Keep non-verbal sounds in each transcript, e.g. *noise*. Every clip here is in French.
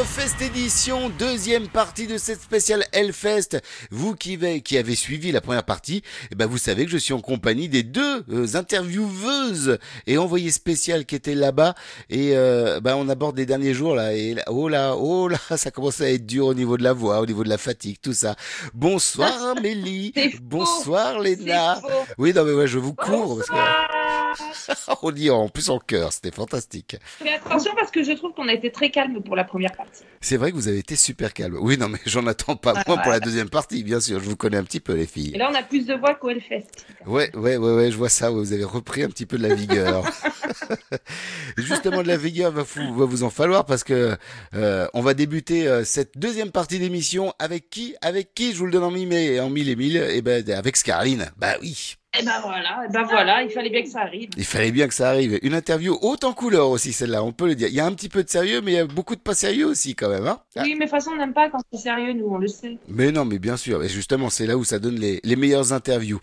L'Entrefest édition, deuxième partie de cette spéciale Hellfest. Vous qui, qui avez suivi la première partie, eh ben vous savez que je suis en compagnie des deux euh, intervieweuses et envoyées spéciales qui étaient là-bas. Et euh, ben on aborde les derniers jours là. Et là, oh là, oh là, *laughs* ça commence à être dur au niveau de la voix, au niveau de la fatigue, tout ça. Bonsoir *laughs* Amélie. Bonsoir Léna. Oui, non mais ouais, je vous cours. Parce que... *laughs* on dit en plus en cœur, c'était fantastique. Mais attention parce que je trouve qu'on a été très calme pour la première partie. C'est vrai que vous avez été super calme. Oui, non, mais j'en attends pas moins pour la deuxième partie, bien sûr. Je vous connais un petit peu, les filles. Et là, on a plus de voix qu'au Hellfest. Ouais, ouais, ouais, ouais, je vois ça. Vous avez repris un petit peu de la vigueur. *laughs* Justement, de la vigueur va vous, va vous en falloir parce que euh, on va débuter euh, cette deuxième partie d'émission avec qui Avec qui Je vous le donne en mille et en mille et mille. Et eh ben, avec Scarline. Bah oui. Et eh ben voilà, et eh ben voilà, il fallait bien que ça arrive. Il fallait bien que ça arrive. Une interview haute en couleur aussi, celle-là, on peut le dire. Il y a un petit peu de sérieux, mais il y a beaucoup de pas sérieux aussi quand même. Hein oui, mais de toute façon, on n'aime pas quand c'est sérieux, nous, on le sait. Mais non, mais bien sûr. Et justement, c'est là où ça donne les, les meilleures interviews.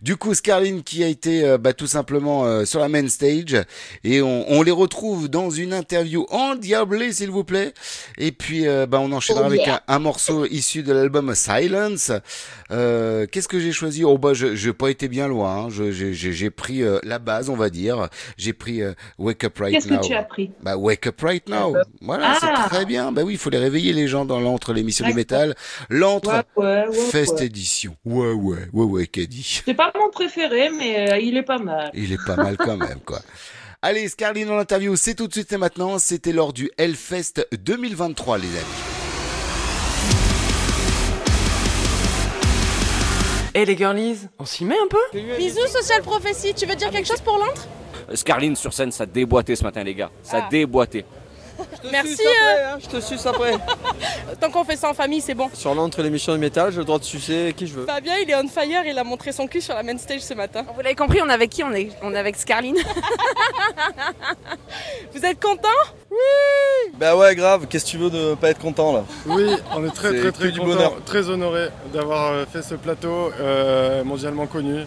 Du coup, Scarline qui a été euh, bah, tout simplement euh, sur la main stage, et on, on, les retrouve dans une interview endiablée, s'il vous plaît. Et puis, euh, bah, on enchaînera oh, avec un, un, morceau issu de l'album Silence. Qu'est-ce que j'ai choisi? Oh bah, je n'ai pas été bien loin. J'ai pris euh, la base, on va dire. J'ai pris euh, Wake Up Right Now. Qu'est-ce que tu as pris? Bah Wake Up Right Now. Voilà, c'est ah. très bien. Bah oui, il faut les réveiller les gens dans l'entre l'émission du métal, l'entre Fest édition. Ouais ouais ouais ouais, dit. C'est pas mon préféré, mais euh, il est pas mal. Il est pas mal quand même quoi. Allez, Scarline en interview, c'est tout de suite et maintenant. C'était lors du Hellfest 2023, les amis. Eh les girlies, on s'y met un peu. Bisous Social Prophétie, tu veux dire quelque chose pour l'entre Scarline sur scène, ça a déboîté ce matin les gars, ça a Merci. Euh. Hein, je te suce après. *laughs* Tant qu'on fait ça en famille, c'est bon. Sur l'entre l'émission de métal, j'ai le droit de sucer qui je veux. Fabien, il est on fire, il a montré son cul sur la main stage ce matin. Vous l'avez compris, on est avec qui on est, on est avec Scarline. *laughs* Vous êtes content Oui Bah ouais, grave, qu'est-ce que tu veux de pas être content là Oui, on est très très très, content, très honoré d'avoir euh, fait ce plateau euh, mondialement connu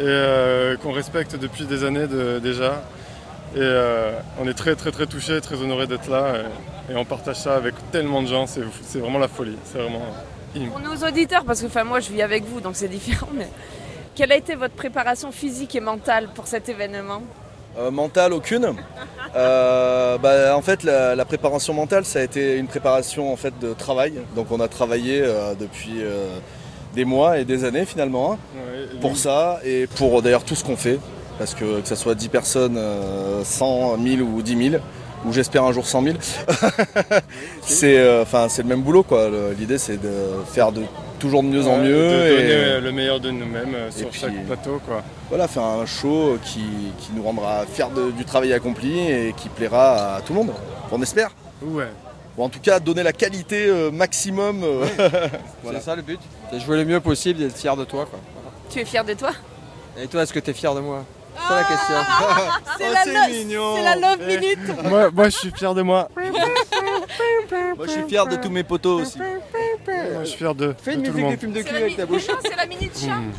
et qu'on respecte depuis des années déjà. Et euh, on est très très très touchés, très honorés d'être là. Et, on partage ça avec tellement de gens, c'est vraiment la folie. C'est vraiment. Pour nos auditeurs, parce que enfin, moi je vis avec vous, donc c'est différent, mais quelle a été votre préparation physique et mentale pour cet événement? Euh, mentale aucune. *laughs* Euh, bah, en fait, la, préparation mentale, ça a été une préparation en fait de travail. Donc, on a travaillé depuis des mois et des années finalement hein, pour ça et pour d'ailleurs tout ce qu'on fait parce que que ce soit 10 personnes, 100, euh, 1000 ou 10 000, ou j'espère un jour 100 000, *laughs* c'est euh, enfin c'est le même boulot quoi. L'idée c'est de faire de toujours de mieux en mieux. De donner le meilleur de nous-mêmes euh, sur chaque plateau quoi. Voilà, faire un show qui, nous rendra fiers du travail accompli et qui plaira à tout le monde. On espère. Ouais. Ou en tout cas donner la qualité maximum. *laughs* C'est ça le but. C'est jouer le mieux possible et être fier de toi quoi. Tu es fier de toi? Et toi est-ce que tu es fier de moi? C'est la question. *laughs* C'est la, oh, la, love eh. minute. moi, moi, je suis fier de moi. moi, je suis fier de tous mes potos aussi. Moi, je suis fier de. Fais une musique de film de cul avec ta bouche. C'est la minute chat. Hmm.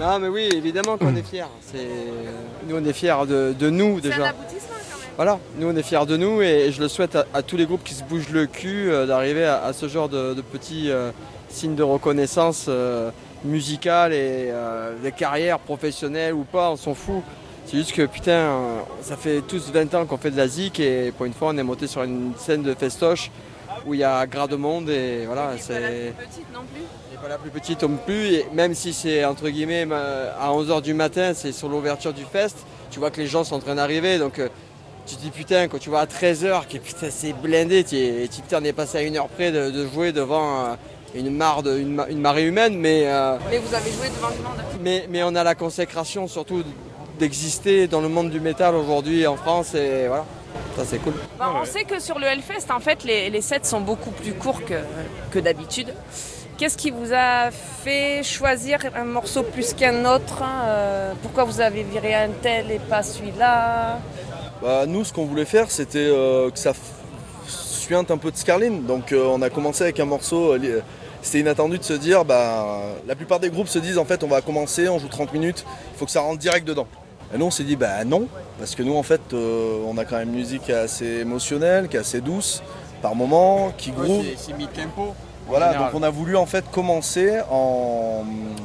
Non, mais oui, évidemment qu'on est fiers. Nous, on est fiers de, de nous déjà. C'est un aboutissement quand même. Voilà, nous, on est fiers de nous et je le souhaite à, tous les groupes qui se bougent le cul euh, d'arriver à, ce genre de, petits euh, signes de reconnaissance. Euh, musicales et euh, des carrières professionnelles ou pas, on s'en fout. C'est juste que putain, ça fait tous 20 ans qu'on fait de la zik et pour une fois on est monté sur une scène de festoche où il y a gras de monde et voilà. C'est pas la plus petite non plus. pas la plus petite non plus, et même si c'est entre guillemets à 11h du matin, c'est sur l'ouverture du fest, tu vois que les gens sont en train d'arriver donc euh, tu te dis putain quand tu vois à 13h que putain c'est blindé, tu, tu on est passé à une heure près de, jouer devant euh, une, une, marée humaine, mais... Euh, mais vous avez joué devant le monde. Mais, mais on a la consécration surtout d'exister dans le monde du métal aujourd'hui en France et voilà. Ça c'est cool. on sait que sur le Hellfest, en fait, les, les sets sont beaucoup plus courts que, que d'habitude. Qu'est-ce qui vous a fait choisir un morceau plus qu'un autre euh, Pourquoi vous avez viré un tel et pas celui-là? Bah, Nous, ce qu'on voulait faire, c'était euh, que ça suinte un peu de Scarline. Donc on a commencé avec un morceau c'était inattendu de se dire, bah, la plupart des groupes se disent en fait on va commencer, on joue 30 minutes, il faut que ça rentre direct dedans. Et nous on s'est dit bah non, parce que nous en fait euh, on a quand même une musique assez émotionnelle, qui est assez douce par moment, qui groove. c'est mi-tempo. Voilà, donc on a voulu en fait commencer en,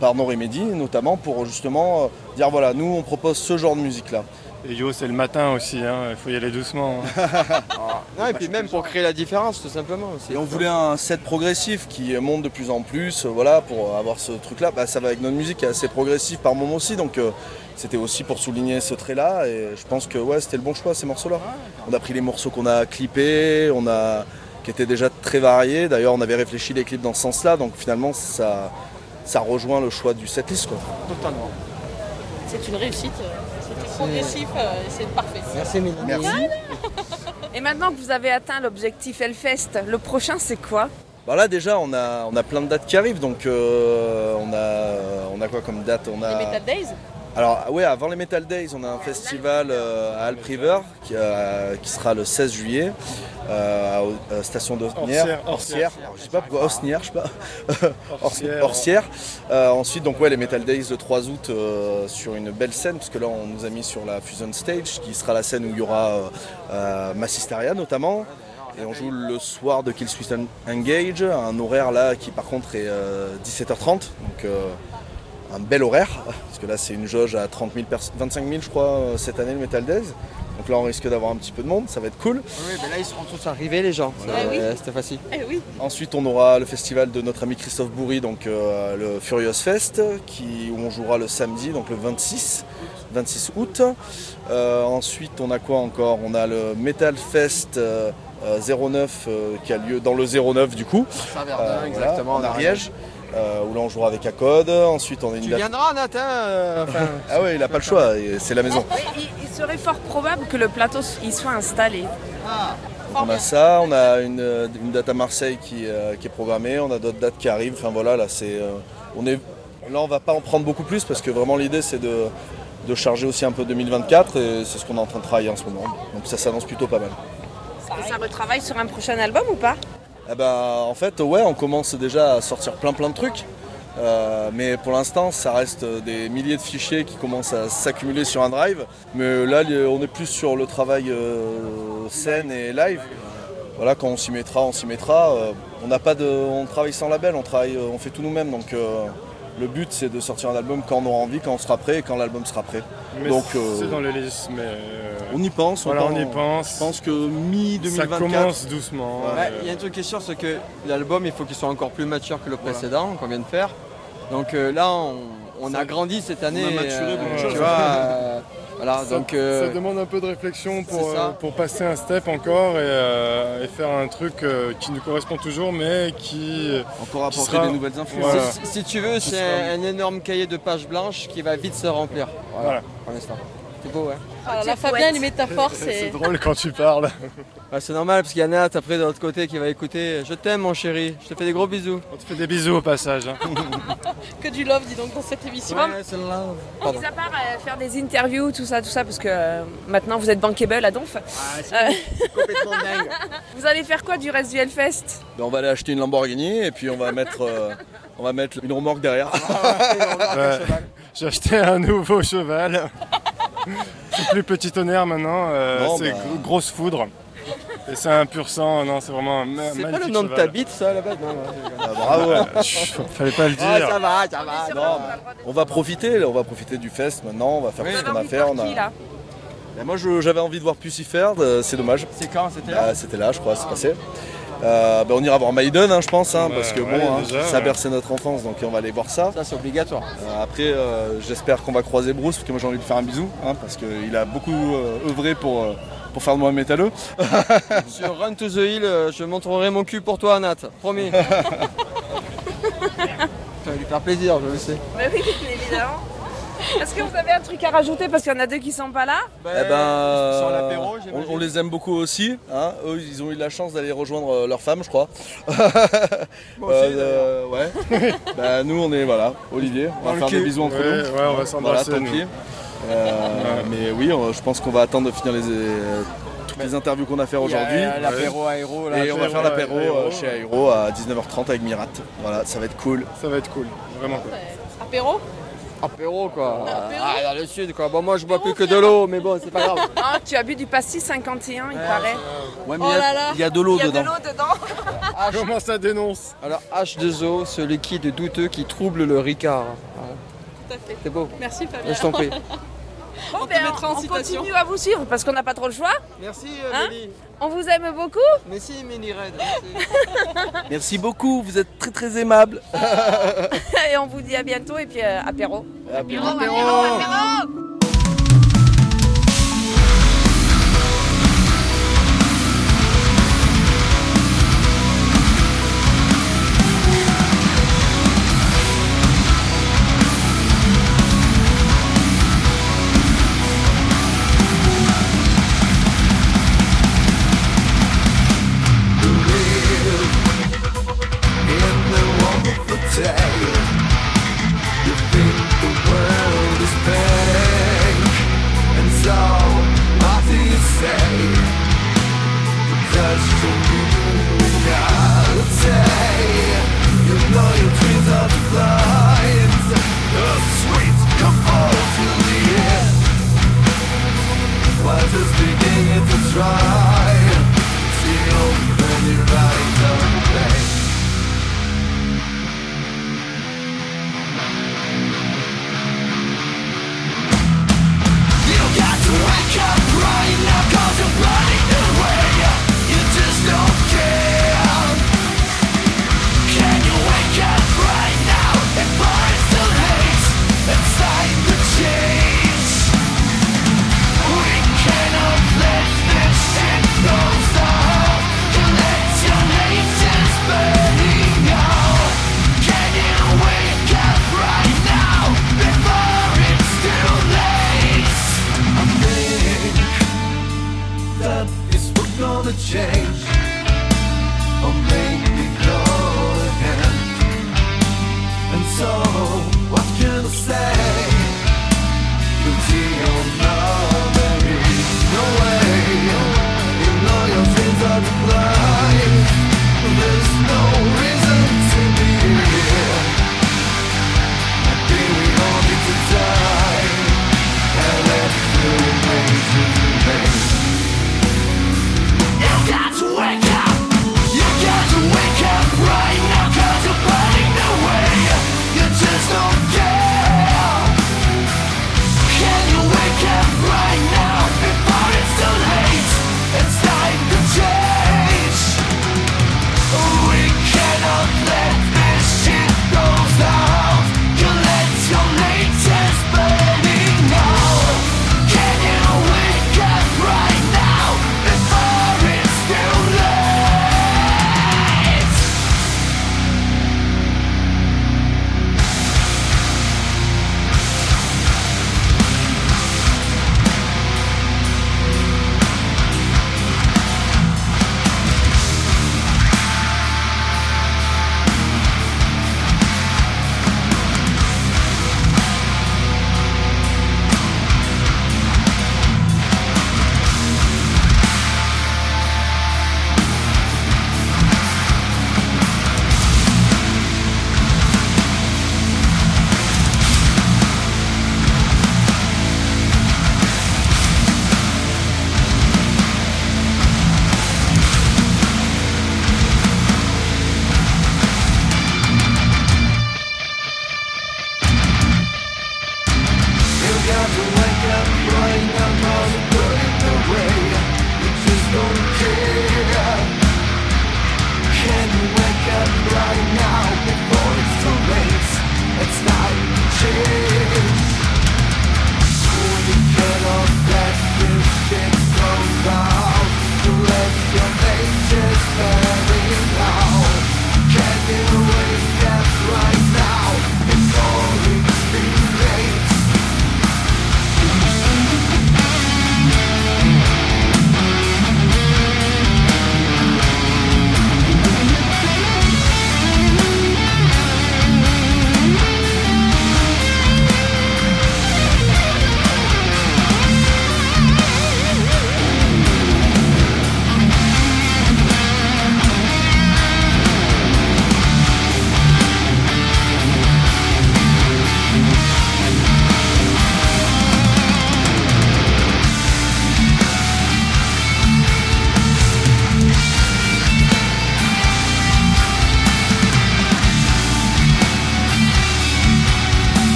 par nos remédies notamment pour justement euh, dire voilà, nous on propose ce genre de musique là. Et yo, c'est le matin aussi, hein. il faut y aller doucement. hein. *laughs* Non, et puis même pour créer la différence, tout simplement. aussi. Et on voulait un set progressif qui monte de plus en plus, euh, voilà, pour avoir ce truc-là. Bah, ça va avec notre musique qui est assez progressive par moment aussi, donc euh, c'était aussi pour souligner ce trait-là. Et je pense que ouais, c'était le bon choix ces morceaux-là. On a pris les morceaux qu'on a clippés, on a qui étaient déjà très variés. D'ailleurs, on avait réfléchi les clips dans ce sens-là, donc finalement ça, ça rejoint le choix du setlist. Quoi. Totalement. C'est une réussite. Progressif, euh, c'est parfait. Merci, Mélanie. Merci. Et maintenant que vous avez atteint l'objectif Hellfest, le prochain c'est quoi? Bah là déjà, on a, on a plein de dates qui arrivent, donc euh, on, a, on a quoi comme date? On a... Les Metal Days? Alors ouais, avant les Metal Days, on a un festival euh, à Alp River qui, euh, qui sera le 16 juillet euh, à station Orsières. Alors, je sais pas pourquoi Osnières, je sais pas. *laughs* Euh, ensuite donc ouais les Metal Days le 3 août sur une belle scène parce que là on nous a mis sur la Fusion Stage qui sera la scène où il y aura Massisteria notamment. Et on joue le soir de Kill Switch Engage, un horaire là qui par contre est euh, 17h30, donc euh, un bel horaire, parce que là c'est une jauge à 30 000 pers- 25 000 je crois euh, cette année le Metal Days. Donc là on risque d'avoir un petit peu de monde, ça va être cool. Oui, mais là ils seront tous arrivés, les gens. Voilà. Euh, Eh oui. C'était facile. Eh oui. Ensuite on aura le festival de notre ami Christophe Bourri, donc euh, le Furious Fest, qui, où on jouera le samedi, donc le 26, 26 août. Euh, ensuite on a quoi encore? On a le Metal Fest euh, euh, 09 euh, qui a lieu dans le 09 du coup. Euh, voilà, exactement. en Ariège. Euh, où là on jouera avec Acode. Ensuite on a une Tu date- viendras, Nathan euh, enfin, *laughs* Ah ouais, il a pas le choix, et c'est la maison. Il, il serait fort probable que le plateau il soit installé. On a ça, on a une, euh, une date à Marseille qui, euh, qui est programmée, on a d'autres dates qui arrivent. Enfin voilà, là c'est, euh, on est, là on va pas en prendre beaucoup plus parce que vraiment l'idée c'est de, de charger aussi un peu 2024 et c'est ce qu'on est en train de travailler en ce moment. Donc ça s'annonce plutôt pas mal. Et ça retravaille sur un prochain album ou pas? Eh ben, en fait, ouais, on commence déjà à sortir plein plein de trucs. Euh, mais pour l'instant, ça reste des milliers de fichiers qui commencent à s'accumuler sur un drive. Mais là, on est plus sur le travail euh, scène et live. Voilà, quand on s'y mettra, on s'y mettra. Euh, on n'a pas de, on travaille sans label, on travaille, euh, on fait tout nous-mêmes. Le but, c'est de sortir un album quand on aura envie, quand on sera prêt et quand l'album sera prêt. Mais Donc, c'est euh, dans les listes, mais euh, On y pense. voilà, on pense- y pense. Je pense que mi Ça 2024. commence doucement. Ouais, euh, Il y a un truc qui est sûr, c'est que l'album, il faut qu'il soit encore plus mature que le précédent qu'on vient de faire. Donc euh, là, on, on a grandi cette année. on a maturé tu vois, euh, *laughs* voilà, ça, donc euh, ça demande un peu de réflexion pour, euh, pour passer un step encore et, euh, et faire un truc euh, qui nous correspond toujours, mais qui. Encore Qui apporter sera- des nouvelles influences. Voilà. si, si tu veux, c'est un, un énorme cahier de pages blanches qui va vite se remplir. Voilà, Voilà. pour l'instant. C'est beau, ouais. Alors, Tu es la Fabien, poète. les *laughs* métaphores, C'est c'est. drôle quand tu parles. Ouais, c'est normal parce qu'il y a Nat après de l'autre côté qui va écouter. Je t'aime, mon chéri. Je te fais des gros bisous. On te fait des bisous au passage. hein. *laughs* Que du love, dis donc, dans cette émission. Ouais, c'est love. Pardon. Mis à part euh, faire des interviews, tout ça, tout ça, parce que euh, maintenant vous êtes bankable à Donf. Euh, Complètement *laughs* dingue. vous allez faire quoi du reste du Hellfest? Ben, on va aller acheter une Lamborghini et puis on va mettre, euh, on va mettre une remorque derrière. Ouais. J'ai acheté un nouveau cheval. *laughs* C'est plus petit tonnerre maintenant, euh, Non, c'est bah. gro- grosse foudre. Et c'est un pur sang, non, c'est vraiment un ma- C'est pas magnifique le nom de ta cheval. bite, ça, là-bas Non, ouais. Ah, bravo. Chut, Fallait pas le Ah, dire. ça va, ça va. Non. bon, on va profiter, là, on va profiter du fest maintenant, on va faire Oui. tout ce qu'on a à faire. voir On qui, a... là moi je- j'avais envie de voir Pucifer, euh, c'est dommage. C'est quand C'était là? C'était là, je crois, c'est passé. Euh, ben, on ira voir Maiden, hein, je pense, hein, Bah, parce que ouais, bon, hein, ça ouais. bercé notre enfance, donc on va aller voir ça. Ça, c'est obligatoire. Euh, après, euh, j'espère qu'on va croiser Bruce, parce que moi j'ai envie de faire un bisou, hein, parce qu'il a beaucoup euh, œuvré pour, euh, pour faire de moi un métalleux. *laughs* Sur Run to the Hill, je montrerai mon cul pour toi, Nat. Promis. *laughs* ça va lui faire plaisir, je le sais. Mais oui, évidemment. Est-ce que vous avez un truc à rajouter parce qu'il y en a deux qui sont pas là Eh ben, on, les aime beaucoup aussi. hein. Eux, ils ont eu la chance d'aller rejoindre euh, leur femme, je crois. *laughs* Moi aussi, Euh, ouais. *laughs* bah, nous, on est voilà, Olivier. On va faire des bisous entre Ouais, nous. ouais, on va Voilà, s'embrasser. tant nous. pis. Euh, Mais oui, on- je pense qu'on va attendre de finir les, toutes les interviews qu'on a fait aujourd'hui. L'apéro aéro. là. Et on va faire l'apéro euh, chez Aéro à 19h30 avec Mirat. Voilà, ça va être cool. Ça va être cool, vraiment cool. Apéro? Apéro quoi. Apéro Ah, dans le sud quoi. Bon, moi je bois plus que de l'eau, mais bon, c'est pas grave. Ah, tu as bu du pastis 51, il paraît. Ouais, Oh là là il y a de l'eau Il y a de dedans. l'eau dedans. *laughs* Comment ça dénonce? Alors H2O, ce liquide douteux qui trouble le Ricard. Voilà. Tout à fait. C'est beau. Merci Fabien. Je t'en prie. *laughs* Bon, te ben, mettra en on citation. continue à vous suivre parce qu'on n'a pas trop le choix. Merci Hein Mélie. On vous aime beaucoup. Merci Mélie *laughs* Red. Merci beaucoup, vous êtes très très aimable. Et on vous dit à bientôt et puis euh, apéro. Apéro. try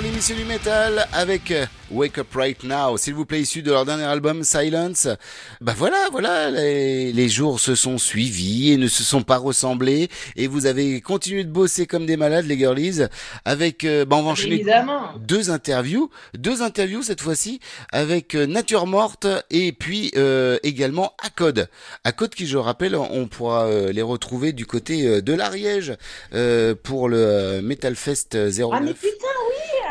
votre l'émission du métal avec euh, Wake Up Right Now, s'il vous plaît, issu de leur dernier album Silence. Bah voilà, voilà, les, les, jours se sont suivis et ne se sont pas ressemblés et vous avez continué de bosser comme des malades, les girlies, avec, euh, bah on va enchaîner Évidemment. deux interviews, deux interviews cette fois-ci avec euh, Nature Morte et puis euh, également Acode. Acode qui, je rappelle, on pourra euh, les retrouver du côté de l'Ariège euh, pour le Metal Fest 09. Ah mais putain,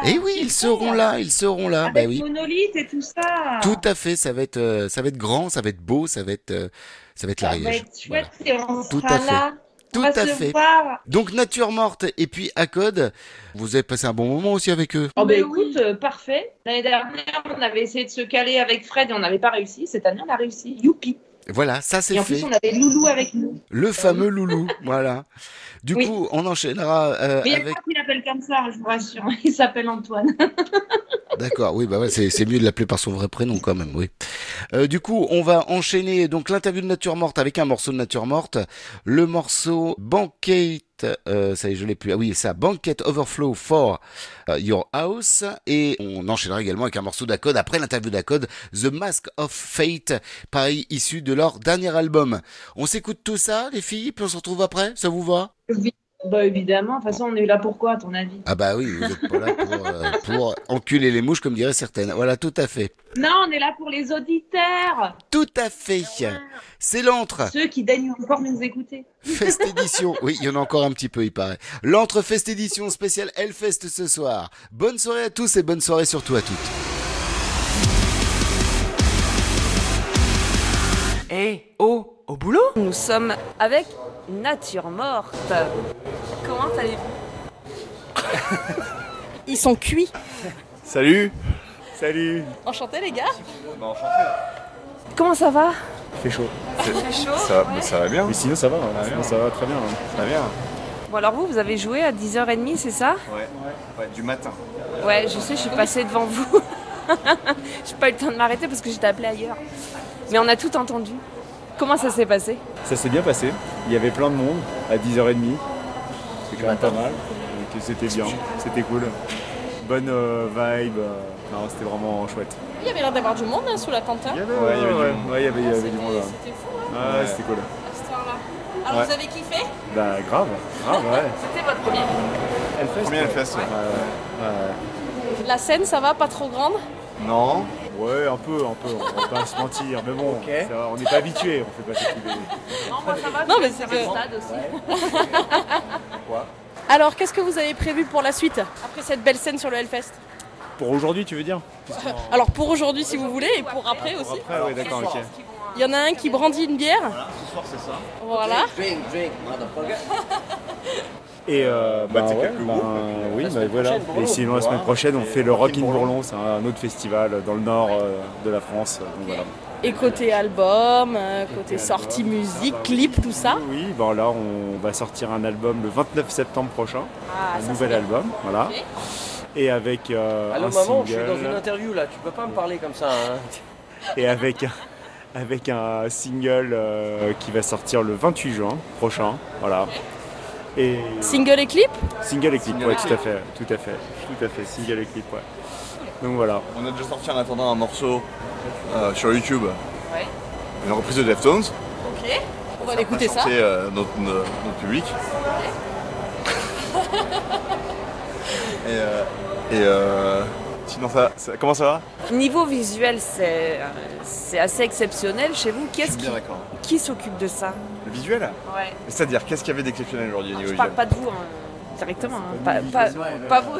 Et oui, ils seront là, ils seront là. Avec bah oui. Monolith et tout ça. Tout à fait, ça va être, euh, ça va être grand, ça va être beau, ça va être, euh, ça va être Ça va l'Ariège. être chouette et on Tout sera à fait. là. Tout à fait. voir. Donc Nature Morte et puis Acode, vous avez passé un bon moment aussi avec eux. Oh bah écoute, euh, parfait. L'année dernière, on avait essayé de se caler avec Fred et on n'avait pas réussi. Cette année, on a réussi. Youpi. Voilà, ça c'est Et en fait. plus, on avait Loulou avec nous. Le fameux loulou, *laughs* voilà. Du Oui. coup, on enchaînera euh, Mais il y a avec. pas qui l'appelle comme ça, je vous rassure. *laughs* Il s'appelle Antoine. *laughs* D'accord, oui, bah ouais, c'est c'est mieux de l'appeler par son vrai prénom quand même, oui. Euh, du coup, on va enchaîner donc l'interview de Nature Morte avec un morceau de Nature Morte, le morceau Banquet. Euh, ça y est, je l'ai plus. Ah oui, ça, Banquet Overflow for euh, Your House. Et on enchaînera également avec un morceau d'Acode après l'interview d'Acode, The Mask of Fate, pareil, issu de leur dernier album. On s'écoute tout ça, les filles, puis on se retrouve après. Ça vous va? Bah évidemment, de toute façon, on est là pourquoi, à ton avis? Ah bah oui, vous êtes pas là pour, euh, *laughs* pour enculer les mouches, comme diraient certaines. Voilà, tout à fait. Non, on est là pour les auditeurs, Tout à fait. C'est l'antre. ceux qui daignent encore nous écouter. *laughs* Fest édition. Oui, il y en a encore un petit peu, il paraît. L'antre Fest édition spéciale Hellfest ce soir. Bonne soirée à tous et bonne soirée surtout à toutes. Eh, oh, au boulot? Nous sommes avec Nature Morte. Comment allez-vous *laughs* Ils sont cuits. Salut Salut Enchanté les gars. Comment ça va Il fait chaud. Il fait chaud Ça, va bien. Mais sinon, ça va, hein. sinon, ça va très bien. hein. Ça va bien. Bon alors vous, vous avez joué à 10h30, c'est ça Ouais. ouais. Du matin. Ouais, je sais, je suis passée devant vous. *laughs* J'ai pas eu le temps de m'arrêter parce que j'étais appelée ailleurs. Mais on a tout entendu. Comment ça s'est passé? Ça s'est bien passé. Il y avait plein de monde à 10h30. C'est quand même pas mal. Donc c'était bien, c'était cool. Bonne euh, vibe. Non, c'était vraiment chouette. Il y avait l'air d'avoir du monde hein, sous la tente. hein. Ouais, il y avait du monde. Ouais, il y avait, il y avait du monde. ouais. C'était fou hein, Ouais, c'était cool. Alors Ouais. vous avez kiffé? Bah grave, grave, ouais. *laughs* C'était votre premier. Hellfest, Premier. Ouais, ouais. La scène, ça va, pas trop grande? Non. Ouais, un peu, un peu, on va pas se mentir, mais bon, ça va, on n'est pas habitué, on fait pas ce qu'il Non, moi ça va. Non, mais c'est que- le stade aussi. Alors qu'est-ce que vous avez prévu pour la suite Après cette belle scène sur le Hellfest? Pour aujourd'hui, tu veux dire? Alors pour aujourd'hui si vous voulez et pour après aussi. Après, ouais, d'accord, ok. Il y en a un qui brandit une bière. Ce soir, c'est ça. Voilà. *laughs* Et euh, bah, Bah, t'es ouais, quelques bah, groupes. oui, bah, voilà. Et sinon, la semaine prochaine, on fait le Rock in Bourlon, c'est un autre festival dans le nord euh, de la France. Donc voilà. Et côté album, euh, côté sortie musique, clip, tout ça. Oui, bon là, on va sortir un album le 29 septembre prochain, Ah, un ça, nouvel album, voilà. Et avec euh, Allô un maman, je suis single, dans une interview là, tu peux pas me parler comme ça. Hein. *laughs* et avec un, avec un single euh, qui va sortir le 28 juin prochain, voilà. Et Single et clip single et clip, Single ouais, et tout à fait, tout à fait, tout à fait, single et clip, ouais. Donc voilà. On a déjà sorti en attendant un morceau euh, sur YouTube. Ouais. Une reprise de Deftones. Ok. On va aller écouter ça. chanter euh, notre, notre- notre public. et euh, et euh, sinon ça, ça- comment ça va Niveau visuel, c'est euh, c'est assez exceptionnel chez vous. Je Qu'est-ce suis qui, bien d'accord. qui s'occupe de ça Le visuel Ouais. C'est-à-dire qu'est-ce qu'il y avait d'exceptionnel aujourd'hui au niveau Je parle visuel pas de vous hein, directement, hein, pas, pas, pas vous.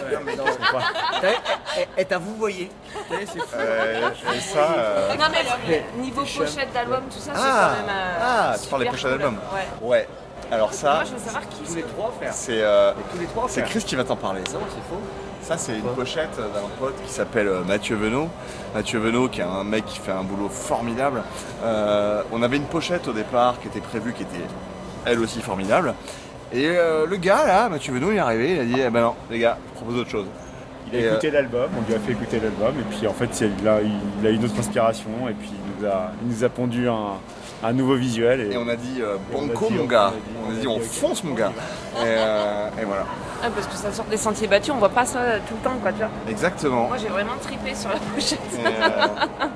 Et t'as vous voyez C'est fou. Euh, et ça. euh, Non mais niveau pochette d'album, tout ça, c'est Ah, quand même. euh, ah, tu parles des pochettes d'album. Ouais. Ouais. Alors ça, Moi, je veux savoir qui Tous les c'est. trois frère. c'est euh, Tous les trois c'est. Chris qui va t'en parler. Non, c'est faux. Ça, c'est une pochette d'un pote qui s'appelle euh, Mathieu Venot. Mathieu Venot, qui est un mec qui fait un boulot formidable. Euh, on avait une pochette au départ qui était prévue, qui était elle aussi formidable. Et euh, le gars, là, Mathieu Venot, il est arrivé, il a dit Eh ben non, les gars, je propose autre chose. Il a écouté l'album, on lui a fait écouter l'album, et puis en fait, il a, il a eu une autre inspiration, et puis nous a, il nous a pondu un, un nouveau visuel. Et, on a dit euh, Banco, mon gars. On a dit on fonce, mon gars. Et, euh, et voilà. Ah, parce que ça sort des sentiers battus, on voit pas ça tout le temps, quoi, tu vois. Exactement. Moi, j'ai vraiment tripé sur la pochette. *laughs*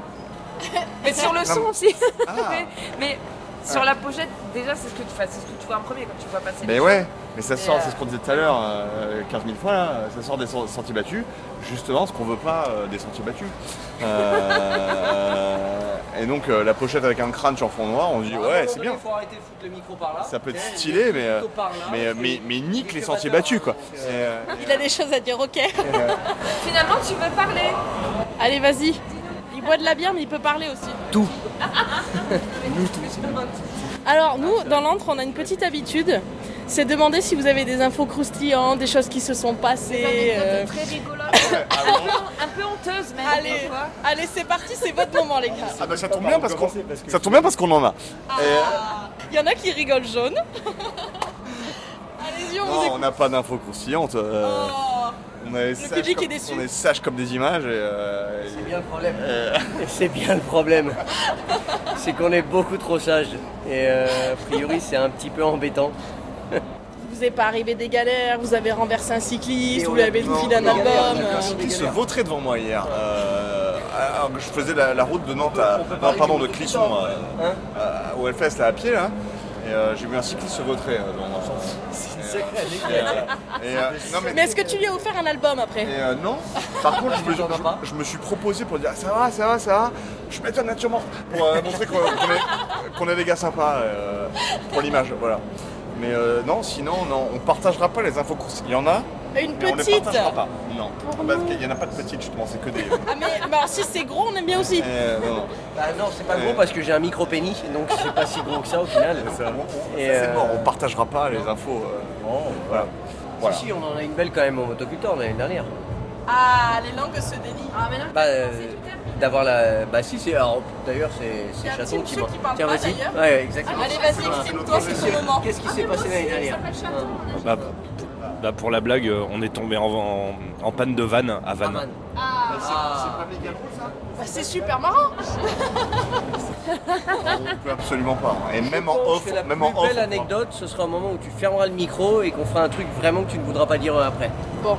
mais sur le son aussi. Ah. *laughs* mais, mais sur la pochette, déjà, c'est ce, que tu fais, c'est ce que tu vois en premier quand tu vois passer. Mais ouais, mais ça sort, euh, c'est ce qu'on disait tout à l'heure, euh, 15 000 fois là, ça sort des sen- sentiers battus, justement ce qu'on veut pas euh, des sentiers battus. Euh, *laughs* et donc euh, la pochette avec un crunch en fond noir, on dit ouais c'est bien. Il faut arrêter de foutre le micro par là. Ça peut être Eh, stylé, mais, euh, là. mais, euh, mais, mais nique les sentiers battus quoi. Et, euh, Il a des choses à dire, ok. *laughs* Finalement, tu veux parler Allez, vas-y. Il boit de la bière, mais il peut parler aussi. Tout. *laughs* Nous tous. Alors, nous, dans l'antre, on a une petite habitude. C'est demander si vous avez des infos croustillantes, des choses qui se sont passées. euh, Très rigolote, *laughs* un, peu, un peu honteuse, même. Allez, c'est parti, c'est votre moment, les gars. Ah bah ça tombe bien parce qu'on ça tombe bien parce qu'on en a. Il y en a qui rigolent jaune. *laughs* On vous Non, on n'a pas d'infos croustillantes. euh, Oh. on est sage public comme, est déçu. On est sage comme des images et. euh, C'est bien le problème. euh, *laughs* C'est bien le problème. C'est qu'on est beaucoup trop sage. Et euh, a priori, c'est un petit peu embêtant. *laughs* Vous est pas arrivé des galères, vous avez renversé un cycliste, vous a- avez non, filé un non, album. Un cycliste se vautrait devant moi hier. Euh, alors que je faisais la, la route de Nantes à. Non, pardon, de Clisson euh, à- au Hellfest là, à pied là. Et euh, j'ai vu un cycliste se vautrer euh, devant sacrée Mais est-ce que tu lui as offert un album après Et euh, non. Par contre, je me, je- je me suis proposé pour dire ça va, ça va, ça va. Je mets ta nature morte pour euh, montrer qu'on qu'on est, qu'on est des gars sympas euh, pour l'image, voilà. Mais euh, non, sinon, non, on partagera pas les infos croustillantes. Il y en a. Une mais on petite partagera pas. Non. Parce qu'il y en a pas de petites, justement, c'est que des. Ah mais, alors si c'est gros, on aime bien aussi. Euh, non. *laughs* Bah non, c'est pas gros parce que j'ai un micro pénis, donc c'est pas si gros que ça au final. C'est euh, mort, on partagera pas les infos. euh, voilà. Voilà. Si, si, on en a une belle quand même au motoculteur l'année dernière. Ah, les langues se délient. Ah, mais non, Bah, euh, d'avoir la. Bah, si, c'est. Alors, d'ailleurs, c'est Chaton petit qui parle Tiens, vas-y. Ouais, exactement. Allez, vas-y, exprime-toi, c'est ton moment. Qu'est-ce qui s'est passé l'année dernière Bah, bah, pour la blague, euh, on est tombé en, en- en panne de vanne à Vannes. Ah, pas méga ça bah, c'est super marrant. On peut absolument pas. Et même en off, la même plus en off. belle anecdote, ce sera un moment où tu fermeras le micro et qu'on fera un truc vraiment que tu ne voudras pas dire euh, après. Bon,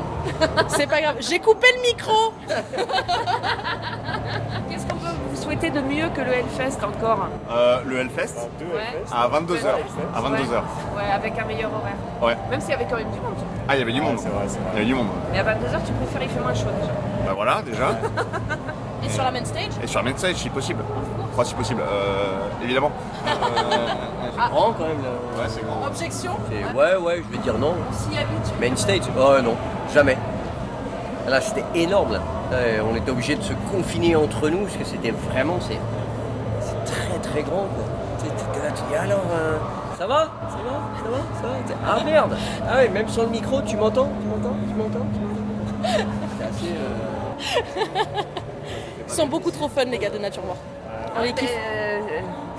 c'est pas grave. J'ai coupé le micro. *laughs* Qu'est-ce qu'on peut vous souhaiter de mieux que le Hellfest encore Euh, le Hellfest Ouais. à 22h. À 22h. Ouais, avec un meilleur horaire. Ouais. Même s'il y avait quand même du monde. Ah, il y avait du monde. Il y avait du monde. Mais à 22h, tu préfères il fait moins chaud déjà. Bah voilà, déjà. Et sur la main stage Et sur la main stage, si possible. Enfin, si possible, euh, évidemment. Euh, C'est grand quand même là. ouais, c'est grand. Objection C'est- Ouais, ouais, je vais dire non. S'y habitue. Main stage Oh non, jamais. Là, c'était énorme là. Là, on était obligé de se confiner entre nous parce que c'était vraiment. C'est c'est très très grand quoi. Tu sais, t'es là, tu dis alors. euh, ça va Ça va Ça va Ça va Ah merde Ah ouais, même sans le micro, tu m'entends Tu m'entends Tu m'entends Tu m'entends C'est assez. euh, Ils sont beaucoup trop fun, les gars de Nature. On les Mais, kiffe. euh,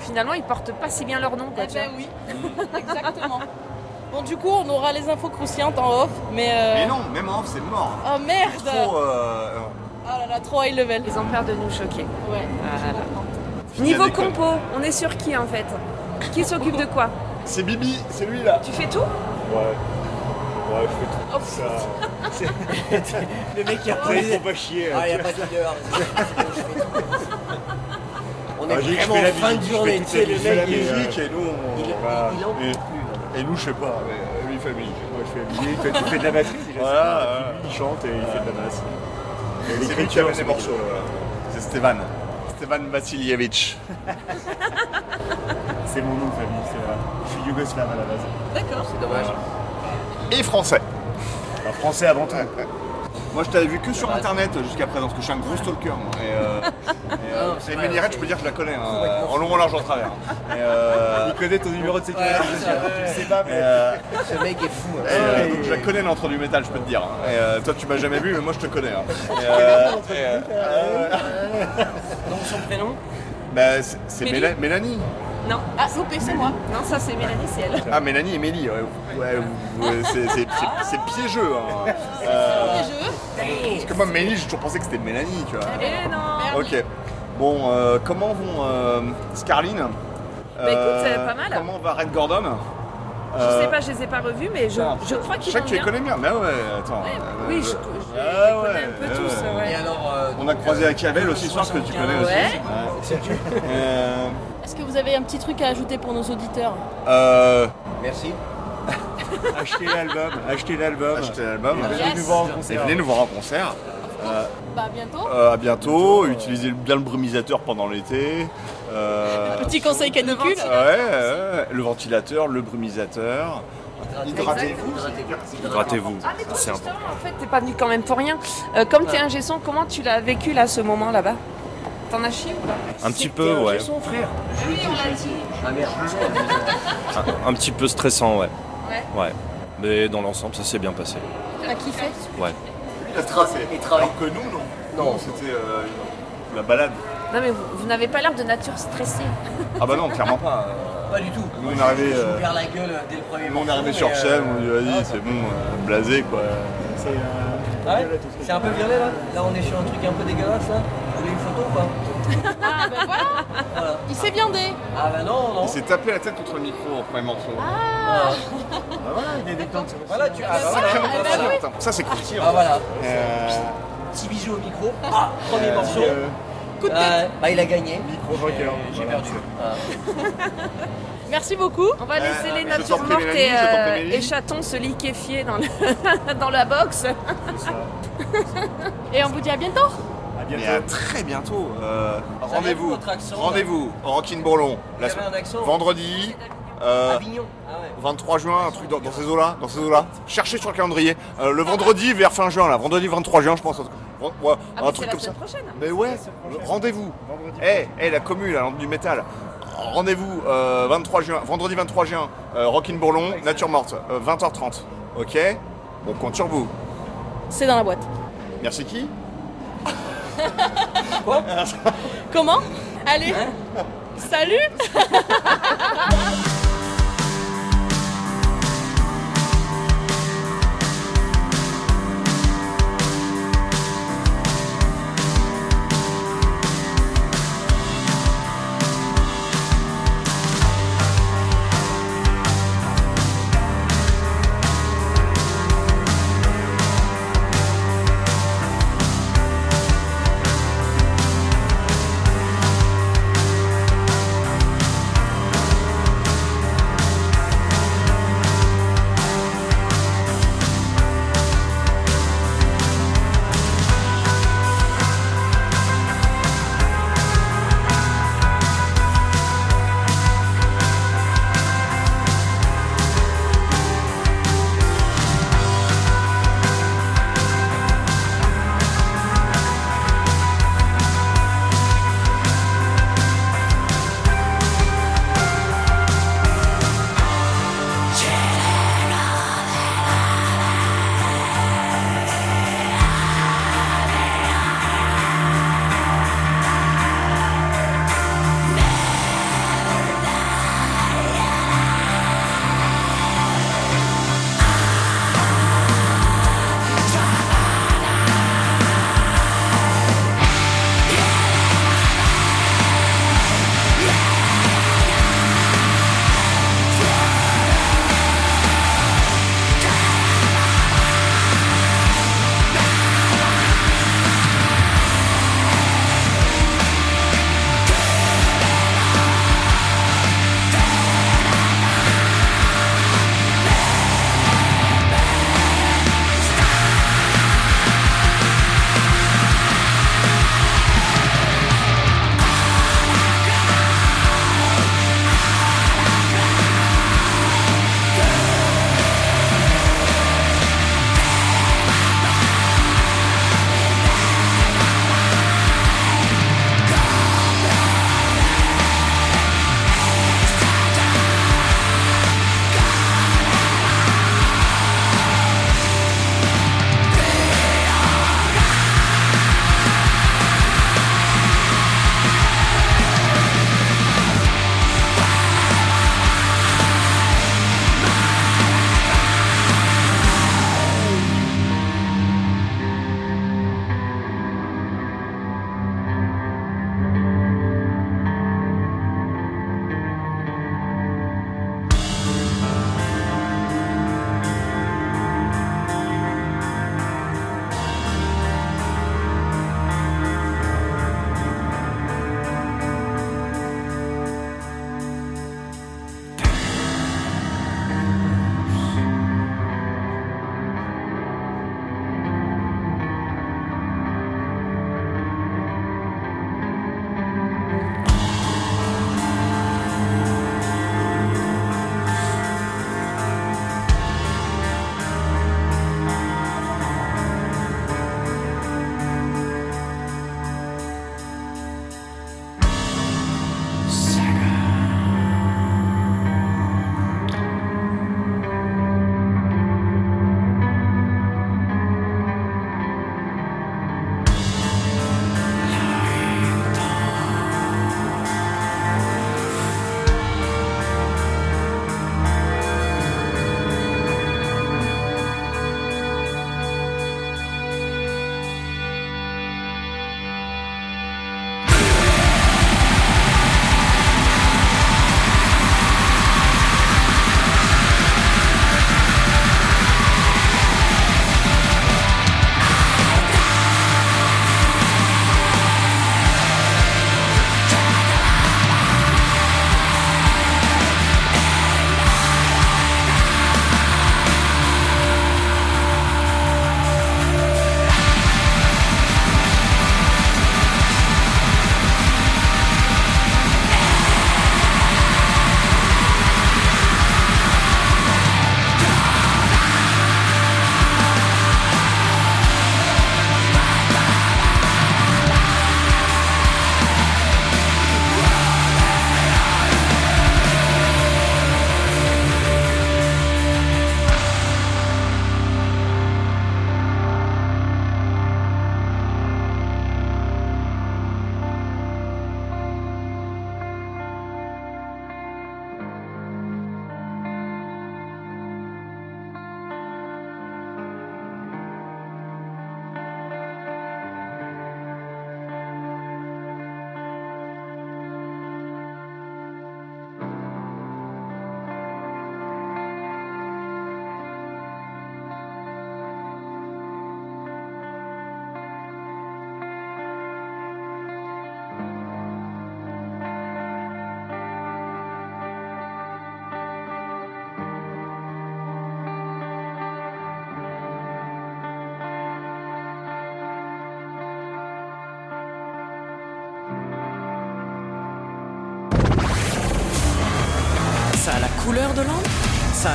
finalement, ils portent pas si bien leur nom. Quoi, Eh ben oui, *laughs* exactement. Bon, du coup, on aura les infos croustillantes en off, mais. euh, Mais non, même en off, c'est mort. Oh merde Trop. euh, Oh là là, trop high level. Ils ont peur de nous choquer. Ouais. Niveau compo, on est sur qui en fait? Qui s'occupe de quoi? C'est Bibi, c'est lui là. Tu fais tout Ouais. Ouais, je fais tout ça. *laughs* Le mec qui a Ouais, faut pas chier. Ah, hein. y a pas de leader. *laughs* On est Ah, vraiment la en fin de journée, tu sais, la le la mec. il- musique et nous on. il- voilà. il en peut et, plus, et nous je sais pas, mais lui il fait la musique. Moi je fais la musique, toi tu fais de la batterie déjà. Voilà, il chante et il fait de la basse. Et C'est lui qui l'écriture, c'est les morceaux. C'est Stevan. Stevan Vassilievich. *laughs* C'est mon nom de famille, c'est vrai. Je suis yougoslave à la base. D'accord. C'est dommage. Et français. Un français avant tout. Moi je t'avais vu que sur internet jusqu'à présent, parce que je suis un gros stalker. moi. Et, euh, *laughs* et, euh, c'est Ménirette, je peux dire que je la connais, hein, en long, en large, en travers. Et, euh, Il connaît ton numéro de sécurité ouais, ouais. Tu sais pas, mais. euh, Ce mec est fou. hein. et, euh, donc je la connais l'entre du métal, je peux te dire. hein. Et, euh, toi tu m'as jamais vu, mais moi je te connais. hein. Et, euh, et, euh, Donc son prénom? Bah, c'est Mélanie. Non. Ah, loupé, c'est moi. Non, ça c'est Mélanie, c'est elle. Ah, Mélanie et Mélie, ouais, ouais, ouais, c'est- c'est piégeux. Hein. Euh, parce que moi, Mélie, j'ai toujours pensé que c'était Mélanie, tu vois. Eh non Ok. Bon, euh, comment vont euh, Scarline? Bah, écoute, euh, pas mal. Comment va Red Gordon? Je Euh, sais pas, je les ai pas revus, mais je, je crois Je qu'ils sais vont que tu les bien. connais bien, mais ouais, attends. euh, Oui, euh, je, je ah les ouais, connais un peu ouais, tous. ouais. ouais. Et alors, euh, On a croisé Akiavel aussi ce soir que tu connais aussi. Ouais. Est-ce que vous avez un petit truc à ajouter pour nos auditeurs euh, Merci. *laughs* Achetez l'album, achetez l'album. Achetez l'album. Et venez Yes. nous voir en Et concert. venez nous voir en concert. Euh, Bah, à bientôt. euh, à bientôt. Utilisez bien le brumisateur pendant l'été. Euh, Petit conseil canicule. ouais, ouais, le ventilateur, le brumisateur. Hydratez-vous. Hydratez-vous, Ah, mais toi, c'est justement, important. en fait, t'es pas venu quand même pour rien. Euh, comme t'es un gesson, comment tu l'as vécu là, ce moment là-bas? T'en as chié ou pas Un petit peu, ouais. son frère. Oui, on l'a dit. Ah merde. Un, un petit peu stressant, ouais. Ouais. Ouais. Mais dans l'ensemble, ça s'est bien passé. T'as kiffé Ouais. Il a tracé. Il travaille. Alors que nous, non. Non. C'était euh, la balade. Non, mais vous, vous n'avez pas l'air de nature stressée. Ah bah non, clairement pas. Pas du tout. Nous, on est arrivé, euh, la gueule euh, dès le premier Nous, on est arrivé sur euh, scène, on dit vas-y, c'est bon, euh, blasé quoi. C'est euh, Ah ouais C'est un peu violet là Là on est sur un truc un peu dégueulasse là Vous voulez une photo ou pas Ah, bah voilà. Voilà. Il s'est viandé. Ah bah non, non. Il s'est tapé la tête contre le micro au premier morceau. Ah. bah voilà, il est détente. Voilà, tu ah, bah, Sacrément voilà. bah Ça c'est croustillant. Ah voilà. Euh, Petit bisou au micro. Ah, premier morceau. Euh, Coup de tête. Ah, bah il a gagné. Micro vainqueur. J'ai perdu. *laughs* Merci beaucoup. On va laisser les natures mortes et, euh, et chatons se liquéfier dans, le *laughs* dans la box. Ça. Et on vous dit à bientôt. À Mais bientôt. à très bientôt. Euh, rendez-vous. Rendez-vous Rockin' Bourlon. La vendredi. euh, Avignon. Ah ouais. 23 juin, un truc dans, dans ces eaux-là, dans ces eaux-là. Cherchez sur le calendrier. Euh, le vendredi vers fin juin, là, vendredi 23 juin, je pense. Ouais, Ah, un truc la comme ça. semaine prochaine. Mais ouais, rendez-vous. Eh, eh, la commune, la lampe du métal. Rendez-vous euh, 23 juin, vendredi 23 juin, euh, Rockin' Bourlon, Nature Morte, euh, 20h30. Ok On compte sur vous. C'est dans la boîte. Merci qui? *laughs* *laughs* Comment? Allez. Salut. *laughs*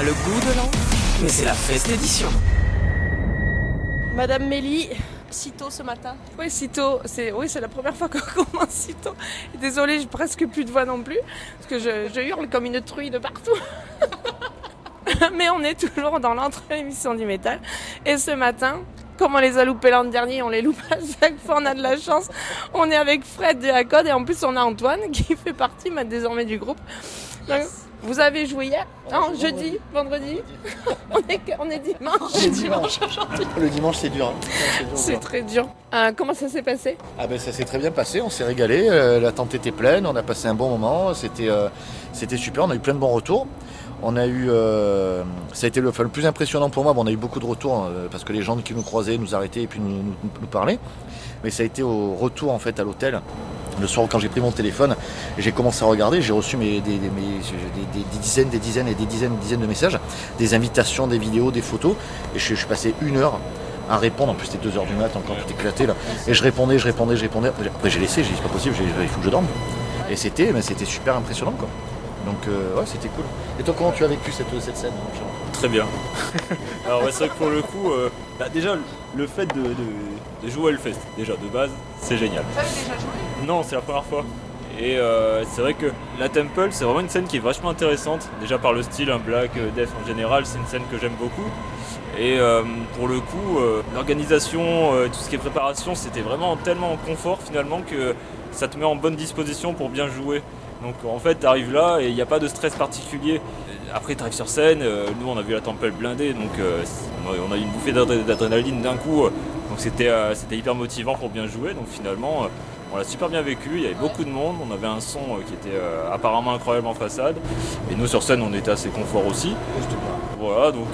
a le goût de l'an, mais c'est la feste édition. Madame Mélie, sitôt ce matin. Oui, sitôt. C'est oui, c'est la première fois qu'on *laughs* commence sitôt. Désolée, j'ai presque plus de voix non plus, parce que je, je hurle comme une truie de partout. *laughs* Mais on est toujours dans l'entre-émission du métal. Et ce matin, comme on les a loupés l'an dernier, on les loupe à chaque fois, on a de la chance. On est avec Fred de la Code et en plus on a Antoine qui fait partie maintenant, désormais du groupe. Donc, vous avez joué hier Non, jeudi, vendredi *laughs* on, est, on est dimanche. C'est dimanche. Le dimanche, c'est dur. hein. C'est très dur. Euh, comment ça s'est passé Ah ben ça s'est très bien passé, on s'est régalé, euh, la tente était pleine, on a passé un bon moment, c'était euh, c'était super, on a eu plein de bons retours. On a eu, ça a été le, enfin, le plus impressionnant pour moi, bon, on a eu beaucoup de retours euh, parce que les gens qui nous croisaient nous arrêtaient et puis nous, nous, nous parlaient. Mais ça a été au retour en fait à l'hôtel. Le soir quand j'ai pris mon téléphone, j'ai commencé à regarder, j'ai reçu mes, des, dizaines, des dizaines et des dizaines, des dizaines de messages, des invitations, des vidéos, des photos. Et je, suis passé une heure à répondre. En plus, c'était 2 heures du mat, encore tout éclaté là. Et je répondais, je répondais, je répondais. Après, j'ai laissé, j'ai dit c'est pas possible, il faut que je dorme. Et c'était, c'était super impressionnant quoi. Donc euh, ouais, c'était cool. Et toi, comment tu as vécu cette, scène Très bien. *laughs* Alors c'est vrai que pour le coup, euh, bah, déjà le fait de- de jouer au Hellfest, déjà de base, c'est génial. Non, c'est la première fois. Et euh, c'est vrai que la Temple, c'est vraiment une scène qui est vachement intéressante. Déjà par le style, un black euh, death en général, c'est une scène que j'aime beaucoup. Et euh, pour le coup, euh, l'organisation, tout ce qui est préparation, c'était vraiment tellement en confort finalement que ça te met en bonne disposition pour bien jouer. Donc en fait, tu arrives là et il n'y a pas de stress particulier. Après, tu arrives sur scène, nous on a vu la Temple blindée, donc on a eu une bouffée d'adré- d'adrénaline d'un coup. Donc c'était euh, c'était hyper motivant pour bien jouer. Donc finalement, euh, on l'a super bien vécu. Il y avait beaucoup de monde. On avait un son euh, qui était apparemment incroyable en façade. Et nous sur scène, on était assez confort aussi. Voilà, donc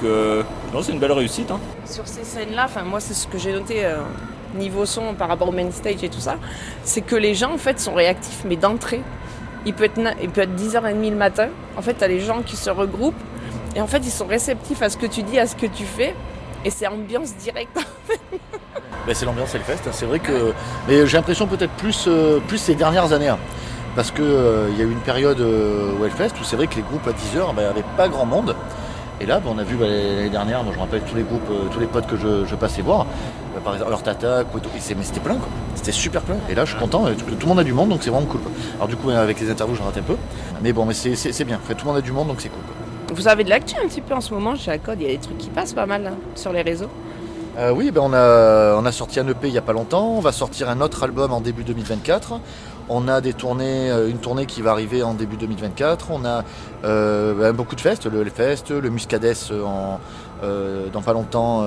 c'est une belle réussite. hein. Sur ces scènes-là, moi c'est ce que j'ai noté niveau son par rapport au main stage et tout ça, c'est que les gens en fait sont réactifs mais d'entrée. Il peut être il peut être 10h30 le matin. En fait, tu as les gens qui se regroupent et en fait, ils sont réceptifs à ce que tu dis, à ce que tu fais et c'est ambiance directe. *laughs* Ben, c'est l'ambiance Hellfest. hein. C'est vrai que. Mais j'ai l'impression peut-être plus, euh, plus ces dernières années. hein. Parce qu'il il y a eu une période euh, au Hellfest où c'est vrai que les groupes à 10h, il n'y avait pas grand monde. Et là, ben, on a vu ben, l'année dernière, moi je me rappelle tous les groupes, euh, tous les potes que je, passais voir. Ben, par exemple, leur c'est- mais c'était plein quoi. C'était super plein. Et là, je suis content, euh, tout, le monde a du monde, donc c'est vraiment cool. Alors, du coup, avec les interviews, je rate un peu. Mais bon, mais c'est bien. En fait, tout le monde a du monde, donc c'est cool. Vous avez de l'actu un petit peu en ce moment chez la Code, il y a des trucs qui passent pas mal hein, sur les réseaux. Euh, oui, ben on, a, on a sorti un EP il n'y a pas longtemps. On va sortir un autre album en début 2024. On a des tournées, euh, une tournée qui va arriver en début 2024. On a euh, ben, beaucoup de festes, le Hellfest, le euh, dans pas longtemps.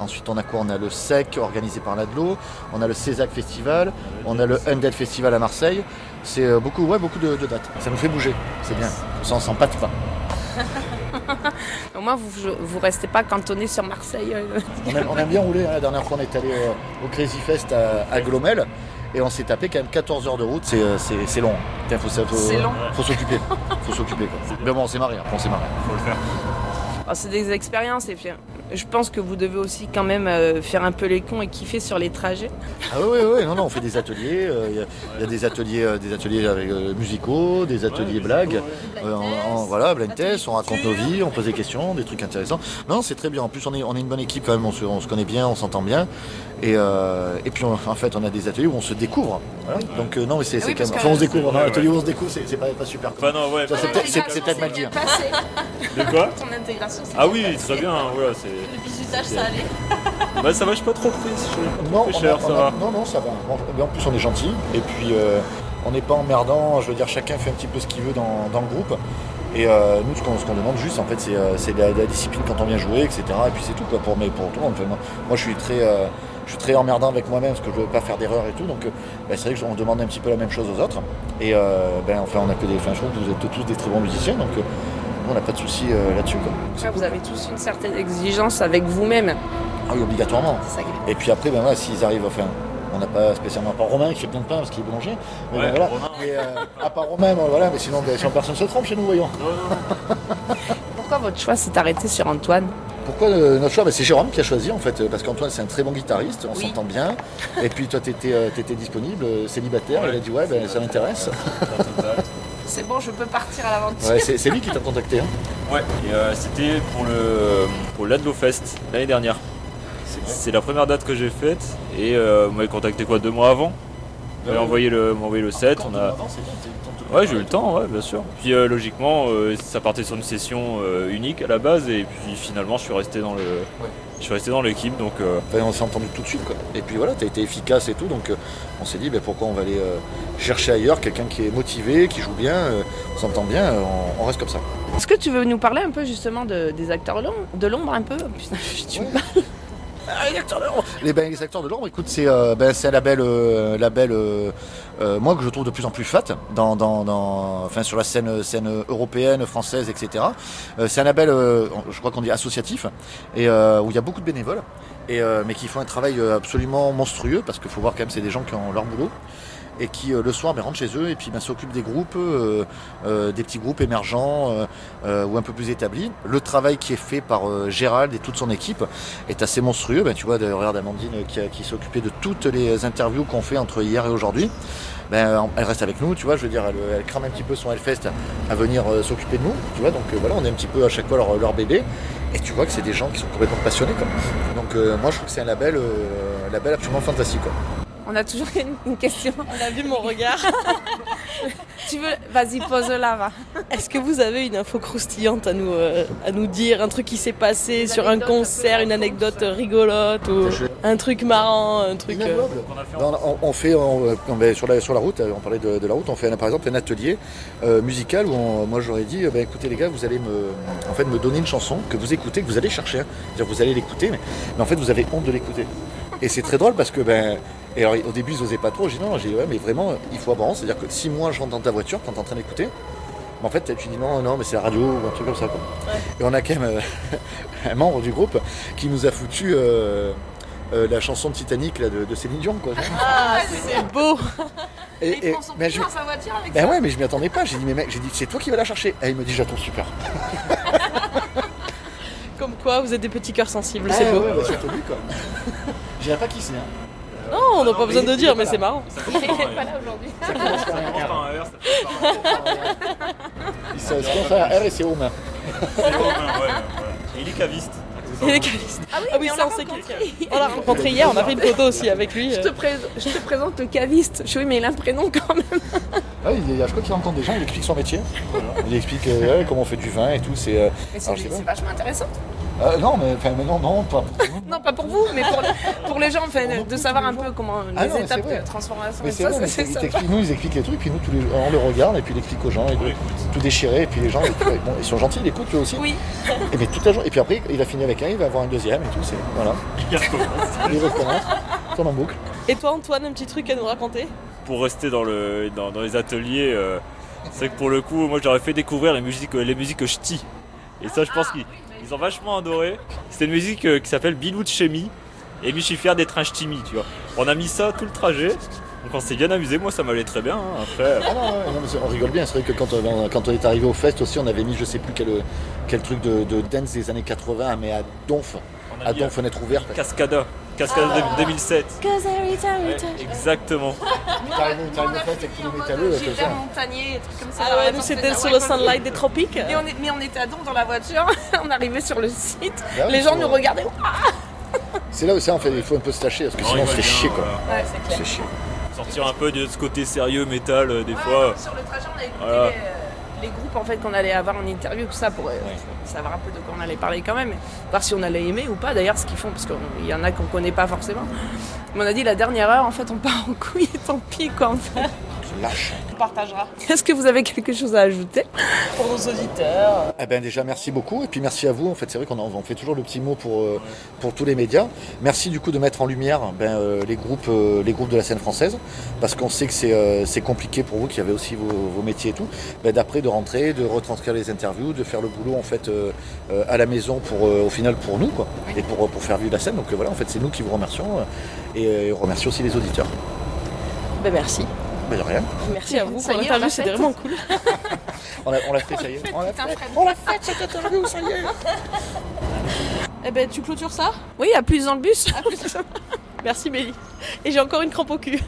ensuite, on a quoi? On a le SEC organisé par l'ADLO. On a le Césac Festival. On a le Undead Festival à Marseille. C'est beaucoup, ouais, beaucoup de, dates. Ça nous fait bouger. C'est bien. Ça, on s'en pâte pas. *laughs* *laughs* Au moins, vous, vous restez pas cantonné sur Marseille. euh. On aime, on aime bien rouler. hein. La dernière fois, on est allé euh, au Crazy Fest à, à Glomel et on s'est tapé quand même 14 heures de route. C'est, euh, c'est, c'est long. Putain, faut, faut, C'est long. faut s'occuper. faut s'occuper. Quoi. Mais bon, on s'est marré. après, On s'est marré. Faut le faire. Ah, c'est des expériences et puis je pense que vous devez aussi quand même euh, faire un peu les cons et kiffer sur les trajets. Ah oui, oui, oui. Non, non, on fait des ateliers. euh, Il y a- il y, a des ateliers, euh, des ateliers avec, euh, musicaux, des ateliers blagues. Euh, en- en- voilà, blind test. On raconte nos vies, on pose des questions, des trucs intéressants. Non, c'est très bien. En plus, on est, on est une bonne équipe quand même. On se, on se connaît bien, on s'entend bien. Et, euh, et puis, on- en fait, on a des ateliers où on se découvre. Voilà. Donc, euh, non, mais c'est, Ah oui, quand même. Enfin, on se découvre. L'atelier ouais. où on se découvre, c'est, pas, pas super. Enfin, non, ouais, c'est, peut-être, mal dit. hein. De *laughs* quoi Ton intégration, c'est Ah oui, très bien. Voilà, c'est. Le bisutage, ça allait. *laughs* Bah ça va, je suis pas trop pris. Je suis pas Non, trop a- cher, ça a- va. non, non, ça va. Bon, mais en plus, on est gentil. Et puis, euh, on n'est pas emmerdant. Je veux dire, chacun fait un petit peu ce qu'il veut dans, dans le groupe. Et euh, nous, ce qu'on, ce qu'on demande juste, en fait, c'est, euh, c'est de la, discipline quand on vient jouer, etc. Et puis c'est tout, quoi, pour, mais pour tout le monde. Enfin, moi, moi, je suis très, euh, je suis très emmerdant avec moi-même parce que je veux pas faire d'erreur et tout. Donc, ben, c'est vrai qu'on demande un petit peu la même chose aux autres. Et euh, ben, enfin, on a que des. Enfin, je trouve que vous êtes tous des très bons musiciens. Donc, euh, on n'a pas de souci euh, là-dessus, quoi. Vous avez tous une certaine exigence avec vous-même. Ah oui, obligatoirement. C'est ça qui est Et puis après, ben voilà, s'ils arrivent, enfin, on n'a pas spécialement, à part Romain qui fait plein de pain parce qu'il est boulanger. Mais Ouais, ben voilà. Romain. Euh, à part Romain, ben voilà, mais sinon, ben, sinon personne ne se trompe chez nous, voyons. *laughs* Pourquoi votre choix s'est arrêté sur Antoine? Pourquoi euh, notre choix? Ben, C'est Jérôme qui a choisi en fait, parce qu'Antoine c'est un très bon guitariste, on Oui. s'entend bien. Et puis toi tu étais, disponible, célibataire, il a dit ouais, ben, ça m'intéresse. C'est bon, je peux partir à l'aventure. Ouais, c'est lui qui t'a contacté. Hein. Ouais, et euh, c'était pour le pour l'Adlo Fest l'année dernière. C'est- la première date que j'ai faite et euh, vous m'avez contacté quoi deux mois avant? Vous m'avez envoyé le, m'a envoyé le set, on a. Ouais, j'ai eu le temps, ouais, bien sûr. Puis euh, logiquement, euh, ça partait sur une session euh, unique à la base et puis finalement, je suis resté dans le, je suis resté dans l'équipe donc. euh, Enfin, on s'est entendu tout de suite quoi. Et puis voilà, t'as été efficace et tout, donc euh, on s'est dit ben, pourquoi on va aller euh, chercher ailleurs quelqu'un qui est motivé, qui joue bien, euh, on s'entend bien, euh, on, on reste comme ça. Est-ce que tu veux nous parler un peu justement de- des acteurs de l'ombre un peu? Putain, tu me parles. les acteurs de l'ombre les, ben, les acteurs de l'ombre, écoute, c'est euh, ben, c'est un label, euh, label euh, moi que je trouve de plus en plus fat dans, dans, dans- enfin, sur la scène, scène européenne, française, etc. Euh, c'est un label, euh, je crois qu'on dit associatif, et où il y a beaucoup de bénévoles, et, mais qui font un travail absolument monstrueux, parce qu'il faut voir quand même c'est des gens qui ont leur boulot et qui euh, le soir ben, rentrent chez eux et puis ben, s'occupent des groupes, euh, euh, des petits groupes émergents ou un peu plus établis. Le travail qui est fait par Gérald et toute son équipe est assez monstrueux. Ben, tu vois, de- regarde Amandine qui, qui occupée de toutes les interviews qu'on fait entre hier et aujourd'hui. Ben, elle reste avec nous, tu vois, je veux dire, elle, elle crame un petit peu son Hellfest à venir s'occuper de nous, tu vois, donc voilà, on est un petit peu à chaque fois leur, leur bébé, et tu vois que c'est des gens qui sont complètement passionnés, quoi. Donc euh, moi je trouve que c'est un label, label absolument fantastique, quoi. On a toujours une, une question. *laughs* On a vu mon regard. *laughs* tu veux Vas-y, pose-la, va. Est-ce que vous avez une info croustillante à nous, euh, à nous dire? Un truc qui s'est passé sur un concert, une anecdote rigolote ou un truc marrant, un truc. euh, Non, on, on fait on- on- ben, sur, la, sur la route, euh, on parlait de, de la route, on fait un- par exemple un atelier euh, musical où on- moi j'aurais dit, euh, ben, écoutez les gars, vous allez me, en fait, me donner une chanson que vous écoutez, que vous allez chercher. hein. Vous allez l'écouter, mais, mais en fait vous avez honte de l'écouter. Et c'est très drôle parce que ben, et alors, au début ils osaient pas trop, j'ai dit non, j'ai dit ouais mais vraiment il faut honte, c'est-à-dire que si moi je rentre dans ta voiture quand t'es en train d'écouter, mais en fait tu dis non, non mais c'est la radio ou un truc comme ça quoi. Et on a quand même euh, *laughs* un membre du groupe qui nous a foutu euh, euh, la chanson de Titanic là, de, de Céline Dion quoi. Ah, c'est beau Et, *laughs* et- mais je- dans sa voiture avec ben ça. ouais, mais je m'y attendais pas. J'ai dit, mais mec, j'ai dit, c'est toi qui vas la chercher. Et il me dit, trouve super. Comme quoi, vous êtes des petits cœurs sensibles, Ah c'est beau. ouais, bah, surtout lui, quoi. *laughs* Je dirais pas qui c'est. Hein. Non, on n'a pas besoin de dire, mais c'est marrant. Il est pas là aujourd'hui. Il se- ce qu'on fait à R et c'est aux mains. Et il est caviste. Il est caviste. Ah oui, Ah oui, ça, l'a on sait rencontré. quelqu'un. On l'a rencontré hier, on a fait une photo aussi avec lui. Je te, pré- je te présente le caviste. Je suis oui, mais il a un prénom quand même. Ouais, il, je crois qu'il rencontre des gens, il explique son métier. Il explique euh, ouais, comment on fait du vin et tout. C'est, euh, c'est c'est vachement intéressant. Euh, non, mais, enfin, mais non, non, pas. Non, pas pour vous, mais pour, pour les gens, enfin, de savoir un peu comment Ah les non, étapes de transformation Mais et c'est ça, vrai, mais ça. nous, ils expliquent les trucs, puis nous, tous les, on le regarde, et puis il explique aux gens, et tout, tout déchiré, et puis les gens, et puis, bon, ils sont gentils, ils écoutent eux aussi. Oui. Et, mais toute la journée, et puis après, il a fini avec un, il va avoir un deuxième, et tout, c'est. Voilà. Il recommence. Il recommence, tourne en boucle. Et toi, Antoine, un petit truc à nous raconter? Pour rester dans, le, dans, dans les ateliers, euh, c'est vrai que pour le coup, moi j'aurais fait découvrir les musiques, les musiques ch'ti. Et ça, je pense qu'ils ils ont vachement adoré. C'était une musique euh, qui s'appelle Bilou de Chemi. Et un ch'timi, tu vois. On a mis ça tout le trajet. Donc on s'est bien amusé. Moi, ça m'allait très bien. hein. Après. Ah non, ouais, non, mais c'est- on rigole bien. C'est vrai que quand on, quand on est arrivé au fest aussi, on avait mis je sais plus quel, quel truc de, de dance des années 80, mais à Donf. À Donf, fenêtre ouverte. Cascada. Cascada Ah. de- 2007. Cause every time we Ouais, touch- exactement. *laughs* Gilbert Montagnier, trucs comme ça. Ah ouais, nous c'était sur le Sunlight des tropiques. Mais on, est- mais on était à Donf dans la voiture, *laughs* on arrivait sur le site, Bah les gens nous regardaient. C'est là où ça, en fait, il faut un peu se lâcher, parce que On sinon on se fait rigole chier, quoi. Ouais, c'est clair. Sortir un peu de ce côté sérieux, métal, euh, des fois. Sur le trajet, on a écouté. Les, groupes en fait qu'on allait avoir en interview, tout ça pour euh, savoir un peu de quoi on allait parler quand même, voir si on allait aimer ou pas d'ailleurs ce qu'ils font, parce qu'il y en a qu'on connaît pas forcément. Mais on a dit la dernière heure, en fait, on part en couille, tant pis quoi en fait. Lâche. On partagera. *laughs* Est-ce que vous avez quelque chose à ajouter? Pour nos auditeurs. Eh ben déjà merci beaucoup. Et puis merci à vous. En fait c'est vrai qu'on en- on fait toujours le petit mot pour, euh, pour tous les médias. Merci du coup de mettre en lumière ben, euh, les, groupes, euh, les groupes de la scène française. Parce qu'on sait que c'est c'est compliqué pour vous qui avez aussi vos, vos métiers et tout. Ben, d'après de rentrer de retranscrire les interviews de faire le boulot en fait à la maison pour au final pour nous quoi. Et pour, pour faire vivre la scène. Donc voilà en fait c'est nous qui vous remercions et euh, on remercie aussi les auditeurs. Ben merci. De rien Merci à vous Ça pour y est, on l'interview, c'était vraiment cool. *laughs* on l'a fait ça y est on l'a fait on l'a fait cette interview ça y est *laughs* Eh ben tu clôtures ça? Oui, à plus dans le bus. *laughs* Merci Mélie. Et j'ai encore une crampe au cul.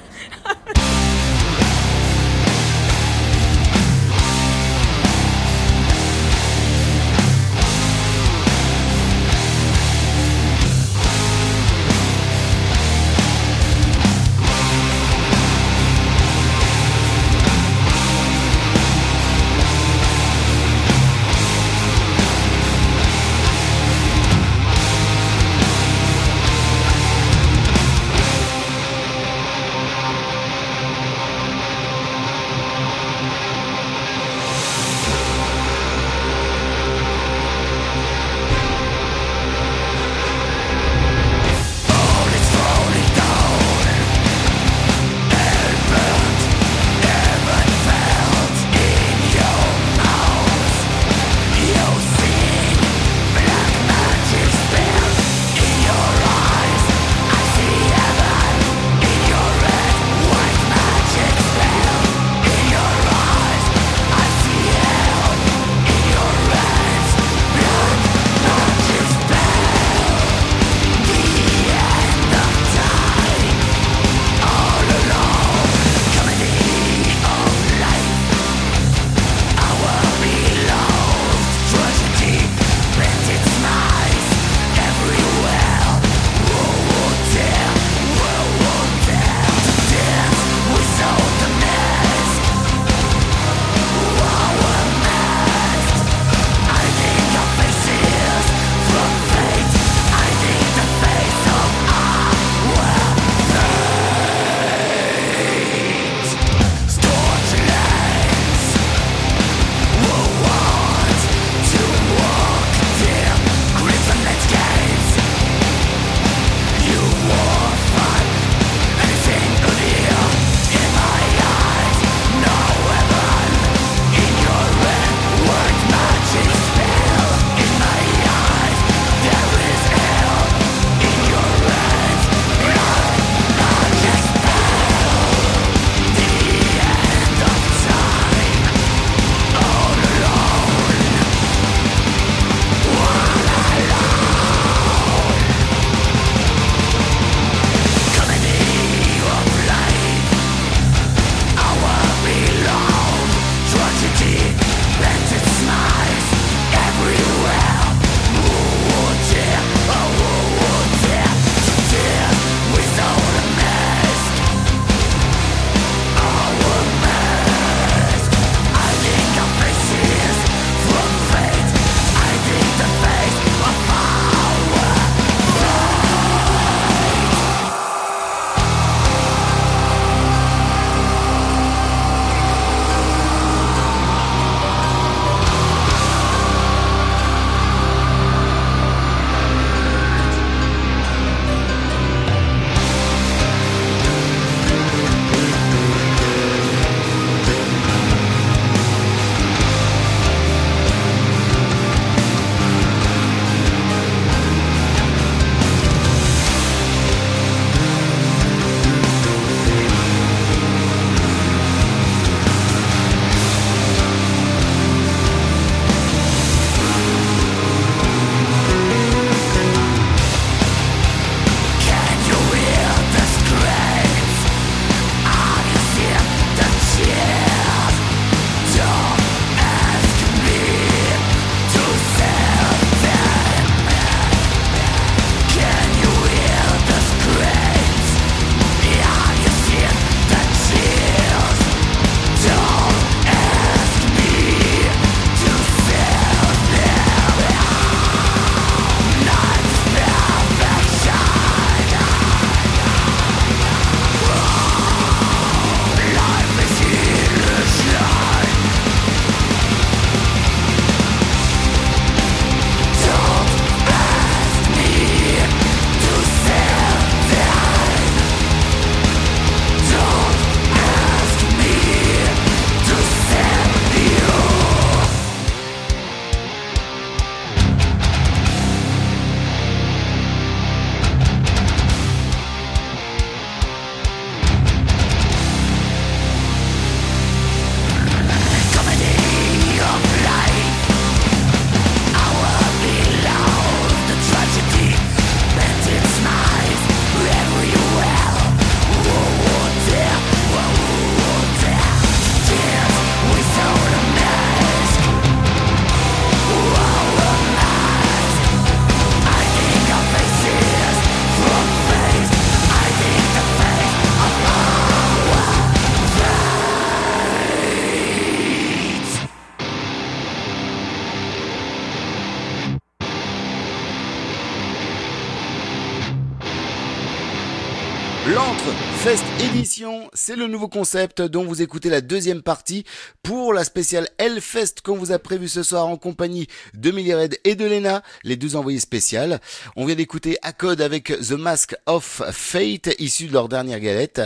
C'est le nouveau concept dont vous écoutez la deuxième partie pour la spéciale Hellfest qu'on vous a prévu ce soir en compagnie de Red et de Lena, les deux envoyés spéciales. On vient d'écouter Acode avec The Mask of Fate, issu de leur dernière galette.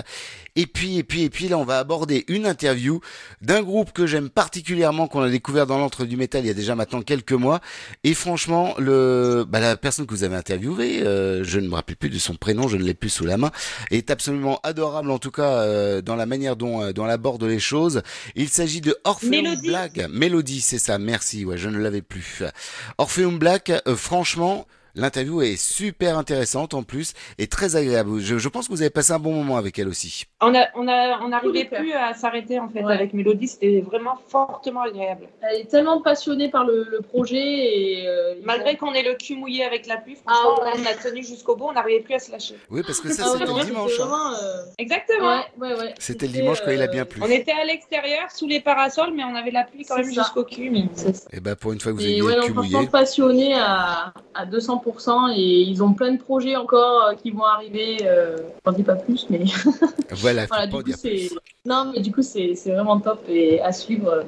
Et puis, et puis, et puis là, on va aborder une interview d'un groupe que j'aime particulièrement, qu'on a découvert dans l'entre du métal il y a déjà maintenant quelques mois. Et franchement, le, bah, la personne que vous avez interviewée, euh, je ne me rappelle plus de son prénom, je ne l'ai plus sous la main, est absolument adorable en tout cas euh, dans la manière dont, euh, dont elle aborde les choses. Il s'agit de Orpheum Black. Mélodie, c'est ça. Merci. Ouais, je ne l'avais plus. Orpheum Black, franchement. L'interview est super intéressante en plus et très agréable. Je, pense que vous avez passé un bon moment avec elle aussi. On a, on a, on n'arrivait plus à s'arrêter en fait avec Mélodie. C'était vraiment fortement agréable. Elle est tellement passionnée par le, projet et euh, malgré qu'on ait le cul mouillé avec la pluie, franchement, ah on a tenu jusqu'au bout. On n'arrivait plus à se lâcher. Oui, parce que *laughs* ça ah c'était le dimanche. Hein. Euh, Exactement. C'était le dimanche quand il a bien plu. On était à l'extérieur sous les parasols, mais on avait la pluie quand même jusqu'au cul. Mais... Et eh ben pour une fois que vous avez le cul mouillé. passionné à, à 200 et ils ont plein de projets encore euh, qui vont arriver. Euh, j'en dis pas plus, mais. *laughs* voilà, du coup, c'est. Non, mais du coup, c'est vraiment top et à suivre.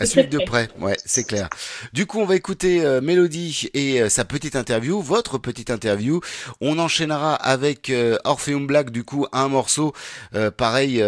Euh, à *laughs* suivre de près, ouais, c'est clair. Du coup, on va écouter euh, Mélodie et euh, sa petite interview, votre petite interview. On enchaînera avec euh, Orpheum Black, du coup, un morceau pareil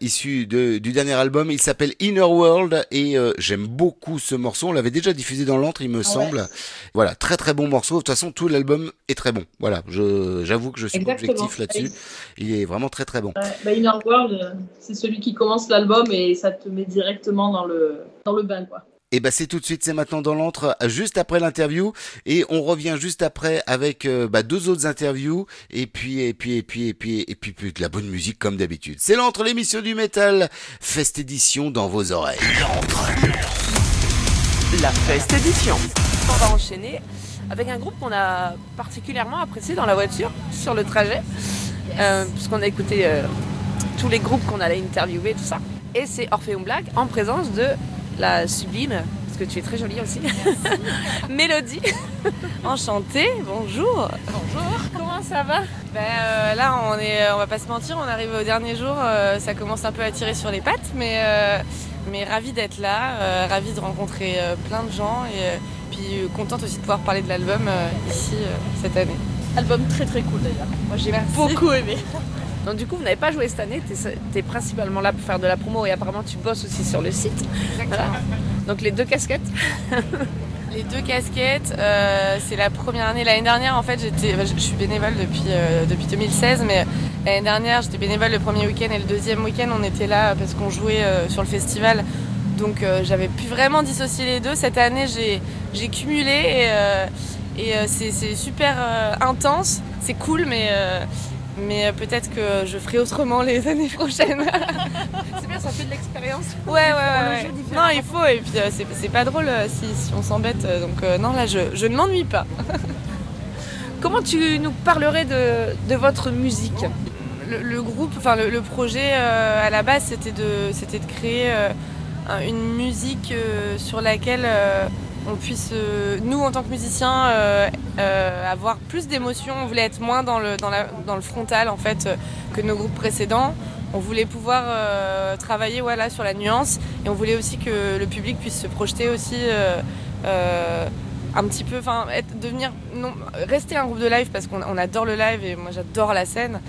issu de, du dernier album. Il s'appelle Inner World et j'aime beaucoup ce morceau. On l'avait déjà diffusé dans l'antre, il me semble. Voilà, très très bon morceau. De toute façon, tout l'album est très bon. Voilà, j'avoue que je suis objectif là-dessus. Il est vraiment très très bon. Bah, Inner World, c'est celui qui commence l'album et ça te met directement dans le dans le bain, quoi. Et eh ben c'est tout de suite, c'est maintenant dans l'entre, juste après l'interview, et on revient juste après avec euh, bah, deux autres interviews, et puis et puis et puis et puis et puis, puis de la bonne musique comme d'habitude. C'est l'entre, l'émission du métal, Fest édition dans vos oreilles. L'entre. La Fest édition. On va enchaîner avec un groupe qu'on a particulièrement apprécié dans la voiture sur le trajet, euh, puisqu'on a écouté euh, tous les groupes qu'on allait interviewer, tout ça. Et c'est Orpheum Black en présence de la sublime, parce que tu es très jolie aussi, *laughs* Mélodie. *laughs* Enchantée, bonjour. Bonjour. Comment ça va? Ben, euh, Là, on est, on va pas se mentir, on arrive au dernier jour, euh, ça commence un peu à tirer sur les pattes, mais, euh, mais ravi d'être là, ravi de rencontrer plein de gens et puis contente aussi de pouvoir parler de l'album ici cette année. Album très très cool d'ailleurs. Moi j'ai beaucoup aimé. Donc du coup, vous n'avez pas joué cette année, tu es, principalement là pour faire de la promo et apparemment tu bosses aussi sur le site. Donc les deux casquettes. *laughs* les deux casquettes, euh, c'est la première année. L'année dernière, en fait, j'étais, je suis bénévole depuis, euh, depuis 2016, mais l'année dernière, j'étais bénévole le premier week-end et le deuxième week-end, on était là parce qu'on jouait euh, sur le festival. Donc j'avais pu vraiment dissocier les deux. Cette année, j'ai, cumulé et, et c'est, super intense. C'est cool, mais mais euh, peut-être que je ferai autrement les *laughs* années prochaines. *laughs* c'est bien, ça fait de l'expérience. Ouais, ouais, ouais. Non, il faut, et puis euh, c'est pas drôle euh, si, on s'embête. Donc, non, là, je, je ne m'ennuie pas. *laughs* Comment tu nous parlerais de, de votre musique? Le, groupe, enfin le, projet à la base, c'était de, de créer une musique sur laquelle on puisse, nous en tant que musiciens, euh, euh, avoir plus d'émotions. On voulait être moins dans le, frontal en fait que nos groupes précédents. On voulait pouvoir travailler voilà, sur la nuance et on voulait aussi que le public puisse se projeter aussi un petit peu, enfin, devenir, non, rester un groupe de live parce qu'on adore le live et moi j'adore la scène,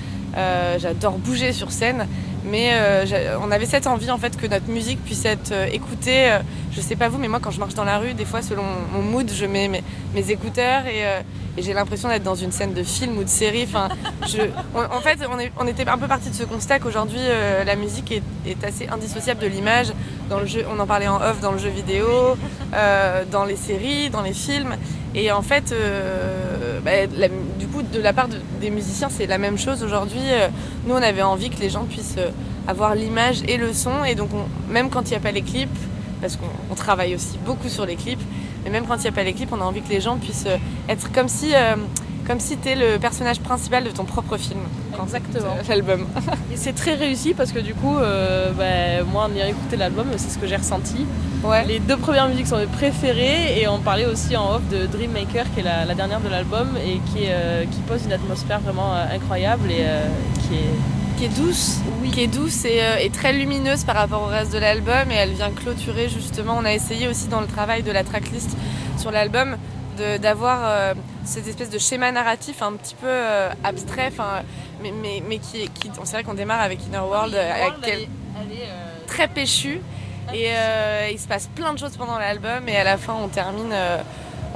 j'adore bouger sur scène, mais on avait cette envie en fait que notre musique puisse être écoutée je sais pas vous, mais moi quand je marche dans la rue, des fois selon mon mood, je mets mes, écouteurs euh, et, j'ai l'impression d'être dans une scène de film ou de série. En fait, on, était un peu parti de ce constat qu'aujourd'hui euh, la musique est, assez indissociable de l'image. On en parlait en off dans le jeu vidéo, euh, dans les séries, dans les films. Et en fait, bah, du coup, de la part des musiciens, c'est la même chose aujourd'hui. nous, on avait envie que les gens puissent avoir l'image et le son. Et donc, même quand il n'y a pas les clips, parce qu'on travaille aussi beaucoup sur les clips. Mais même quand il n'y a pas les clips, on a envie que les gens puissent euh, être comme si, euh, comme si tu es le personnage principal de ton propre film. Exactement. L'album. *laughs* Et c'est très réussi parce que du coup, euh, bah, moi, en ayant écouté l'album, c'est ce que j'ai ressenti. Ouais. Les deux premières musiques sont mes préférées et on parlait aussi en off de Dreammaker qui est la, dernière de l'album et qui, qui, pose une atmosphère vraiment incroyable et qui est qui est douce, qui est douce et, euh, et très lumineuse par rapport au reste de l'album et elle vient clôturer justement. On a essayé aussi dans le travail de la tracklist sur l'album d'avoir euh, cette espèce de schéma narratif un petit peu euh, abstrait, mais, mais, mais qui, est- qui c'est vrai qu'on démarre avec Inner World, euh, avec quel- très péchu. et euh, il se passe plein de choses pendant l'album et à la fin on termine euh,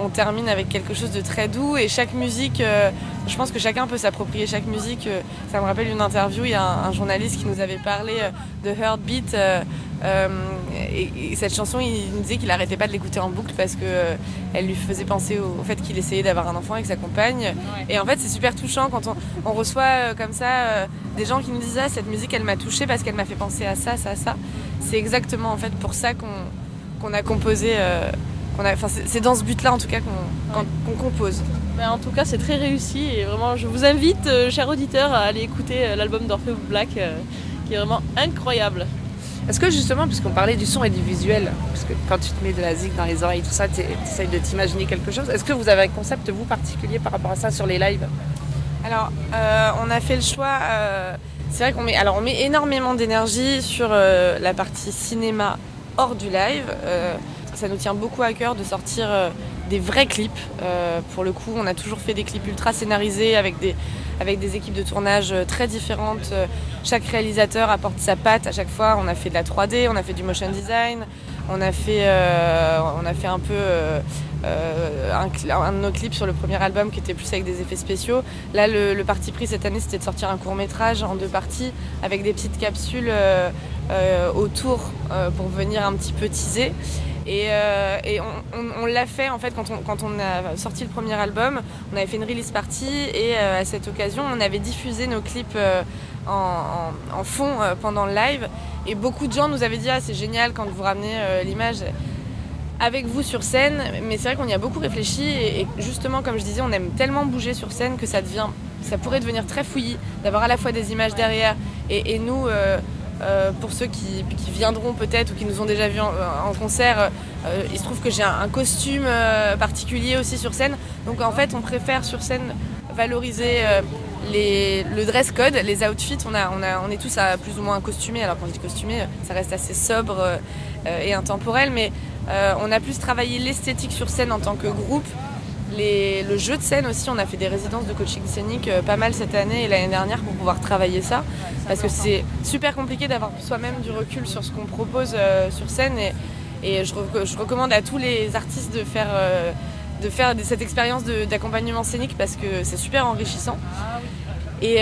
on termine avec quelque chose de très doux et chaque musique euh, je pense que chacun peut s'approprier chaque musique euh, ça me rappelle une interview il y a un, un journaliste qui nous avait parlé euh, de Heartbeat et, et cette chanson il nous disait qu'il arrêtait pas de l'écouter en boucle parce que elle lui faisait penser au, au fait qu'il essayait d'avoir un enfant avec sa compagne. Et en fait c'est super touchant quand on, on reçoit comme ça des gens qui nous disent ah cette musique elle m'a touchée parce qu'elle m'a fait penser à ça ça ça. C'est exactement en fait pour ça qu'on qu'on a composé qu'on a- enfin, c'est dans ce but là en tout cas qu'on compose Mais en tout cas, c'est très réussi et vraiment, je vous invite, euh, chers auditeurs, à aller écouter euh, l'album d'Orpheus Black euh, qui est vraiment incroyable. Est-ce que justement, puisqu'on parlait du son et du visuel, parce que quand tu te mets de la zig dans les oreilles, tout ça, tu essayes de t'imaginer quelque chose, est-ce que vous avez un concept, vous, particulier par rapport à ça sur les lives? Alors, euh, on a fait le choix, euh, c'est vrai qu'on met, alors on met énormément d'énergie sur euh, la partie cinéma hors du live. Euh, ça nous tient beaucoup à cœur de sortir euh, des vrais clips. Euh, pour le coup, on a toujours fait des clips ultra scénarisés avec des, avec des équipes de tournage euh, très différentes. Chaque réalisateur apporte sa patte à chaque fois. On a fait de la 3D, on a fait du motion design, on a fait, on a fait un peu un, de nos clips sur le premier album qui était plus avec des effets spéciaux. Là, le, parti pris cette année, c'était de sortir un court métrage en deux parties avec des petites capsules autour pour venir un petit peu teaser. Et, euh, on, l'a fait en fait quand on, a sorti le premier album, on avait fait une release party et euh, à cette occasion on avait diffusé nos clips euh, en, fond pendant le live. Et beaucoup de gens nous avaient dit ah c'est génial quand vous ramenez l'image avec vous sur scène, mais c'est vrai qu'on y a beaucoup réfléchi et, justement comme je disais on aime tellement bouger sur scène que ça devient, ça pourrait devenir très fouillis d'avoir à la fois des images derrière. Et nous euh, euh, pour ceux qui, viendront peut-être ou qui nous ont déjà vus en, en concert, euh, il se trouve que j'ai un, costume euh, particulier aussi sur scène. Donc en fait, on préfère sur scène valoriser euh, le dress code, les outfits. On, est tous à plus ou moins costumés. Alors quand je dis costumé, ça reste assez sobre euh, euh, et intemporel, mais euh, on a plus travaillé l'esthétique sur scène en tant que groupe. Le jeu de scène aussi, on a fait des résidences de coaching scénique euh, pas mal cette année et l'année dernière pour pouvoir travailler ça. Parce que c'est super compliqué d'avoir soi-même du recul sur ce qu'on propose euh, sur scène. Et, je, rec- je recommande à tous les artistes de faire, euh, cette expérience d'accompagnement scénique parce que c'est super enrichissant. Et,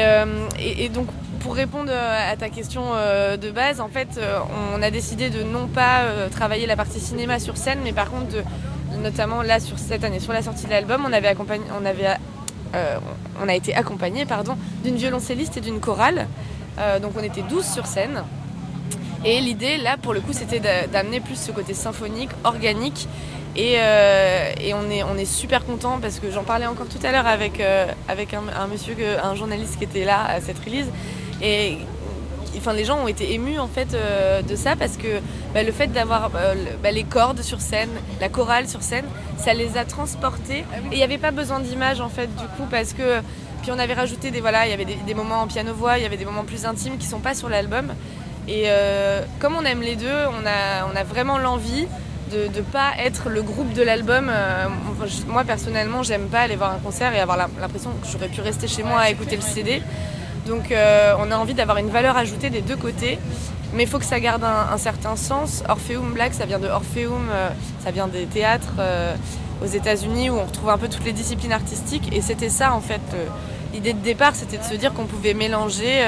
et- donc, pour répondre à ta question de base, en fait, on a décidé de non pas travailler la partie cinéma sur scène, mais par contre, de, notamment là, sur cette année, sur la sortie de l'album, on euh, a été accompagné, d'une violoncelliste et d'une chorale. Euh, donc, on était 12 sur scène. Et l'idée, là, pour le coup, c'était d'a- d'amener plus ce côté symphonique, organique. Et, euh, on, est, super content parce que j'en parlais encore tout à l'heure avec, un, monsieur, un journaliste qui était là à cette release. Enfin, les gens ont été émus en fait euh, de ça parce que bah, le fait d'avoir euh, le- bah, les cordes sur scène, la chorale sur scène, ça les a transportés. Et il n'y avait pas besoin d'image en fait du coup parce que puis on avait rajouté des voilà, il y avait des, des moments en piano voix, il y avait des moments plus intimes qui sont pas sur l'album. Et euh, comme on aime les deux, on a, on a vraiment l'envie de ne pas être le groupe de l'album. Euh, moi personnellement, j'aime pas aller voir un concert et avoir l'impression que j'aurais pu rester chez moi à écouter le CD. Donc euh, on a envie d'avoir une valeur ajoutée des deux côtés. Mais il faut que ça garde un, certain sens. Orpheum Black, ça vient de Orpheum, euh, ça vient des théâtres euh, aux États-Unis où on retrouve un peu toutes les disciplines artistiques. Et c'était ça en fait. L'idée de départ, c'était de se dire qu'on pouvait mélanger,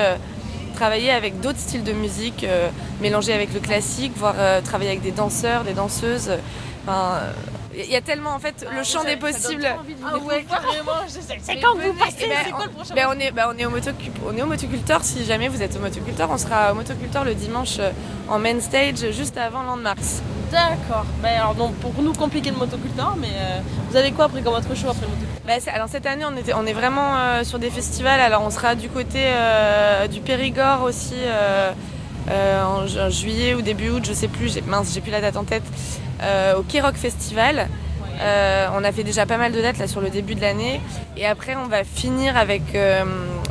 travailler avec d'autres styles de musique, mélanger avec le classique, voire travailler avec des danseurs, des danseuses. Il y a tellement en fait le champ des possibles. Ah ouais, carrément. C'est quand vous passez ben, C'est quoi le on- prochain ben, on est, ben, on est au motocu- on est au motoculteur. Si jamais vous êtes au motoculteur, on sera au motoculteur le dimanche euh, en main stage juste avant Landmarks. D'accord. Ben alors donc pour nous compliqué le motoculteur, mais euh, vous avez quoi après comme autre choix après le motoculteur? Bah, c'est- alors cette année, on, était, on est vraiment euh, sur des festivals. Alors on sera du côté euh, du Périgord aussi euh, euh, en, ju- en juillet ou début août, je sais plus. J'ai, mince, j'ai plus la date en tête. Euh, au K-Rock Festival. Euh, on a fait déjà pas mal de dates là sur le début de l'année. Et après, on va finir avec euh,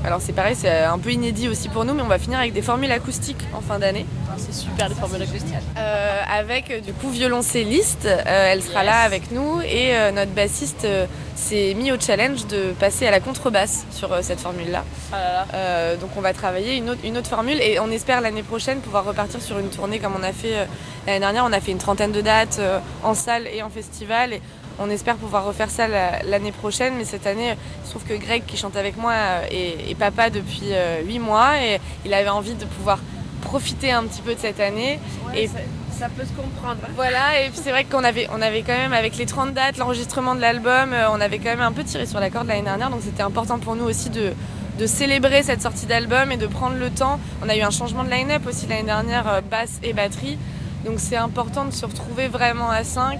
alors c'est pareil, c'est un peu inédit aussi pour nous, mais on va finir avec des formules acoustiques en fin d'année. Ah, c'est super les formules acoustiques. Euh, avec euh, du coup violoncelliste, euh, elle sera là avec nous et euh, notre bassiste s'est mis au challenge de passer à la contrebasse sur cette formule-là. Ah là là. Donc on va travailler une autre, une autre formule et on espère l'année prochaine pouvoir repartir sur une tournée comme on a fait l'année dernière. On a fait une trentaine de dates en salle et en festival et on espère pouvoir refaire ça la- l'année prochaine. Mais cette année, il se trouve que Greg qui chante avec moi euh, est, est papa depuis euh, 8 mois et il avait envie de pouvoir profiter un petit peu de cette année. et Ça peut se comprendre. voilà, et puis c'est vrai qu'on avait, on avait quand même, avec les 30 dates, l'enregistrement de l'album, euh, on avait quand même un peu tiré sur la corde l'année dernière, donc c'était important pour nous aussi de, de célébrer cette sortie d'album et de prendre le temps. On a eu un changement de line-up aussi l'année dernière, euh, basse et batterie, donc c'est important de se retrouver vraiment à 5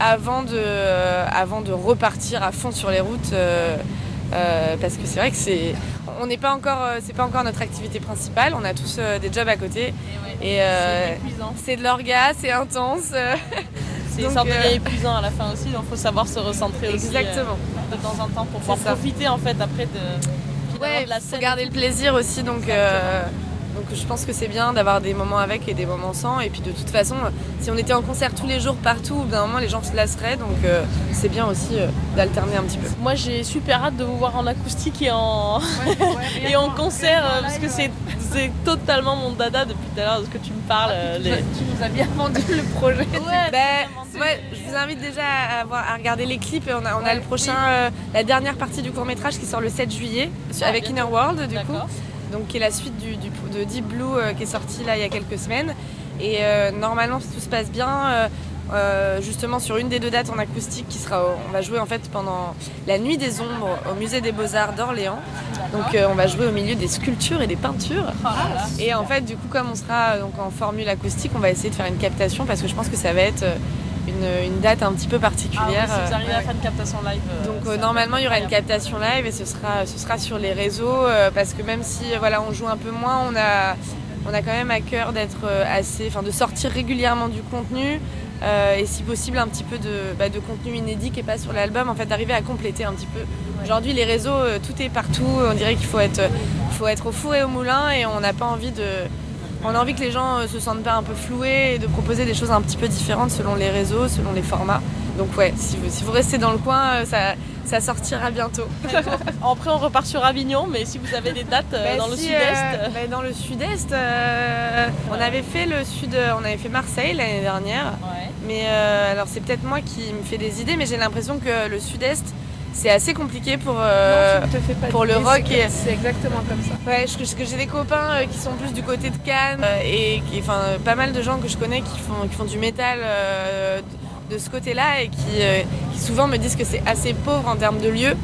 avant de, euh, avant de repartir à fond sur les routes. euh, euh, parce que c'est vrai que c'est on n'est pas encore c'est pas encore notre activité principale on a tous des jobs à côté et C'est de l'orga c'est intense *laughs* C'est ça devient euh, épuisant à la fin aussi, donc il faut savoir se recentrer aussi Exactement. de temps en temps pour pouvoir profiter en fait après de, ouais de la faut scène. garder le plaisir aussi donc donc je pense que c'est bien d'avoir des moments avec et des moments sans et puis de toute façon si on était en concert tous les jours partout au bout d'un moment les gens se lasseraient donc euh, c'est bien aussi euh, d'alterner un petit peu Moi j'ai super hâte de vous voir en acoustique et en, *laughs* et en concert parce que c'est c'est totalement mon dada depuis tout à l'heure de ce que tu me parles. euh, les- Tu nous as bien vendu le projet. Ben, ouais, je vous invite déjà à, voir- à regarder les clips. Et on a, on a le prochain, euh, la dernière partie du court métrage qui sort le 7 juillet Ah, avec. Inner World du coup. Donc qui est la suite du, du- de Deep Blue euh, qui est sorti là il y a quelques semaines. Et euh, normalement si tout se passe bien, euh, justement sur une des deux dates en acoustique qui sera, on va jouer en fait pendant la nuit des ombres au musée des Beaux Arts d'Orléans. Donc euh, on va jouer au milieu des sculptures et des peintures. Et en fait, du coup, comme on sera donc en formule acoustique, on va essayer de faire une captation parce que je pense que ça va être une, une date un petit peu Ah oui, particulière. si vous euh, arrivez à faire une captation live. euh, donc euh, normalement il y aura une captation live et ce sera, ce sera sur les réseaux euh, parce que même si euh, voilà on joue un peu moins, on a, on a quand même à cœur d'être euh, assez, enfin de sortir régulièrement du contenu euh, et si possible un petit peu de, bah, de contenu inédit qui est pas sur l'album, en fait d'arriver à compléter un petit peu. Aujourd'hui les réseaux euh, tout est partout, on dirait qu'il faut être, faut être au four et au moulin et on n'a pas envie de on a envie que les gens euh, se sentent pas un peu floués et de proposer des choses un petit peu différentes selon les réseaux, selon les formats. Donc ouais, si vous, si vous restez dans le coin, euh, ça, ça sortira bientôt. *laughs* Après on repart sur Avignon, mais si vous avez des dates euh, Bah, dans le si, sud-est. euh, bah, dans le sud-est, euh, on avait fait le sud, on avait fait Marseille l'année dernière. Mais euh, alors c'est peut-être moi qui me fais des idées, mais j'ai l'impression que le sud-est c'est assez compliqué pour, euh, Non, pour le rock. c'est- et- C'est exactement comme ça. Ouais, je- parce que j'ai des copains euh, qui sont plus du côté de Cannes euh, et enfin, pas mal de gens que je connais qui font, qui font du métal de, ce côté-là et qui, qui souvent me disent que c'est assez pauvre en termes de lieux.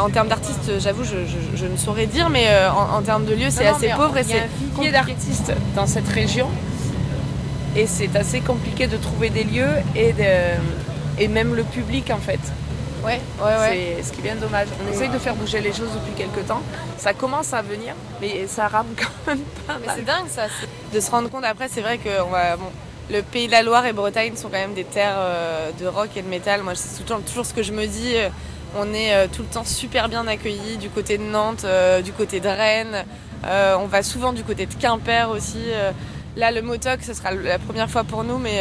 En termes d'artistes, j'avoue, je, je- je ne saurais dire, mais en, en termes de lieux, c'est assez pauvre et Il y a c'est compliqué. d'artistes dans cette région et c'est assez compliqué de trouver des lieux et, de- et même le public en fait. Ouais, ouais, ouais. C'est ce qui est bien dommage. On essaye de faire bouger les choses depuis quelques temps. Ça commence à venir, mais ça rame quand même pas Mais c'est dingue ça, de se rendre compte. Après, c'est vrai que on va, bon, le Pays de la Loire et Bretagne sont quand même des terres euh, de rock et de métal. Moi, c'est toujours, toujours ce que je me dis. euh, On est euh, tout le temps super bien accueillis du côté de Nantes, du côté de Rennes. On va souvent du côté de Quimper aussi. là, le Motoc, ce sera la première fois pour nous, mais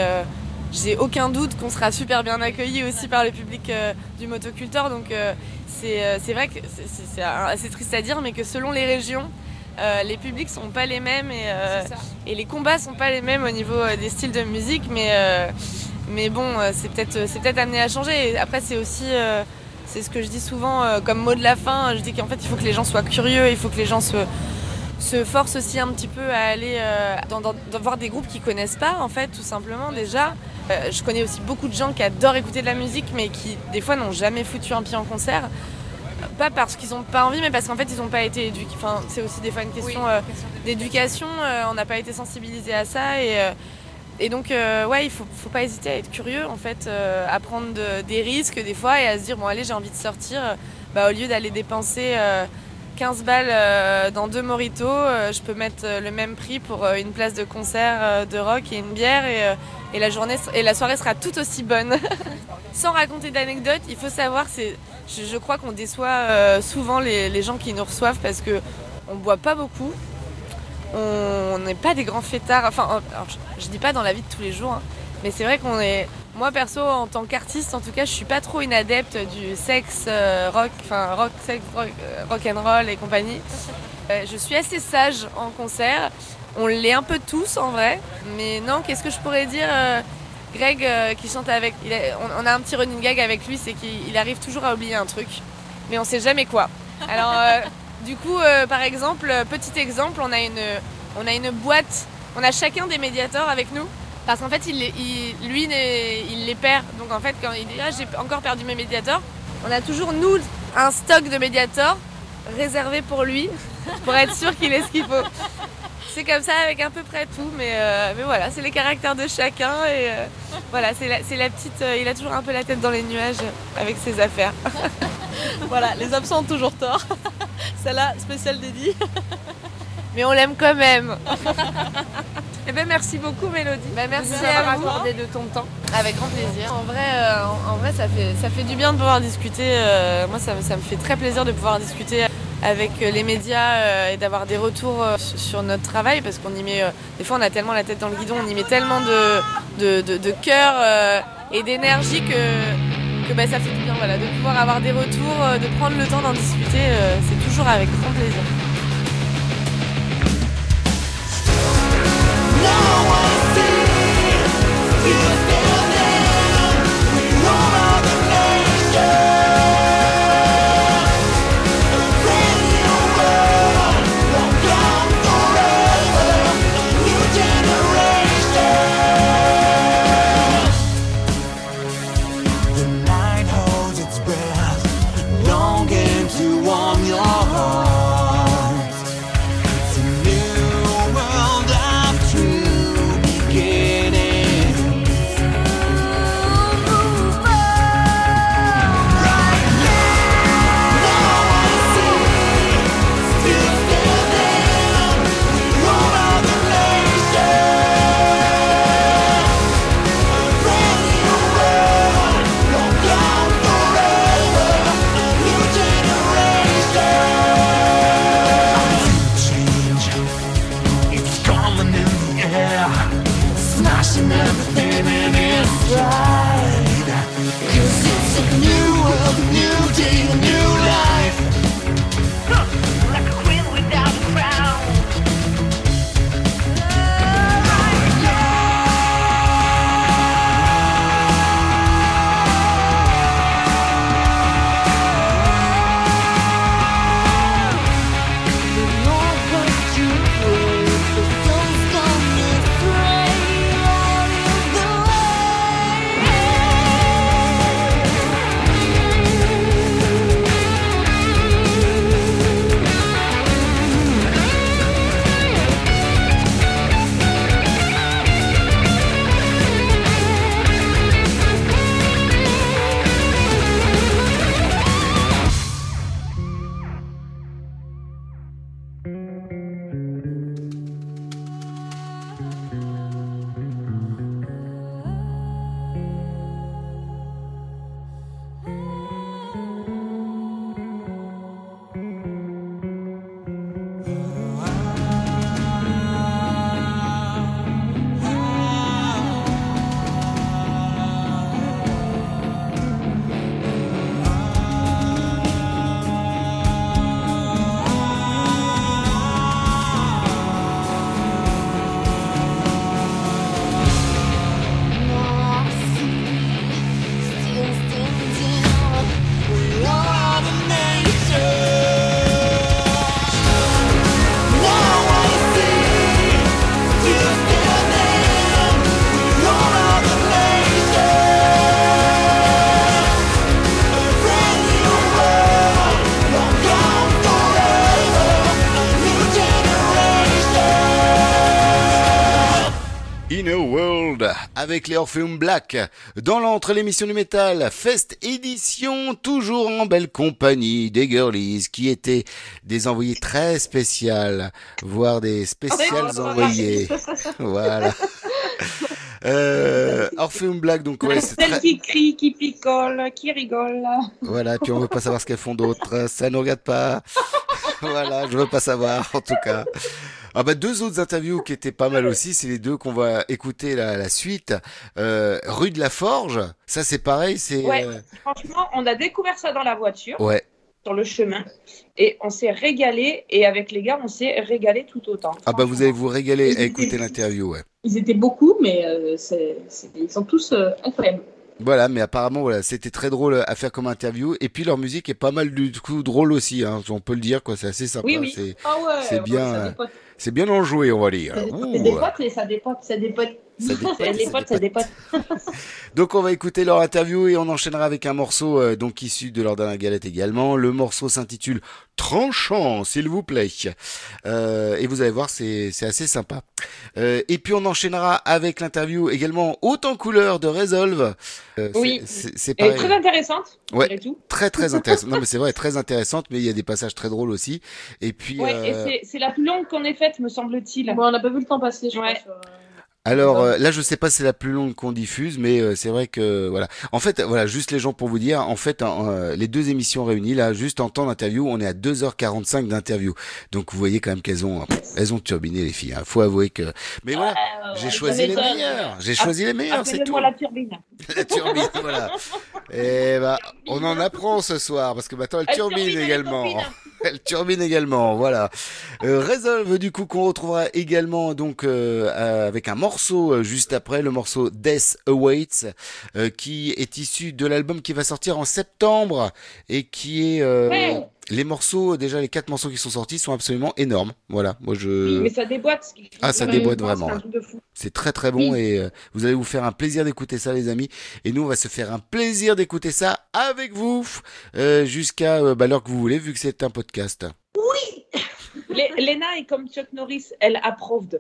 j'ai aucun doute qu'on sera super bien accueillis aussi par le public euh, du motoculteur. Donc, euh, c'est euh, c'est vrai que c'est- assez triste à dire, mais que selon les régions, euh, les publics sont pas les mêmes et, et les combats sont pas les mêmes au niveau des styles de musique, mais, mais bon, c'est peut-être peut-être amené à changer. Et après, c'est aussi, c'est ce que je dis souvent comme mot de la fin, je dis qu'en fait, il faut que les gens soient curieux, il faut que les gens se, se forcent aussi un petit peu à aller euh, dans, dans- dans voir des groupes qu'ils connaissent pas, en fait, tout simplement déjà. Euh, je connais aussi beaucoup de gens qui adorent écouter de la musique, mais qui des fois n'ont jamais foutu un pied en concert pas parce qu'ils n'ont pas envie, mais parce qu'en fait ils n'ont pas été éduqués. Enfin, c'est aussi des fois une question euh, d'éducation. euh, on n'a pas été sensibilisé à ça et et donc euh, ouais, il faut faut pas hésiter à être curieux en fait, euh, à prendre de- des risques des fois et à se dire bon allez j'ai envie de sortir. bah, au lieu d'aller dépenser euh, 15 balles euh, dans deux moritos, euh, je peux mettre euh, le même prix pour une place de concert de rock et une bière et la soirée sera tout aussi bonne. *laughs* Sans raconter d'anecdotes, il faut savoir c'est je, crois qu'on déçoit souvent les, gens qui nous reçoivent parce que on boit pas beaucoup. On n'est pas des grands fêtards. Enfin, je, je, dis pas dans la vie de tous les jours, hein, mais c'est vrai qu'on est. Moi perso, en tant qu'artiste, en tout cas, je suis pas trop une adepte du sexe rock, enfin rock, sex, rock, rock and roll et compagnie. je suis assez sage en concert. On l'est un peu tous en vrai. Mais non, qu'est-ce que je pourrais dire euh, Greg euh, qui chante avec. on, a un petit running gag avec lui, c'est qu'il arrive toujours à oublier un truc. Mais on sait jamais quoi. Alors, euh, *laughs* du coup, par exemple, petit exemple, on a, une, on a une boîte. On a chacun des médiateurs avec nous. Parce qu'en fait, il, lui, il les perd. Donc en fait, quand il dit ah, j'ai encore perdu mes médiateurs, on a toujours nous un stock de médiateurs réservé pour lui, *laughs* pour être sûr qu'il ait ce qu'il faut c'est comme ça avec à peu près tout, mais, euh, mais voilà, c'est les caractères de chacun et euh, voilà, c'est la, la, petite. Euh, il a toujours un peu la tête dans les nuages avec ses affaires. *laughs* voilà, les absents ont toujours tort. *laughs* Celle-là, spéciale dédiée. mais on l'aime quand même. Eh ben merci beaucoup Mélodie. Ben, merci à vous accordé de ton temps. Avec grand plaisir. En vrai, en, vrai ça, fait, ça fait du bien de pouvoir discuter. moi ça, ça, me fait très plaisir de pouvoir discuter avec euh, les médias euh, et d'avoir des retours euh, sur notre travail parce qu'on y met, des fois on a tellement la tête dans le guidon, on y met tellement de, de, cœur et d'énergie que, que bah, ça fait du bien voilà, de pouvoir avoir des retours, de prendre le temps d'en discuter, c'est toujours avec grand plaisir. you were still there, we were the nation. Avec les Orpheum Black. Dans l'entre l'émission du métal, Fest édition, toujours en belle compagnie des girlies qui étaient des envoyés très spéciales, voire des spéciales envoyés. Voilà. *laughs* Euh, Orpheum Black, donc ouais, c'est Celle très... qui crie, qui picole, qui rigole. Voilà, puis on veut pas savoir ce qu'elles font d'autres. Ça nous regarde pas. *laughs* voilà, je veux pas savoir, en tout cas. Ah bah deux autres interviews qui étaient pas mal aussi, c'est les deux qu'on va écouter la, la suite. Euh, rue de la Forge, ça c'est pareil, c'est Ouais, euh, franchement, on a découvert ça dans la voiture, ouais. Sur le chemin, et on s'est régalé. Et avec les gars, on s'est régalé tout autant. Ah bah vous allez vous régaler à écouter l'interview, ouais. Ils étaient beaucoup, mais euh, c'est- c'est- ils sont tous euh, incroyables. Voilà, mais apparemment voilà, c'était très drôle à faire comme interview et puis leur musique est pas mal du coup drôle aussi, hein, on peut le dire quoi, c'est assez sympa, Oui, oui. c'est Ah ouais, c'est ouais, bien, euh. C'est bien enjoué on va dire. C'est des potes et ça dépote, ça dépote. Ça *laughs* dépote, ça potes, ça dépote. *laughs* *laughs* Donc on va écouter leur interview et on enchaînera avec un morceau euh, donc issu de leur dernière galette également. Le morceau s'intitule Tranchant, s'il vous plaît. Euh, et vous allez voir, c'est assez sympa. Euh, et puis on enchaînera avec l'interview également haute en couleur de Resolve. Oui, c'est très intéressante, Ouais, tout. très très intéressant. non mais c'est vrai, très intéressante, mais il y a des passages très drôles aussi. Et puis Ouais, et c'est- la plus longue qu'on ait me semble-t-il. Bon, on n'a pas vu le temps passer, je Ouais. crois. sur, euh, Alors euh, là, je sais pas si c'est la plus longue qu'on diffuse, mais euh, c'est vrai que voilà. En fait, voilà, juste les gens pour vous dire, en fait, en, euh, les deux émissions réunies là, juste en temps d'interview, on est à 2h45 d'interview. Donc vous voyez quand même qu'elles ont, elles ont turbiné les filles. Hein. Faut avouer que. Mais voilà, j'ai choisi les meilleures. J'ai choisi les meilleures, c'est tout. La turbine. *laughs* La turbine, voilà. *laughs* Et bah, on en apprend ce soir parce que maintenant elle Elle turbine également. Elle turbine également, voilà. Euh, Resolve du coup qu'on retrouvera également donc euh, euh, avec un morceau euh, juste après, le morceau Death Awaits, euh, qui est issu de l'album qui va sortir en septembre et qui est euh, Ouais. Les morceaux déjà les quatre morceaux qui sont sortis sont absolument énormes. Voilà, moi je Mais ça déboîte. ah, ça déboîte c'est vraiment. C'est très très bon et euh, vous allez vous faire un plaisir d'écouter ça les amis. Et nous on va se faire un plaisir d'écouter ça avec vous euh, jusqu'à euh, bah, l'heure que vous voulez vu que c'est un podcast. Lé- Léna est comme Chuck Norris, elle approved.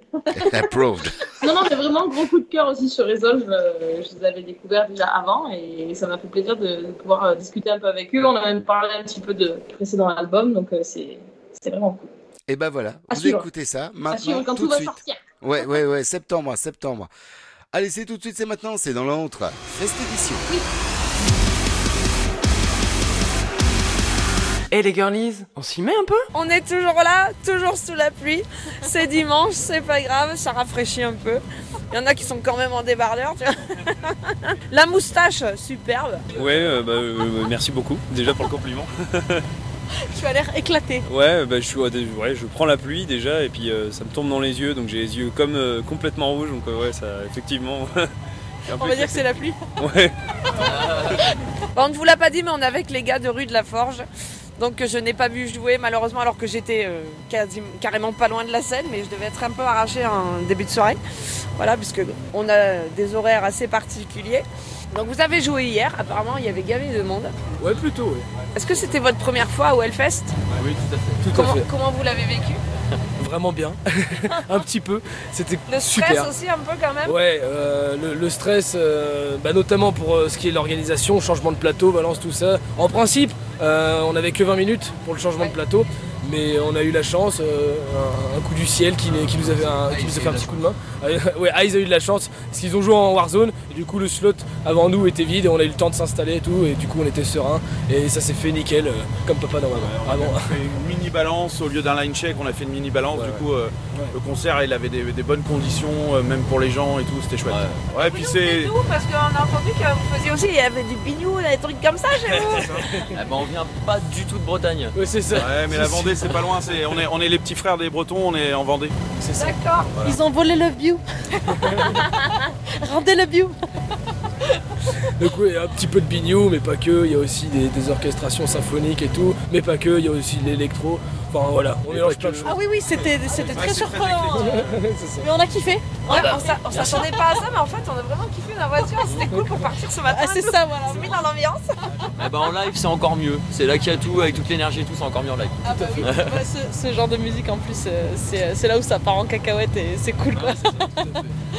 Approved. Non, non, mais vraiment gros coup de cœur aussi sur Resolve. euh, je les avais découverts déjà avant et ça m'a fait plaisir de, de pouvoir euh, discuter un peu avec eux. On a même parlé un petit peu de précédent album, donc euh, c'est c'est vraiment cool. Et ben voilà, À vous suivre. écoutez ça À maintenant suivre quand tout tout de va suite. sortir. Ouais ouais ouais, septembre, septembre. Allez, c'est tout de suite, c'est maintenant, c'est dans l'entre. Fest édition. Et les girlies, on s'y met un peu On est toujours là, toujours sous la pluie. C'est dimanche, c'est pas grave, ça rafraîchit un peu. Il y en a qui sont quand même en débardeur, tu vois. *laughs* La moustache, superbe. Ouais, euh, bah, euh, merci beaucoup déjà pour le compliment. *laughs* Tu as l'air éclaté. Ouais, bah, je, suis, ouais, je prends la pluie déjà et puis euh, ça me tombe dans les yeux, donc j'ai les yeux comme euh, complètement rouges, donc euh, ouais, ça effectivement. *laughs* On va dire que c'est la pluie. Ouais. Bon, on ne vous l'a pas dit, mais on est avec les gars de rue de la Forge. Donc euh, je n'ai pas vu jouer malheureusement alors que j'étais euh, quasi- carrément pas loin de la scène, mais je devais être un peu arraché en début de soirée. Voilà, puisque on a des horaires assez particuliers. Donc vous avez joué hier, apparemment il y avait gavé de monde. Ouais, plutôt, oui. Est-ce que c'était votre première fois au Hellfest? Oui, tout à fait. Tout comment, à fait. comment vous l'avez vécu? *laughs* Vraiment bien. *laughs* un petit peu. C'était Le stress super. aussi un peu quand même? Ouais, euh, le, le stress, euh, bah, notamment pour euh, ce qui est l'organisation, changement de plateau, balance, tout ça. En principe, on n'avait que 20 minutes pour le changement de plateau, mais on a eu la chance, euh, un, un coup du ciel qui, qui nous, avait un, qui nous a fait un petit coup de main. Euh, ouais, Eyes a eu de la chance, parce qu'ils ont joué en Warzone, et du coup le slot avant nous était vide, et on a eu le temps de s'installer et tout, et du coup on était serein, et ça s'est fait nickel, euh, comme papa dans ma main. On a fait une mini balance au lieu d'un line check, on a fait une mini balance. du coup, euh, le concert il avait des, des bonnes conditions, euh, même pour les gens et tout, c'était chouette. Ouais, puis c'est. Parce qu'on a entendu que vous faisiez aussi, il y avait du bignou, des trucs comme ça chez *laughs* vous Eh ben, on vient pas du tout de Bretagne. Ouais, c'est ça. Ouais, mais la Vendée c'est pas loin, c'est, on, est, on est les petits frères des Bretons, on est en Vendée. C'est ça. D'accord. Ils ont volé le view. *laughs* Rendez le view. Donc oui, un petit peu de bignou, mais pas que. Il y a aussi des, des orchestrations symphoniques et tout, mais pas que. Il y a aussi l'électro. Enfin voilà, on mélange plein de choses. Ah oui, oui, c'était c'était très surprenant. *laughs* Mais on a kiffé. Ouais, on s'a- on s'attendait pas à ça, mais en fait, on a vraiment kiffé dans la voiture. C'était cool pour partir ce matin. Ah, c'est ça, voilà. On s'est mis dans l'ambiance. Eh ben, en live, c'est encore mieux. C'est là qu'il y a tout, avec toute l'énergie et tout, c'est encore mieux en live. Ah bah oui, *laughs* ouais, ce, ce genre de musique en plus, euh, c'est c'est là où ça part en cacahuète et c'est cool quoi.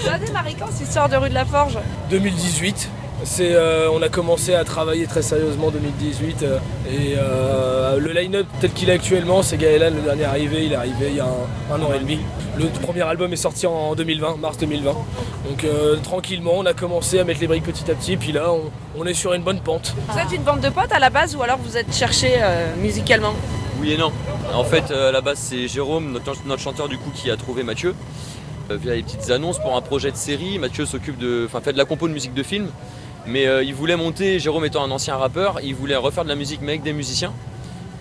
Ça a démarré quand cette histoire de rue de la Forge? 2018. C'est, euh, on a commencé à travailler très sérieusement en 2018 euh, et euh, le line-up tel qu'il est actuellement, c'est Gaëlan, le dernier arrivé, il est arrivé il y a un, un an et demi. Le premier album est sorti en 2020, mars 2020. Donc euh, tranquillement, on a commencé à mettre les briques petit à petit, puis là, on, on est sur une bonne pente. Vous êtes une bande de potes à la base ou alors vous êtes cherché euh, musicalement? Oui et non. En fait, euh, à la base, c'est Jérôme, notre, notre chanteur du coup, qui a trouvé Mathieu via les petites annonces pour un projet de série. Mathieu s'occupe de, enfin, fait de la compo de musique de film, mais euh, il voulait monter. Jérôme étant un ancien rappeur, il voulait refaire de la musique mais avec des musiciens.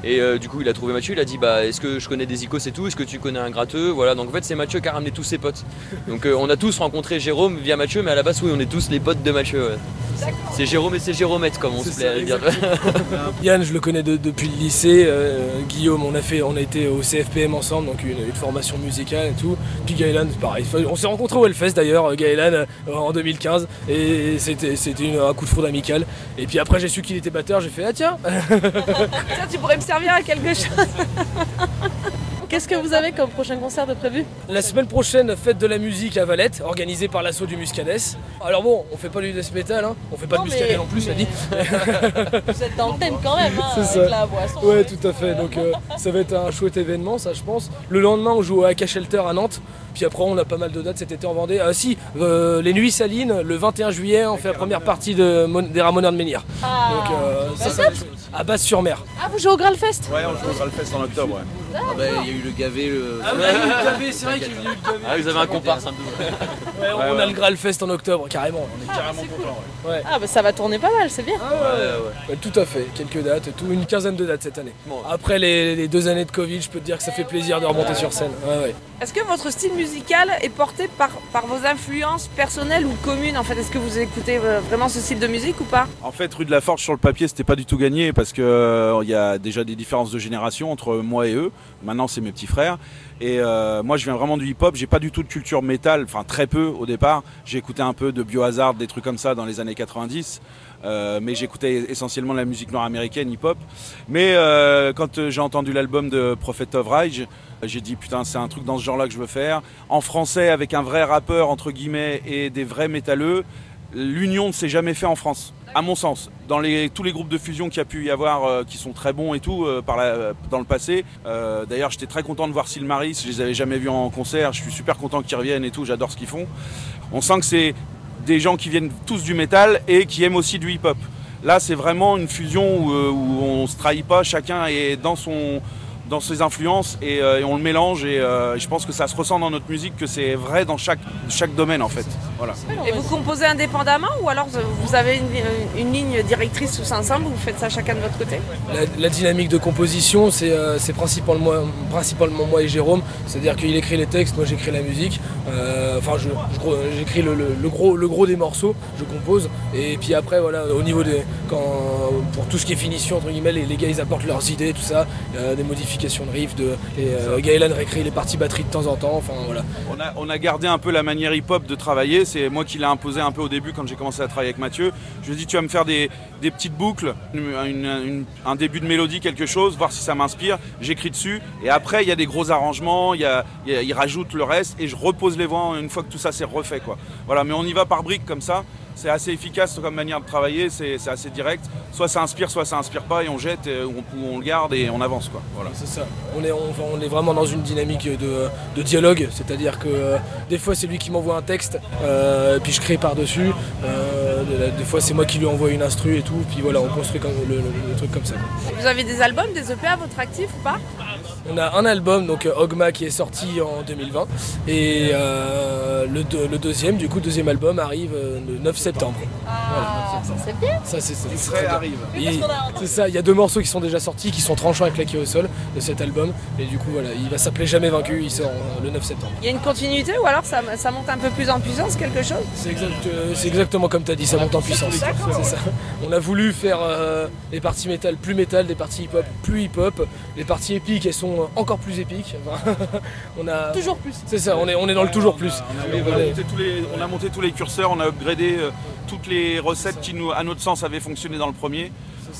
Et euh, du coup, il a trouvé Mathieu. Il a dit, bah, est-ce que je connais des icos et tout? Est-ce que tu connais un gratteux? Voilà. Donc en fait, c'est Mathieu qui a ramené tous ses potes. Donc euh, on a tous rencontré Jérôme via Mathieu, mais à la base, oui, on est tous les potes de Mathieu. ouais. C'est Jérôme et c'est Jérômette, comme on se plaît à dire. *laughs* Yann, je le connais de- depuis le lycée. euh, Guillaume, on a, fait, on a été au CFPM ensemble, donc une, une formation musicale et tout. Puis Gaëlan, c'est pareil. On s'est rencontrés au Hellfest d'ailleurs, Gaëlan, en 2015. Et c'était un coup de foudre amical. Et puis après, j'ai su qu'il était batteur, j'ai fait Ah tiens *laughs* Tiens, tu pourrais me servir à quelque chose. Qu'est-ce que vous avez comme prochain concert de prévu La semaine prochaine, fête de la musique à Valette, organisée par l'assaut du Muscadès. Alors bon, on fait pas du death metal, hein. on fait pas Non, de Muscadet mais- non plus, ça dit. *laughs* Vous êtes dans le thème quand même, hein, avec ça. la boisson. Ouais, tout à fait. Donc euh, ça va être un chouette événement, ça je pense. Le lendemain, on joue à AK Shelter à Nantes. Puis après, on a pas mal de dates cet été en Vendée. Ah si, euh, les Nuits Salines, le 21 juillet, on fait la première partie de Mon- des Ramoneurs de Menhir. Ah, Donc euh, ça, bah, ça être à Basse-sur-Mer. Ah, vous jouez au Gralfest Ouais, on joue au Gralfest en octobre, ouais. Ah bah, il y a eu le gavé, le. Ah, ouais, il y a eu le gavé, c'est vrai qu'il y a eu le gavé. Ah, vous avez un comparse un peu. *laughs* Ouais, on Ouais, a ouais. le Gralfest en octobre, carrément. On est Carrément content, ouais. Ouais. Ah, bah ça va tourner pas mal, c'est bien. Ouais, tout à fait, quelques dates, tout, une quinzaine de dates cette année. Après les, les deux années de Covid, je peux te dire que ça fait plaisir de remonter sur scène. Ouais, ouais. Est-ce que votre style musical est porté par, par vos influences personnelles ou communes en fait? Est-ce que vous écoutez euh, vraiment ce style de musique ou pas? En fait, rue de la Forge sur le papier, c'était pas du tout gagné parce que euh, il y a déjà des différences de génération entre moi et eux. Maintenant, c'est mes petits frères. Et euh, moi, je viens vraiment du hip-hop. J'ai pas du tout de culture métal, enfin très peu au départ. J'ai écouté un peu de Biohazard, des trucs comme ça dans les années 90. Euh, mais j'écoutais essentiellement la musique nord-américaine, hip-hop. Mais quand j'ai entendu l'album de Prophet of Rage, j'ai dit putain c'est un truc dans ce genre-là que je veux faire. En français avec un vrai rappeur entre guillemets et des vrais métalleux. L'union ne s'est jamais fait en France, à mon sens. Dans tous les groupes de fusion qu'il y a pu y avoir, euh, qui sont très bons et tout, euh, la- dans le passé. Euh, D'ailleurs, j'étais très content de voir Silmaris, je les avais jamais vus en concert, je suis super content qu'ils reviennent et tout, j'adore ce qu'ils font. On sent que c'est des gens qui viennent tous du métal et qui aiment aussi du hip-hop. Là, c'est vraiment une fusion où, euh, où on se trahit pas, chacun est dans son dans ses influences et, euh, et on le mélange et euh, je pense que ça se ressent dans notre musique que c'est vrai dans chaque, chaque domaine en fait. Voilà. Et vous composez indépendamment ou alors vous avez une, une ligne directrice tous ensemble ou vous faites ça chacun de votre côté? La, la dynamique de composition, c'est euh, c'est principalement, principalement moi et Jérôme. C'est-à-dire qu'il écrit les textes, moi j'écris la musique. Euh, Enfin, je- je- j'écris le, le- le gros, le gros des morceaux, je compose. Et puis après, voilà, au niveau des. Quand, pour tout ce qui est finition, entre guillemets, les, les gars ils apportent leurs idées, tout ça. euh, des modifications de riff. De, et, euh, Gaëlan réécrit les parties batterie de temps en temps. Enfin, voilà. On a, on a gardé un peu la manière hip-hop de travailler. C'est moi qui l'ai imposé un peu au début quand j'ai commencé à travailler avec Mathieu. Je lui ai dit, tu vas me faire des, des petites boucles, une- une- une- un début de mélodie, quelque chose, voir si ça m'inspire. J'écris dessus. Et après, il y a des gros arrangements, il, y a, il, y a- il rajoute le reste et je repose les voix une fois que tout ça s'est refait. Quoi. Voilà, mais on y va par briques comme ça. C'est assez efficace comme manière de travailler, c'est assez direct. Soit ça inspire, soit ça inspire pas et on jette, et on, ou on le garde et on avance. Quoi. Voilà. C'est ça. On est, on, on est vraiment dans une dynamique de, de dialogue, c'est-à-dire que euh, des fois c'est lui qui m'envoie un texte, euh, puis je crée par-dessus. Euh, des fois c'est moi qui lui envoie une instru et tout, puis voilà, on construit comme le, le- le truc comme ça. Vous avez des albums, des EP à votre actif ou pas? On a un album, donc euh, Ogma, qui est sorti en 2020, et euh, le, deux- le deuxième, du coup, deuxième album arrive euh, le 9 septembre. Ah, ça c'est bien. Ça, c'est ça. Il c'est ça, il y a deux morceaux qui sont déjà sortis, qui sont tranchants et claqués au sol de cet album, et du coup, voilà, il va s'appeler Jamais Vaincu, il sort euh, le 9 septembre. Il y a une continuité ou alors ça, ça monte un peu plus en puissance quelque chose? C'est exact- euh, c'est exactement comme tu as dit, ça monte en puissance. D'accord. C'est ça. On a voulu faire euh, les parties métal plus métal, des parties hip-hop plus hip-hop. Les parties épiques, elles sont euh, encore plus épiques. Enfin, *laughs* on a... Toujours plus. C'est ça, on est, on est dans le toujours plus. On a, monté tous les, on a monté tous les curseurs, on a upgradé euh, toutes les recettes qui, nous, à notre sens, avaient fonctionné dans le premier.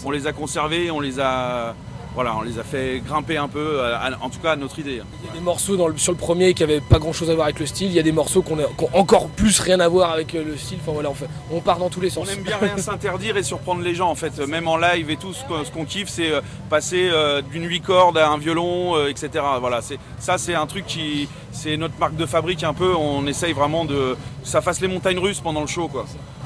On les a conservées, on les a, voilà, on les a fait grimper un peu, à- en tout cas à notre idée. Il y a des morceaux dans le- sur le premier qui avaient pas grand chose à voir avec le style. Il y a des morceaux qu'on a- qui ont encore plus rien à voir avec euh, le style. Enfin voilà, on, fait- on part dans tous les sens. On aime bien rien *laughs* s'interdire et surprendre les gens en fait, même en live et tout, ce qu'on ce qu'on kiffe c'est euh, passer euh, d'une 8 cordes à un violon, euh, etc. Voilà, c'est ça c'est un truc qui, c'est notre marque de fabrique un peu, on essaye vraiment de, ça fasse les montagnes russes pendant le show quoi.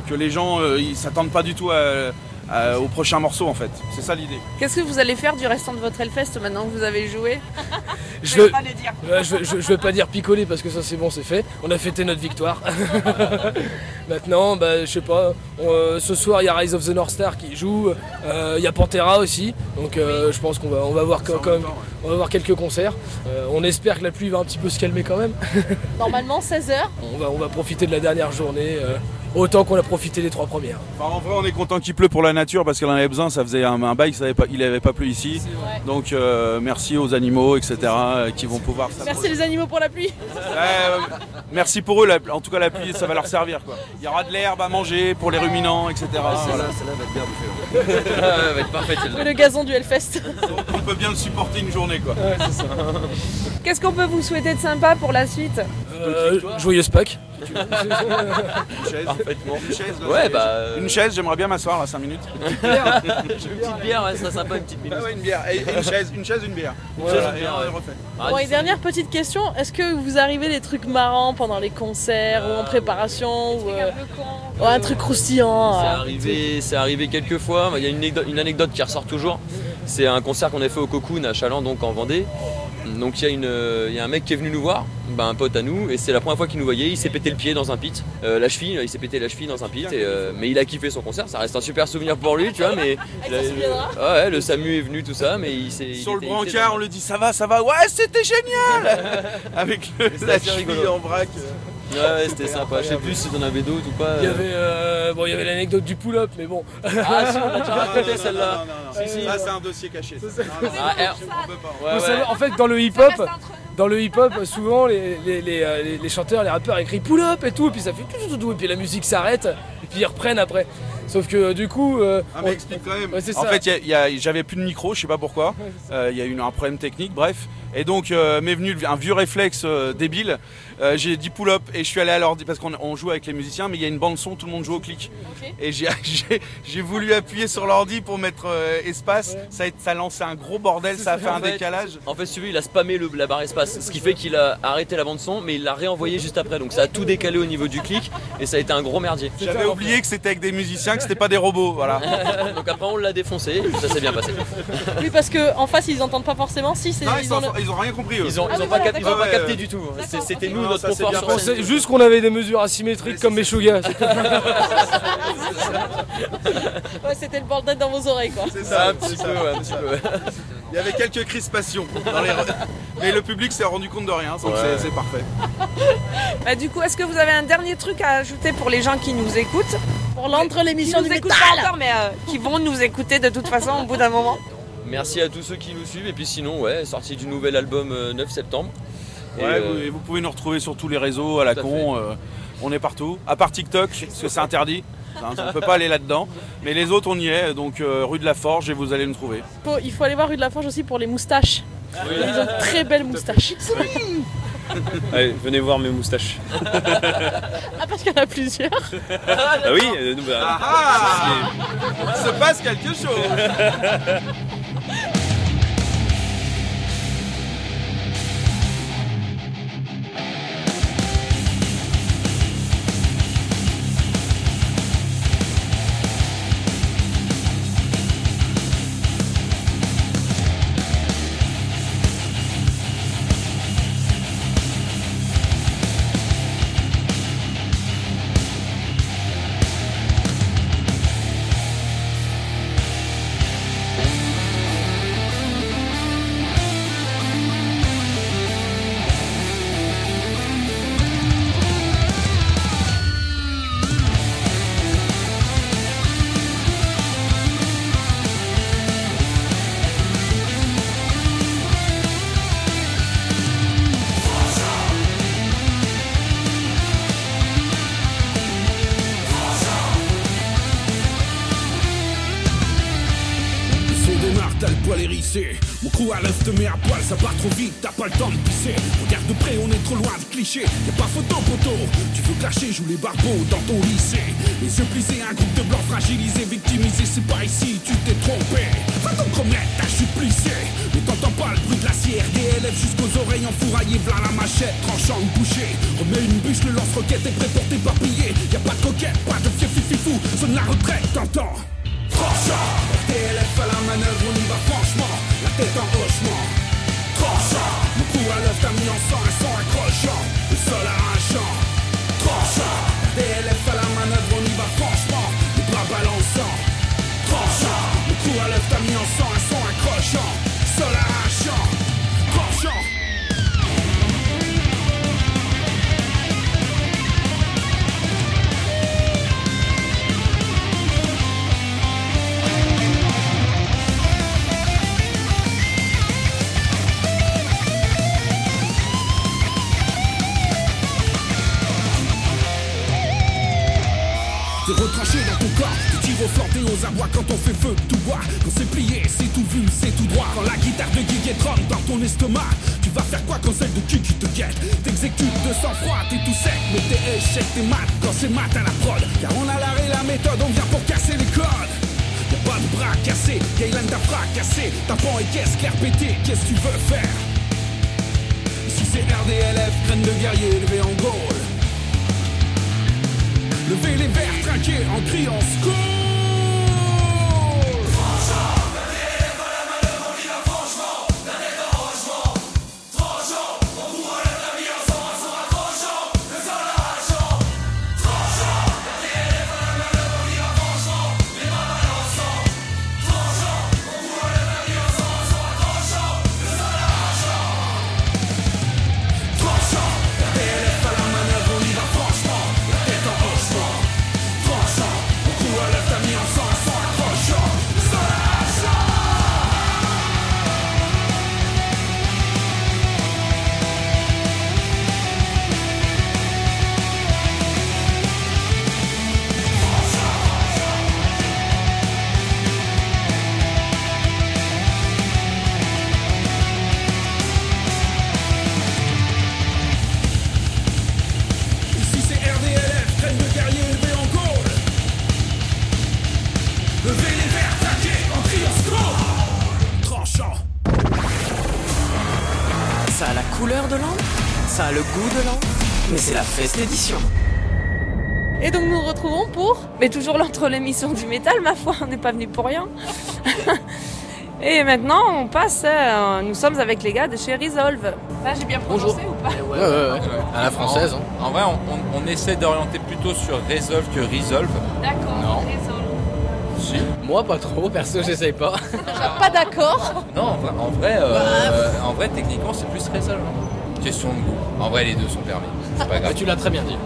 Que les gens euh, ils s'attendent pas du tout à- à- au prochain morceau en fait, c'est ça l'idée. Qu'est-ce que vous allez faire du restant de votre Hellfest maintenant que vous avez joué *laughs* Je vais veux, pas le dire. Je, veux- je veux- je veux pas dire picoler parce que ça c'est bon, c'est fait. On a fêté notre victoire. *laughs* Maintenant, bah, je sais pas. on, euh, ce soir, il y a Rise of the North Star qui joue. euh, Il y a Pantera aussi. Donc, euh, je pense qu'on va, on va voir quand quand même, on va voir quelques concerts. Euh, on espère que la pluie va un petit peu se calmer quand même. *laughs* Normalement, 16h. on va, on va profiter de la dernière journée euh, autant qu'on a profité des trois premières. Enfin, en vrai, on est content qu'il pleut pour la nature parce qu'elle en avait besoin. Ça faisait un, un bail, ça avait pas, il n'avait pas plu ici. Donc, euh, merci aux animaux, etc., euh, qui vont pouvoir. Merci les animaux pour la pluie. Euh, merci pour eux. la- en tout cas, la pluie, ça va leur servir. Quoi. Il y aura de l'herbe à manger pour les ruminants, etc. Voilà. Celle-là *laughs* va être bien bouffée. Elle va être parfaite Et celle-là. le gazon du Hellfest. On peut bien le supporter une journée. Quoi. Qu'est-ce qu'on peut vous souhaiter de sympa pour la suite? Euh, joyeuse Pâques. Une chaise. Parfaitement. Une chaise, là, Ouais, bah, euh, Une chaise, j'aimerais bien m'asseoir là 5 minutes. *laughs* Une petite bière, ouais, ça serait sympa, une petite. Ah ouais, une bière. Et une chaise, une chaise, une bière. Une Voilà, chaise, une et bière, on ouais. refait. Ah, Bon, et dernière petite question, est-ce que vous arrivez des trucs marrants pendant les concerts ou en préparation ou euh, ou un truc croustillant C'est euh, arrivé, c'est arrivé quelques fois. Il y a une anecdote, une anecdote qui ressort toujours. C'est un concert qu'on a fait au Cocoon à Chaland, donc en Vendée. Donc il y, a une, il y a un mec qui est venu nous voir, bah, un pote à nous, et c'est la première fois qu'il nous voyait. Il s'est pété le pied dans un pit, Euh, la cheville, il s'est pété la cheville dans un pit, et, euh, mais il a kiffé son concert. Ça reste un super souvenir pour lui, tu vois. Mais *laughs* il ouais, le Samu est venu tout ça, mais il s'est Sur il le brancard, on lui dit ça va, ça va. Ouais, c'était génial *laughs* Avec le, la cheville rigolo. en vrac. Ouais, ouais, c'était sympa. Je sais plus si t'en avais d'autres ou pas. Il y avait, euh, bon, il y avait l'anecdote du pull-up, mais bon. Ah si, on l'a déjà *laughs* raconté celle-là. Non, non, Si, si. Ça, c'est un dossier caché. ça. Non, non, Ah, non, R. on peut pas. Ouais, Vous ouais. savez, en fait, dans le hip-hop, dans le hip-hop, souvent les, les, les, euh, les- les chanteurs, les rappeurs écrivent pull up et tout, et puis ça fait tout, tout, tout, et puis la musique s'arrête, et puis ils reprennent après. Sauf que du coup, euh, Ah, on- mais explique quand même. Ouais, en ça. fait, il y a- il y a- j'avais plus de micro, je sais pas pourquoi. Euh, Il y a eu un problème technique, bref. Et donc, euh, m'est venu un vieux réflexe euh, débile. Euh, j'ai dit pull up et je suis allé à l'ordi parce qu'on on joue avec les musiciens, mais il y a une bande son, tout le monde joue au clic. Et *laughs* j'ai- voulu appuyer sur l'ordi pour mettre euh, espace. Ça, a, ça a lancé un gros bordel, ça a fait un fait, décalage. En fait, veux, il a spammé le- la barre espace, ce qui fait qu'il a arrêté la bande son, mais il l'a réenvoyé juste après. Donc ça a tout décalé au niveau du clic et ça a été un gros merdier. J'avais oublié que c'était avec des musiciens, que c'était pas des robots. Voilà. *laughs* Donc après, on l'a défoncé et ça s'est bien passé. Oui, parce que en face, ils entendent pas forcément. Si, c'est Non, ils ils, ont ils rien compris. Eux. Ils ont, Ah ils oui, ont pas, voilà, cap- ils ont pas d'accord. capté Ouais. du tout. C'est- C'était nous, Non, notre ça, c'est confort bien sur on scène. sait juste qu'on avait des mesures asymétriques comme tout. *laughs* Ouais, c'était le bordel dans vos oreilles, quoi. C'est ça, Un petit peu, ouais, un petit peu. Il y avait quelques crispations. dans les- Mais le public s'est rendu compte de rien, donc Ouais. c'est- parfait. Bah, Du coup, est-ce que vous avez un dernier truc à ajouter pour les gens qui nous écoutent Pour l'entre l'émission du métal. pas encore, mais euh, qui vont nous écouter de toute façon au bout d'un moment. Merci à tous ceux qui nous suivent. Et puis sinon, ouais, sortie du nouvel album euh, 9 septembre. Et, Ouais, euh, vous, et vous pouvez nous retrouver sur tous les réseaux à la Tout con. euh, on est partout, à part TikTok, parce que c'est interdit. Hein, on ne peut pas aller là-dedans. Mais les autres, on y est. Donc euh, rue de la Forge et vous allez nous trouver. Faut- il faut aller voir rue de la Forge aussi pour les moustaches. Oui. Ils ont de très belles moustaches. Allez, venez voir mes moustaches. Ah, parce qu'il y en a plusieurs. Ah oui, euh, nous, bah, Ah Il se passe quelque chose Y'a pas photo, poteau. Tu veux clasher, joue les barbeaux Retranché dans ton corps, tu tires au flanc et aux abois quand on fait feu, tout bois. Quand c'est plié, c'est tout vu, c'est tout droit. Quand la guitare de Guy trempe dans ton estomac, tu vas faire quoi quand celle de cul qui te guette T'exécutes de sang-froid, t'es tout sec, mais t'es échec, t'es mat quand c'est mat à la prod. Car on a l'arrêt, la méthode, on vient pour casser les codes. Y'a pas de bras cassés, Gaylan t'a fracassé. Pan et caisse clair pété, qu'est-ce que tu veux faire? Si c'est RDLF, graine de guerrier élevé en Gaule. Levez les verres, trinquez en criant score feste édition. Et donc nous nous retrouvons pour Mais toujours l'entre l'émission du métal, ma foi, on n'est pas venu pour rien. *laughs* Et maintenant, on passe, euh, nous sommes avec les gars de chez Resolve. Là, j'ai bien prononcé ou pas? Ouais, ouais, ouais. À la française. En, en vrai, on, on- on essaie d'orienter plutôt sur Resolve que Resolve. D'accord, Non. Resolve. Si. Moi, pas trop, perso, j'essaye pas. *laughs* Pas d'accord Non, en vrai, en vrai, euh, en vrai, techniquement, c'est plus Resolve. hein. Question de goût. En vrai, les deux sont permis. C'est pas grave. tu l'as très bien dit.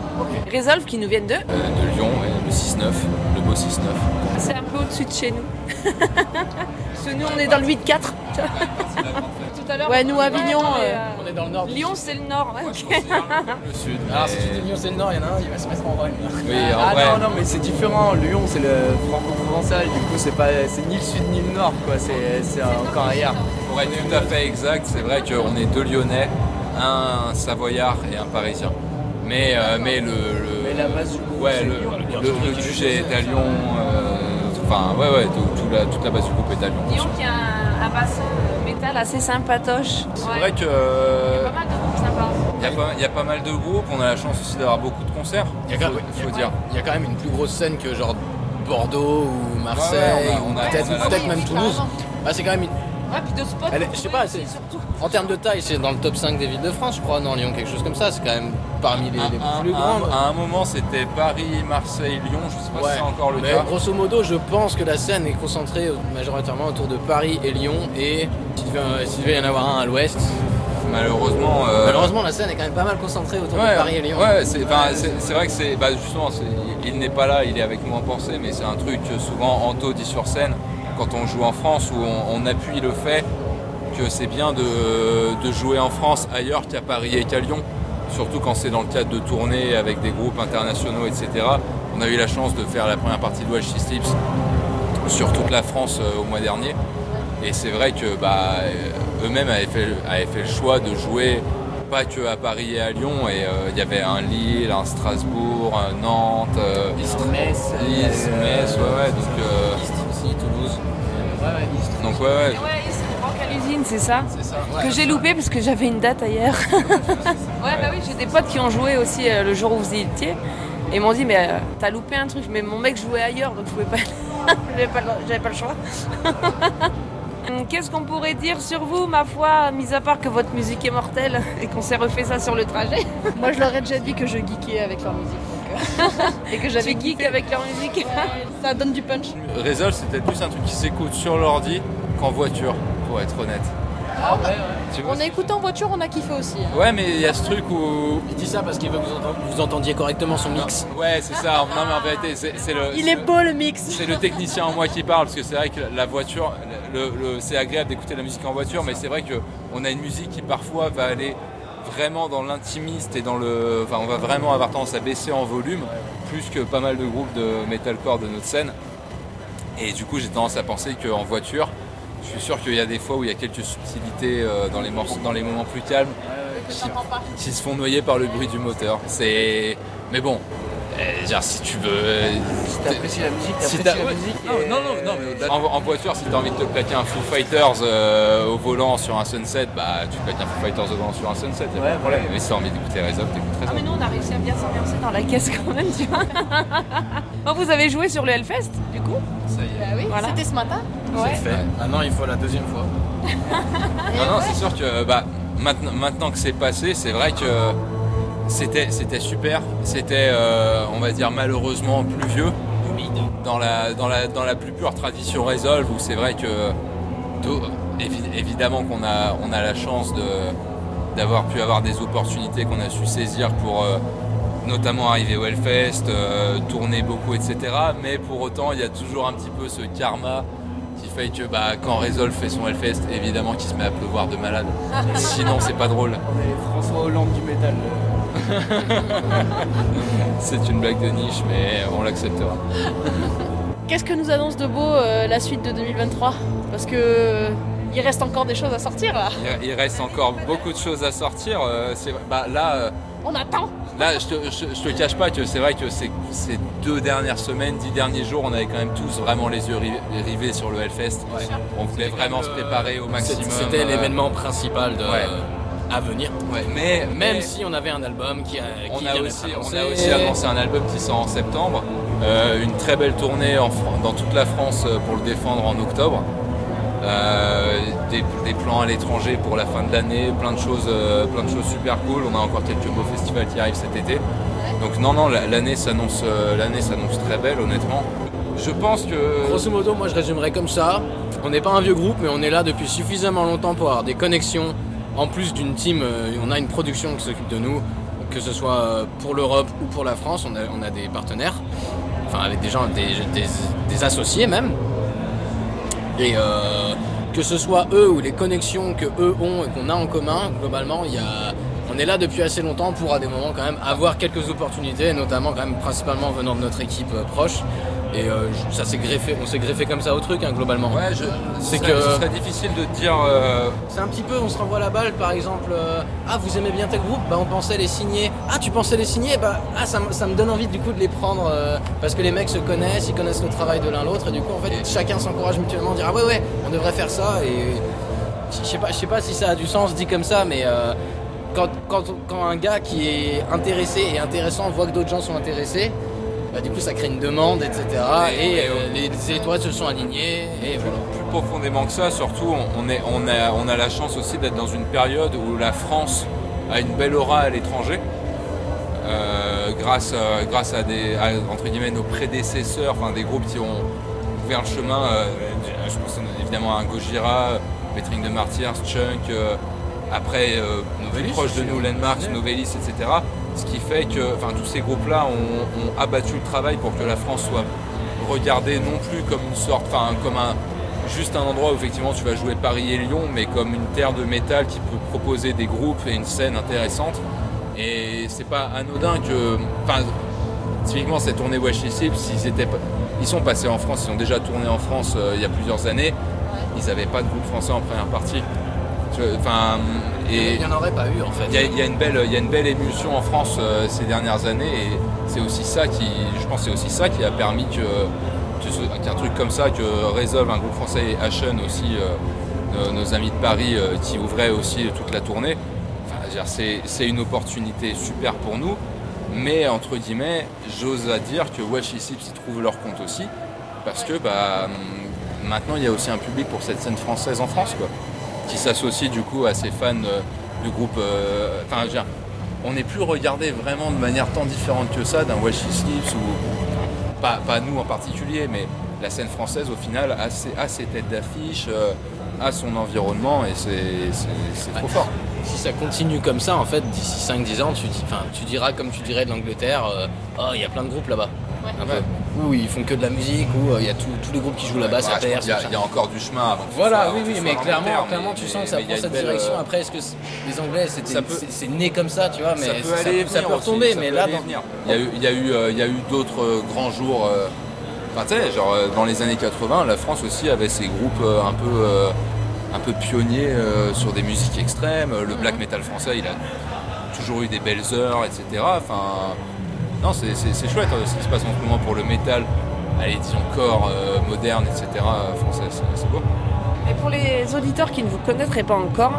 Resolve qui nous viennent de Euh, de Lyon, le 6-9, le beau 6-9. C'est un peu au-dessus de chez nous. *laughs* Parce que nous, on est dans le 8-4. Tout à l'heure. Ouais, nous, Avignon. euh, On est dans le nord. Lyon, c'est le nord. Le sud. Alors, mais- si tu dis Lyon, c'est le nord, il y en a un, il va se mettre en vrai. Oui, en ah vrai. non, non, mais c'est différent. Lyon, c'est le franco-provençal. Du coup, c'est pas, c'est ni le sud ni le nord, quoi. C'est, c'est encore ailleurs. Pour être tout à fait exact, c'est vrai qu'on est deux Lyonnais, un Savoyard et un Parisien. Mais, euh, mais le, le- Mais la base du groupe, ouais, c'est le, Lyon. le, le QG est à Lyon. euh, Enfin, ouais, ouais, tout- tout la- toute la base du groupe est à Lyon. Lyon qui a un, un bassin métal assez sympatoche. C'est Ouais. vrai que euh, Pas mal de groupes sympas. il y, a pas- il y a pas mal de groupes, on a la chance aussi d'avoir beaucoup de concerts. Il y a quand faut, même, faut dire. il y a quand même une plus grosse scène que genre Bordeaux ou Marseille Ouais, ouais, on a- ou on a- peut-être on a- peut-être Oui, même oui, Toulouse. carrément. Bah, c'est quand même une- Ouais, puis de spot. Elle est- je sais pas, c'est- en termes de taille, c'est dans le top 5 des villes de France, je crois, non Lyon, quelque chose comme ça. C'est quand même parmi les, les Un- plus un- grandes. À un moment, c'était Paris, Marseille, Lyon. Je sais pas si c'est encore le mais cas. grosso modo, je pense que la scène est concentrée majoritairement autour de Paris et Lyon, et s'il devait, s'il devait y en avoir un à l'ouest. Malheureusement. euh, Malheureusement, la scène est quand même pas mal concentrée autour Ouais, de Paris et Lyon. Ouais, c'est enfin, c'est- c'est vrai que c'est bah, justement, c'est- il n'est pas là, il est avec moi en pensée, mais c'est un truc que souvent Anto dit sur scène quand on joue en France où on, on appuie le fait que c'est bien de, de jouer en France ailleurs qu'à Paris et qu'à Lyon, surtout quand c'est dans le cadre de tournées avec des groupes internationaux, etc. On a eu la chance de faire la première partie de Watch Lips sur toute la France euh, au mois dernier. Et c'est vrai que bah, euh, eux-mêmes avaient fait, avaient fait le choix de jouer pas que à Paris et à Lyon. Et euh, il y avait un Lille, un Strasbourg, un Nantes, euh, Metz, ouais, ouais. Donc, euh, Istres. donc ouais, ouais. Ouais, c'est le Rock à l'usine, c'est ça ouais. Que j'ai loupé parce que j'avais une date ailleurs. *laughs* ouais, bah oui, j'ai des potes qui ont joué aussi euh, le jour où vous y étiez. Et ils m'ont dit, mais euh, t'as loupé un truc. Mais mon mec jouait ailleurs, donc je pouvais pas. *laughs* j'avais pas, le- j'avais pas le choix. *laughs* Qu'est-ce qu'on pourrait dire sur vous, ma foi, mis à part que votre musique est mortelle et qu'on s'est refait ça sur le trajet? Moi, je leur ai déjà dit que je geekais avec leur musique. *laughs* et que j'avais geek avec leur musique. Ça donne du punch. Resolve, c'est peut-être plus un truc qui s'écoute sur l'ordi qu'en voiture, pour être honnête. Ah ouais, Tu vois, On a écouté en voiture, on a kiffé aussi. hein. Ouais, mais il y a ce truc où. Il dit ça parce qu'il veut que vous, entend- vous entendiez correctement son mix. Ouais, c'est ça. Non, mais en vérité, c'est le. Il est beau le mix. C'est le technicien en moi qui parle, parce que c'est vrai que la voiture, le, le- c'est agréable d'écouter la musique en voiture, mais c'est vrai qu'on a une musique qui parfois va aller vraiment dans l'intimiste et dans le. Enfin, on va vraiment avoir tendance à baisser en volume, plus que pas mal de groupes de metalcore de notre scène. Et du coup, j'ai tendance à penser qu'en voiture, je suis sûr qu'il y a des fois où il y a quelques subtilités euh, dans, les morceaux, dans les moments plus calmes qui, qui se font noyer par le bruit du moteur. C'est. Mais bon. Euh, genre, si tu veux. Si t'apprécies la musique, si t'apprécies t'as- la ouais. musique Non, et- non, non, non, mais au-delà- en, en voiture, si t'as envie de te claquer un Foo Fighters euh, au volant sur un sunset, bah tu claques un Foo Fighters au volant sur un sunset, y'a pas de problème. Mais si t'as envie d'écouter Resolve, t'écoutes Ah Resolve. mais nous on a réussi à bien s'ambiancer dans la caisse quand même, tu vois. Bon, *laughs* vous avez joué sur le Hellfest, du coup Ça y est. Bah oui, Voilà. c'était ce matin. Ouais. C'est fait. Maintenant, il faut la deuxième fois. Non, non, c'est sûr que bah, maintenant, maintenant que c'est passé, c'est vrai que c'était, c'était super. C'était, euh, on va dire, malheureusement pluvieux. Dans la, dans, la, dans la plus pure tradition Resolve, où c'est vrai que, évi- évidemment, qu'on a, on a la chance de, d'avoir pu avoir des opportunités qu'on a su saisir pour euh, notamment arriver au Hellfest, euh, tourner beaucoup, etc. Mais pour autant, il y a toujours un petit peu ce karma qui fait que bah, quand Resolve fait son Hellfest, évidemment qu'il se met à pleuvoir de malade. *laughs* Sinon, c'est pas drôle. On est François Hollande du métal. *laughs* c'est une blague de niche, mais on l'acceptera. Qu'est-ce que nous annonce de beau euh, la suite de 2023 Parce que euh, il reste encore des choses à sortir là. Il, il reste encore beaucoup de choses à sortir. euh, c'est- bah, là, euh, On attend. Là, je te, je- je te cache pas que c'est vrai que ces, ces deux dernières semaines, dix derniers jours, on avait quand même tous vraiment les yeux ri- rivés sur le Hellfest. On voulait vraiment se préparer au maximum. C'était l'événement principal de, ouais. À venir. mais, Même mais- si on avait un album qui, a, On qui a, aussi, on a aussi annoncé un album qui sort en septembre, Euh, une très belle tournée en dans toute la France euh, pour le défendre en octobre, Euh, des, des plans à l'étranger pour la fin de l'année, plein de choses, euh, plein de choses super cool. On a encore quelques beaux festivals qui arrivent cet été. Donc non non, la- l'année s'annonce, euh, l'année s'annonce très belle honnêtement. Je pense que Grosso modo, moi je résumerais comme ça. On n'est pas un vieux groupe, mais on est là depuis suffisamment longtemps pour avoir des connexions. En plus d'une team, euh, on a une production qui s'occupe de nous, que ce soit euh, pour l'Europe ou pour la France, on a, des partenaires, enfin avec des gens, des associés même. Et euh, que ce soit eux ou les connexions que eux ont et qu'on a en commun, globalement, il y a, on est là depuis assez longtemps pour à des moments quand même avoir quelques opportunités, notamment quand même principalement venant de notre équipe euh, proche. Et euh, ça s'est greffé, on s'est greffé comme ça au truc hein, globalement. Ouais, je, c'est ce que ce serait difficile de te dire. euh, c'est un petit peu, on se renvoie la balle, par exemple, euh, ah vous aimez bien tel groupe, bah on pensait les signer, ah tu pensais les signer, bah ah ça, me- ça me donne envie du coup de les prendre parce que les mecs se connaissent, ils connaissent le travail de l'un l'autre et du coup en fait chacun s'encourage mutuellement à dire ah ouais ouais on devrait faire ça et je sais pas, je sais pas si ça a du sens dit comme ça mais quand, quand, quand un gars qui est intéressé et intéressant voit que d'autres gens sont intéressés, bah, du coup ça crée une demande etc et, Et- euh, les étoiles se sont alignées et voilà. plus profondément que ça, surtout, on, on est, on, a, on a la chance aussi d'être dans une période où la France a une belle aura à l'étranger. Euh, grâce, à- grâce à des à, entre guillemets nos prédécesseurs, enfin des groupes qui ont ouvert le chemin. euh, je pense évidemment à un Gojira, Mettring de Martyrs, Chunk, après euh, plus Novelis proche de nous. Landmarks, Novelis, etc. Ce qui fait que tous ces groupes-là ont, ont abattu le travail pour que la France soit regardée non plus comme une sorte, enfin comme un juste un endroit où effectivement tu vas jouer Paris et Lyon, mais comme une terre de métal qui peut proposer des groupes et une scène intéressante. Et c'est pas anodin que, enfin, typiquement cette tournée Wash Ships, ils étaient, ils sont passés en France, ils ont déjà tourné en France euh, il y a plusieurs années. ils n'avaient pas de groupe français en première partie. Je- Enfin, et Il n'y en aurait pas eu en fait. il y, a- il y a une belle, il y a une belle émulsion en France euh, ces dernières années et c'est aussi ça qui, je pense, c'est aussi ça qui a permis que, qu'un truc comme ça, que Resolve, un groupe français, et Ashen aussi, euh, nos, nos amis de Paris euh, qui ouvraient aussi toute la tournée. Enfin, c'est, une opportunité super pour nous, mais entre guillemets, j'ose à dire que Wesh et Sips y trouvent leur compte aussi parce que bah, hum, maintenant il y a aussi un public pour cette scène française en France quoi qui s'associe du coup à ces fans euh, du groupe. euh, Enfin, dire, on n'est plus regardé vraiment de manière tant différente que ça d'un Wesh Sleeps ou pas, pas nous en particulier, mais la scène française au final a ses, a ses têtes d'affiche, euh, a son environnement et c'est trop fort. Si ça continue comme ça, en fait, d'ici 5-10 ans, tu, dis- enfin, tu diras comme tu dirais de l'Angleterre, euh, oh, il y a plein de groupes là-bas. Ou ils font que de la musique, ou euh, il y a tous les groupes qui jouent là-bas, Ouais, ça je pense perce. qu'il y a- machin. il y a encore du chemin avant Voilà, oui, oui, mais clairement, tu sens que ça prend cette direction. euh, Après, est-ce que les Anglais, c'est né comme ça, tu vois, mais ça peut retomber, mais là. Il y a eu, d'autres euh, grands jours. Enfin, tu sais, genre dans les années 80, la France aussi avait ses groupes un peu, un peu pionniers sur des musiques extrêmes. Le black metal français, il a toujours eu des belles heures, etc. Enfin, non, c'est chouette euh, ce qui se passe en ce moment pour le métal à l'édition corps euh, moderne, etc. euh, français, c'est beau. Et pour les auditeurs qui ne vous connaîtraient pas encore,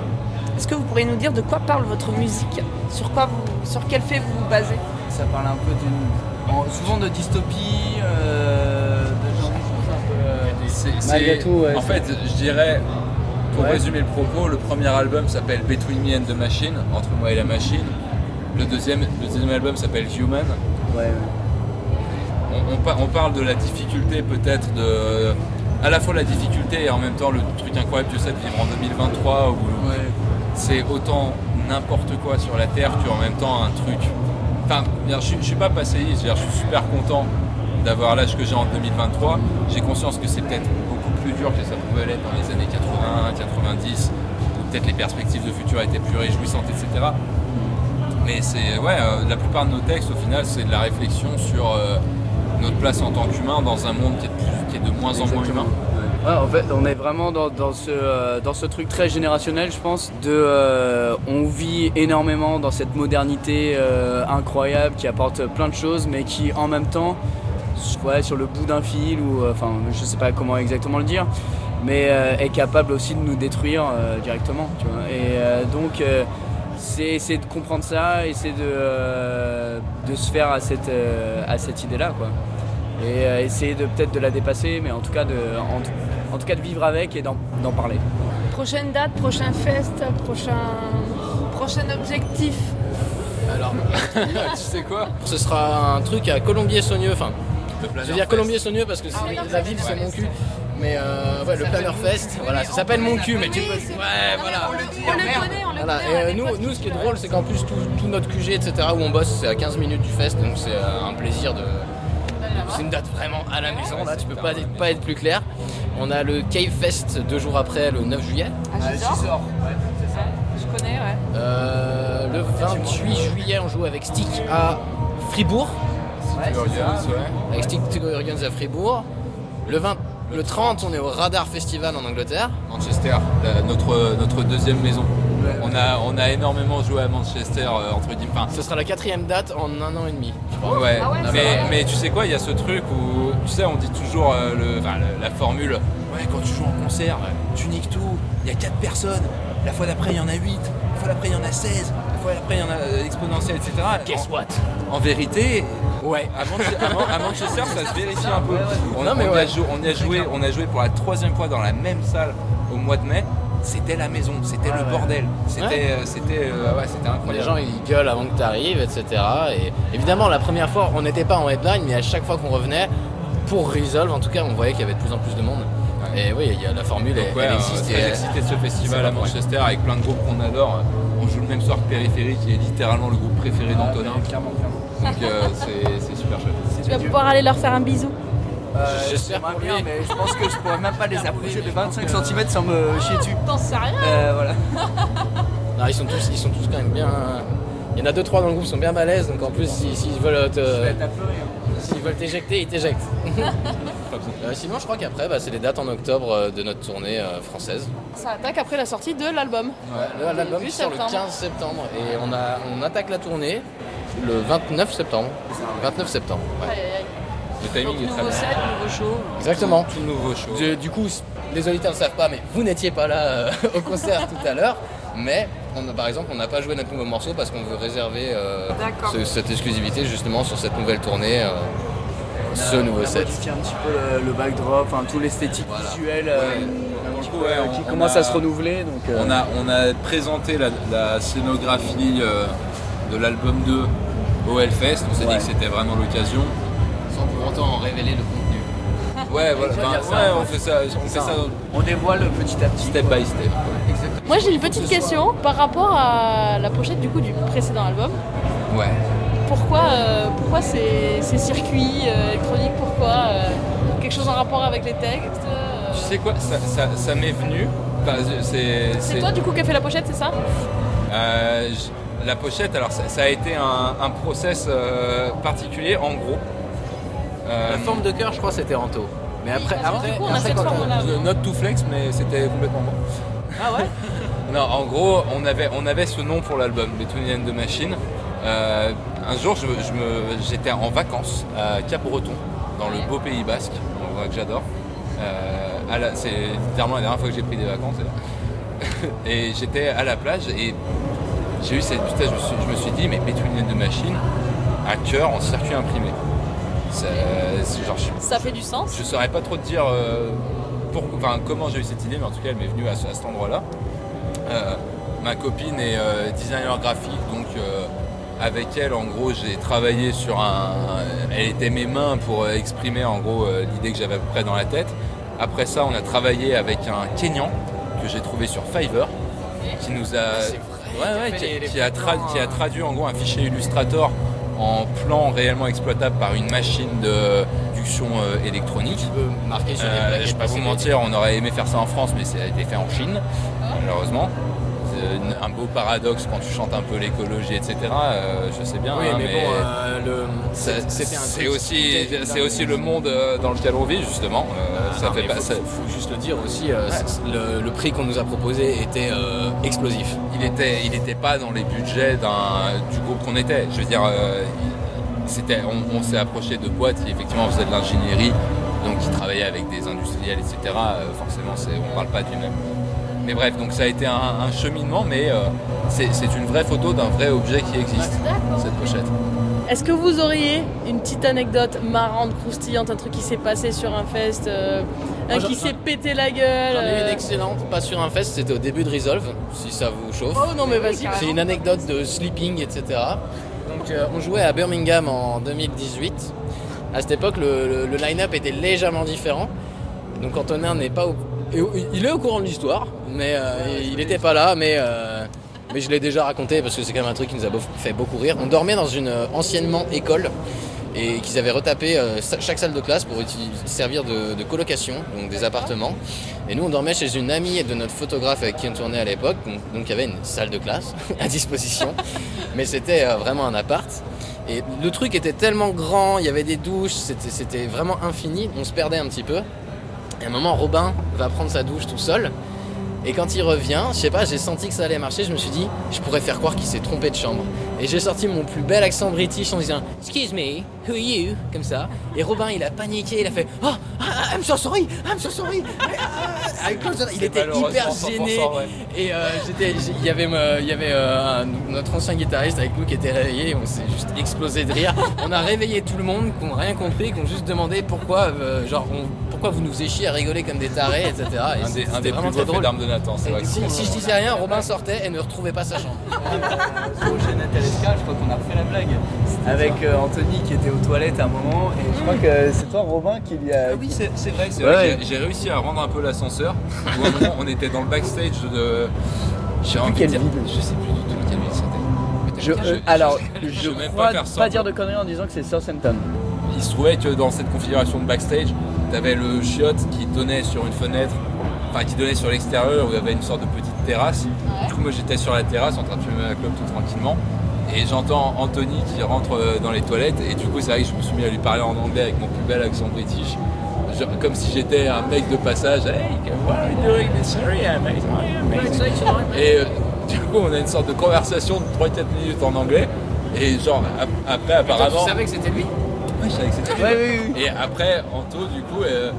est-ce que vous pourriez nous dire de quoi parle votre musique? Sur quoi vous, sur quel fait vous vous basez? Ça parle un peu d'une. en- souvent de dystopie, euh, de genre de choses un peu. euh, tout, ouais, en fait, je dirais, pour Ouais. résumer le propos, le premier album s'appelle Between Me and the Machine, entre moi et la machine. Le deuxième, le deuxième album s'appelle Human. Ouais, On, on par- on parle de la difficulté peut-être de, à la fois la difficulté et en même temps le truc incroyable que c'est de vivre en 2023 où c'est autant n'importe quoi sur la terre qu'en même temps un truc. Enfin, je, je suis pas passéiste, je suis super content d'avoir l'âge que j'ai en 2023. J'ai conscience que c'est peut-être beaucoup plus dur que ça pouvait l'être dans les années 80, 90, où peut-être les perspectives de futur étaient plus réjouissantes, etc. Mais c'est ouais, euh, la plupart de nos textes au final c'est de la réflexion sur euh, notre place en tant qu'humain dans un monde qui est de, plus- qui est de moins en moins humain. Ouais, en fait, on est vraiment dans, dans ce, euh, dans ce truc très générationnel, je pense. De, euh, on vit énormément dans cette modernité euh, incroyable qui apporte plein de choses, mais qui en même temps, ouais, sur le bout d'un fil, ou enfin, je sais pas comment exactement le dire, mais est capable aussi de nous détruire directement. Tu vois. Et donc, c'est essayer de comprendre ça, essayer de, euh, de se faire à cette, euh, à cette idée-là. quoi et euh, essayer de peut-être de la dépasser, mais en tout cas de, en, tout- en tout cas de vivre avec et d'en d'en parler. Prochaine date, prochain fest, prochain, prochain objectif Alors, tu sais quoi? Ce sera un truc à Colombier-Saunieux, enfin, je veux dire. Colombier-Saunieux parce que c'est- la ville c'est mon cul. Mais euh, ouais, le Planner Fest, voilà, ça s'appelle mon cul, mais tu peux. Ouais, voilà. On le connaît, on le Voilà, et euh, nous, nous, ce qui est drôle, c'est qu'en plus, tout, tout notre QG, etc., où on bosse, c'est à 15 minutes du fest, donc c'est euh, un plaisir de. C'est une date vraiment à la maison, là, tu peux pas, être- pas être plus clair. On a le Cave Fest deux jours après, le 9 juillet. Ah, Gisors Je connais, ouais. Euh, le 28 juillet, on joue avec Stick à Fribourg. Glorious, ouais. Avec Stick Tugorians à Fribourg. Le, 20 le 30, on est au Radar Festival en Angleterre. Manchester, la- notre, notre deuxième maison. On a, on a énormément joué à Manchester euh, entre guillemets. Enfin, Ce sera la quatrième date en un an et demi. je crois. Ouais, Ah ouais, mais, mais tu sais quoi, il y a ce truc où, tu sais, on dit toujours euh, le, enfin, le- la formule, ouais, quand tu joues en concert, tu niques tout, il y a 4 personnes, la fois d'après il y en a 8, la fois d'après il y en a 16, d'après il y en a euh, exponentiel, etc. Guess what? En vérité, ouais, à, Manche- à Man- à Manchester ça se vérifie un peu. On, Non, mais on ouais. a on joué, on a joué pour la troisième fois dans la même salle au mois de mai. C'était la maison, c'était le bordel, c'était, Ouais. euh, c'était, euh, ouais, c'était incroyable. Les gens ils gueulent avant que tu arrives, etc. Et évidemment, la première fois, on n'était pas en headline, mais à chaque fois qu'on revenait, pour Resolve, en tout cas, on voyait qu'il y avait de plus en plus de monde. Et oui, il y a la formule, Donc elle, ouais, elle euh, existe. très et elle- excité de ce festival à. Manchester avec plein de groupes qu'on adore. On joue le même soir que Périphérie qui est littéralement le groupe préféré d'Antonin. Donc euh, c'est c'est super chouette. Tu vas pouvoir aller leur faire un bisou. J'espère pour bien, mais je pense que je pourrais même pas les approcher de 25 cm sans me chier dessus. T'en sais rien Euh, voilà. *laughs* Non, ils, sont tous, ils sont tous quand même bien. Il y en a deux trois dans le groupe qui sont bien balèzes, donc en plus, s'ils s'ils veulent te. S'ils veulent t'éjecter, ils t'éjectent. *laughs* Euh, sinon, je crois qu'après, bah, c'est les dates en octobre euh, de notre tournée euh, française. Ça attaque après la sortie de l'album. Ouais, l'album sort le septembre. 15 septembre et on, a, on attaque la tournée le 29 septembre. 29 septembre. ouais. Aïe, aïe, aïe. Le timing est très Nouveau bien. set, nouveau show. Exactement. Tout nouveau show. Du, du coup, les auditeurs ne savent pas, mais vous n'étiez pas là euh, *laughs* au concert tout à l'heure. Mais on a- par exemple, on n'a pas joué notre nouveau morceau parce qu'on veut réserver euh, ce- cette exclusivité justement sur cette nouvelle tournée, euh, ce nouveau on a set. un petit peu le, le backdrop, enfin tout l'esthétique visuelle petit peu, Ouais, euh, on- qui on commence a- à se renouveler. Donc, euh, On, a, on a présenté la, la scénographie euh, de l'album 2 au Hellfest. On s'est dit Ouais. que c'était vraiment l'occasion. Sans pour autant en révéler le contenu. Ouais, voilà. Dire ça, ouais, ouais. on fait ça, on fait ça. ça on dévoile petit à petit. step by step. Moi j'ai une petite question par rapport à la pochette du coup du précédent album. Ouais. Pourquoi, euh, pourquoi ces, ces circuits euh, électroniques Pourquoi euh, quelque chose en rapport avec les textes euh, Tu sais quoi, ça, ça- ça m'est venu. Enfin, c'est, C'est toi du coup qui as fait la pochette, c'est ça? Euh, la pochette, alors ça, ça a été un, un process euh, particulier, en gros. Euh, La forme de cœur, je crois, c'était Anto. Mais après, que après, coup, on après, quand je note tout flex, mais c'était complètement bon. Ah ouais? *laughs* Non, en gros, on avait, on avait ce nom pour l'album, Between and the Machine. Euh, un jour, je, je me- j'étais en vacances à Cap-Breton, dans le beau Pays Basque, un endroit que j'adore. Euh, à la- c'est littéralement la dernière fois que j'ai pris des vacances. *laughs* Et j'étais à la plage et j'ai eu cette putain, je me suis, je me suis dit, mais and the Machine, à cœur en circuit imprimé. Genre, je- Ça fait du sens. je saurais pas trop te dire euh, pour- enfin, comment j'ai eu cette idée, mais en tout cas, elle m'est venue à, ce- à cet endroit-là. Euh, ma copine est designer graphique, donc avec elle, en gros, j'ai travaillé sur un. Elle était mes mains pour exprimer, en gros, euh, l'idée que j'avais à peu près dans la tête. Après ça, on a travaillé avec un Kenyan que j'ai trouvé sur Fiverr, qui nous a. Ouais, ouais, fait qui, les- les qui a qui euh, traduit en gros un fichier Illustrator en plan réellement exploitable par une machine de production euh, électronique. marquer sur les Euh, plaquettes je vais pas vous mentir, on aurait aimé faire ça en France, mais ça a été fait en Chine, malheureusement. Un beau paradoxe quand tu chantes un peu l'écologie, etc. euh, je sais bien. Oui, hein, mais bon, euh, c'est- aussi, c'est le monde euh, dans lequel on vit, justement. Euh, ça Non, fait mais pas. faut, ça- faut- faut juste le dire aussi, le, le prix qu'on nous a proposé était explosif. il était, il était pas dans les budgets du groupe qu'on était. Je veux dire, c'était, on, on s'est approché de boîtes qui effectivement faisaient de l'ingénierie, donc qui travaillaient avec des industriels, etc. Forcément, on parle pas du même. Mais bref, donc ça a été un, un cheminement, mais euh, c'est, une vraie photo d'un vrai objet qui existe, cette pochette. Est-ce que vous auriez une petite anecdote marrante, croustillante, un truc qui s'est passé sur un fest, euh, un qui s'est pété la gueule J'en ai eu une euh, excellente, pas sur un fest, c'était au début de Resolve, si ça vous chauffe. Oh non mais vas-y. C'est une anecdote de sleeping, etc. Donc euh, on jouait à Birmingham en 2018. À cette époque, le, le- le line-up était légèrement différent. Donc Antonin n'est pas au- Il est au courant de l'histoire, mais euh, il n'était pas là, mais, euh, mais je l'ai déjà raconté parce que c'est quand même un truc qui nous a fait beaucoup rire. On dormait dans une euh, anciennement école et qu'ils avaient retapé chaque salle de classe pour servir de, colocation, donc des appartements. Et nous, on dormait chez une amie de notre photographe avec qui on tournait à l'époque, donc il y avait une salle de classe *laughs* à disposition, mais c'était vraiment un appart. Et le truc était tellement grand, il y avait des douches, c'était c'était vraiment infini, on se perdait un petit peu. Et à un moment, Robin va prendre sa douche tout seul. Et quand il revient, je sais pas, j'ai senti que ça allait marcher. Je me suis dit, je pourrais faire croire qu'il s'est trompé de chambre. Et j'ai sorti mon plus bel accent british en disant, Excuse me, who are you? Comme ça. Et Robin, il a paniqué, il a fait, Oh, ah, I'm so sorry, I'm so sorry. Ah, I it. Il était hyper 100% gêné. Et euh, j'étais, il y avait, il y avait euh, un- notre ancien guitariste avec nous qui était réveillé. On s'est juste explosé de rire. On a réveillé tout le monde, qui n'ont rien compris, qui ont juste demandé pourquoi, euh, genre, on- pourquoi vous nous faisiez chier à rigoler comme des tarés, etc. Et Un des, un plus beaux faits d'armes de Nathan, c'est vrai. Si, je disais rien, Robin sortait et ne retrouvait pas sa chambre. Chez je crois qu'on a refait la blague avec euh, Anthony qui était aux toilettes à un moment et je crois que c'est toi Robin qui lui a. Ah oui, c'est vrai, c'est Ouais. vrai. J'ai réussi à rendre un peu l'ascenseur. *laughs* Où à un moment, on était dans le backstage de. Je sais plus quelle ville. Je sais plus du tout quelle ville c'était. Je, Je- euh, alors, je- je, je vais même crois pas faire pas, dire de conneries en disant que c'est Southampton. Il se trouvait que dans cette configuration de backstage, tu avais le chiotte qui donnait sur une fenêtre, enfin qui donnait sur l'extérieur où il y avait une sorte de petite terrasse. Du coup, moi j'étais sur la terrasse en train de fumer ma clope tout tranquillement. Et j'entends Anthony qui rentre euh, dans les toilettes et du coup c'est vrai que je me suis mis à lui parler en anglais avec mon plus bel accent british. Genre, comme si j'étais un mec de passage. Hey, what are you doing in this area, mate? Et euh, du coup on a une sorte de conversation de 3-4 minutes en anglais. Et genre ap- après apparemment... Tu savais que c'était lui? Ouais, oui, oui. Et après, Anto, du coup, euh,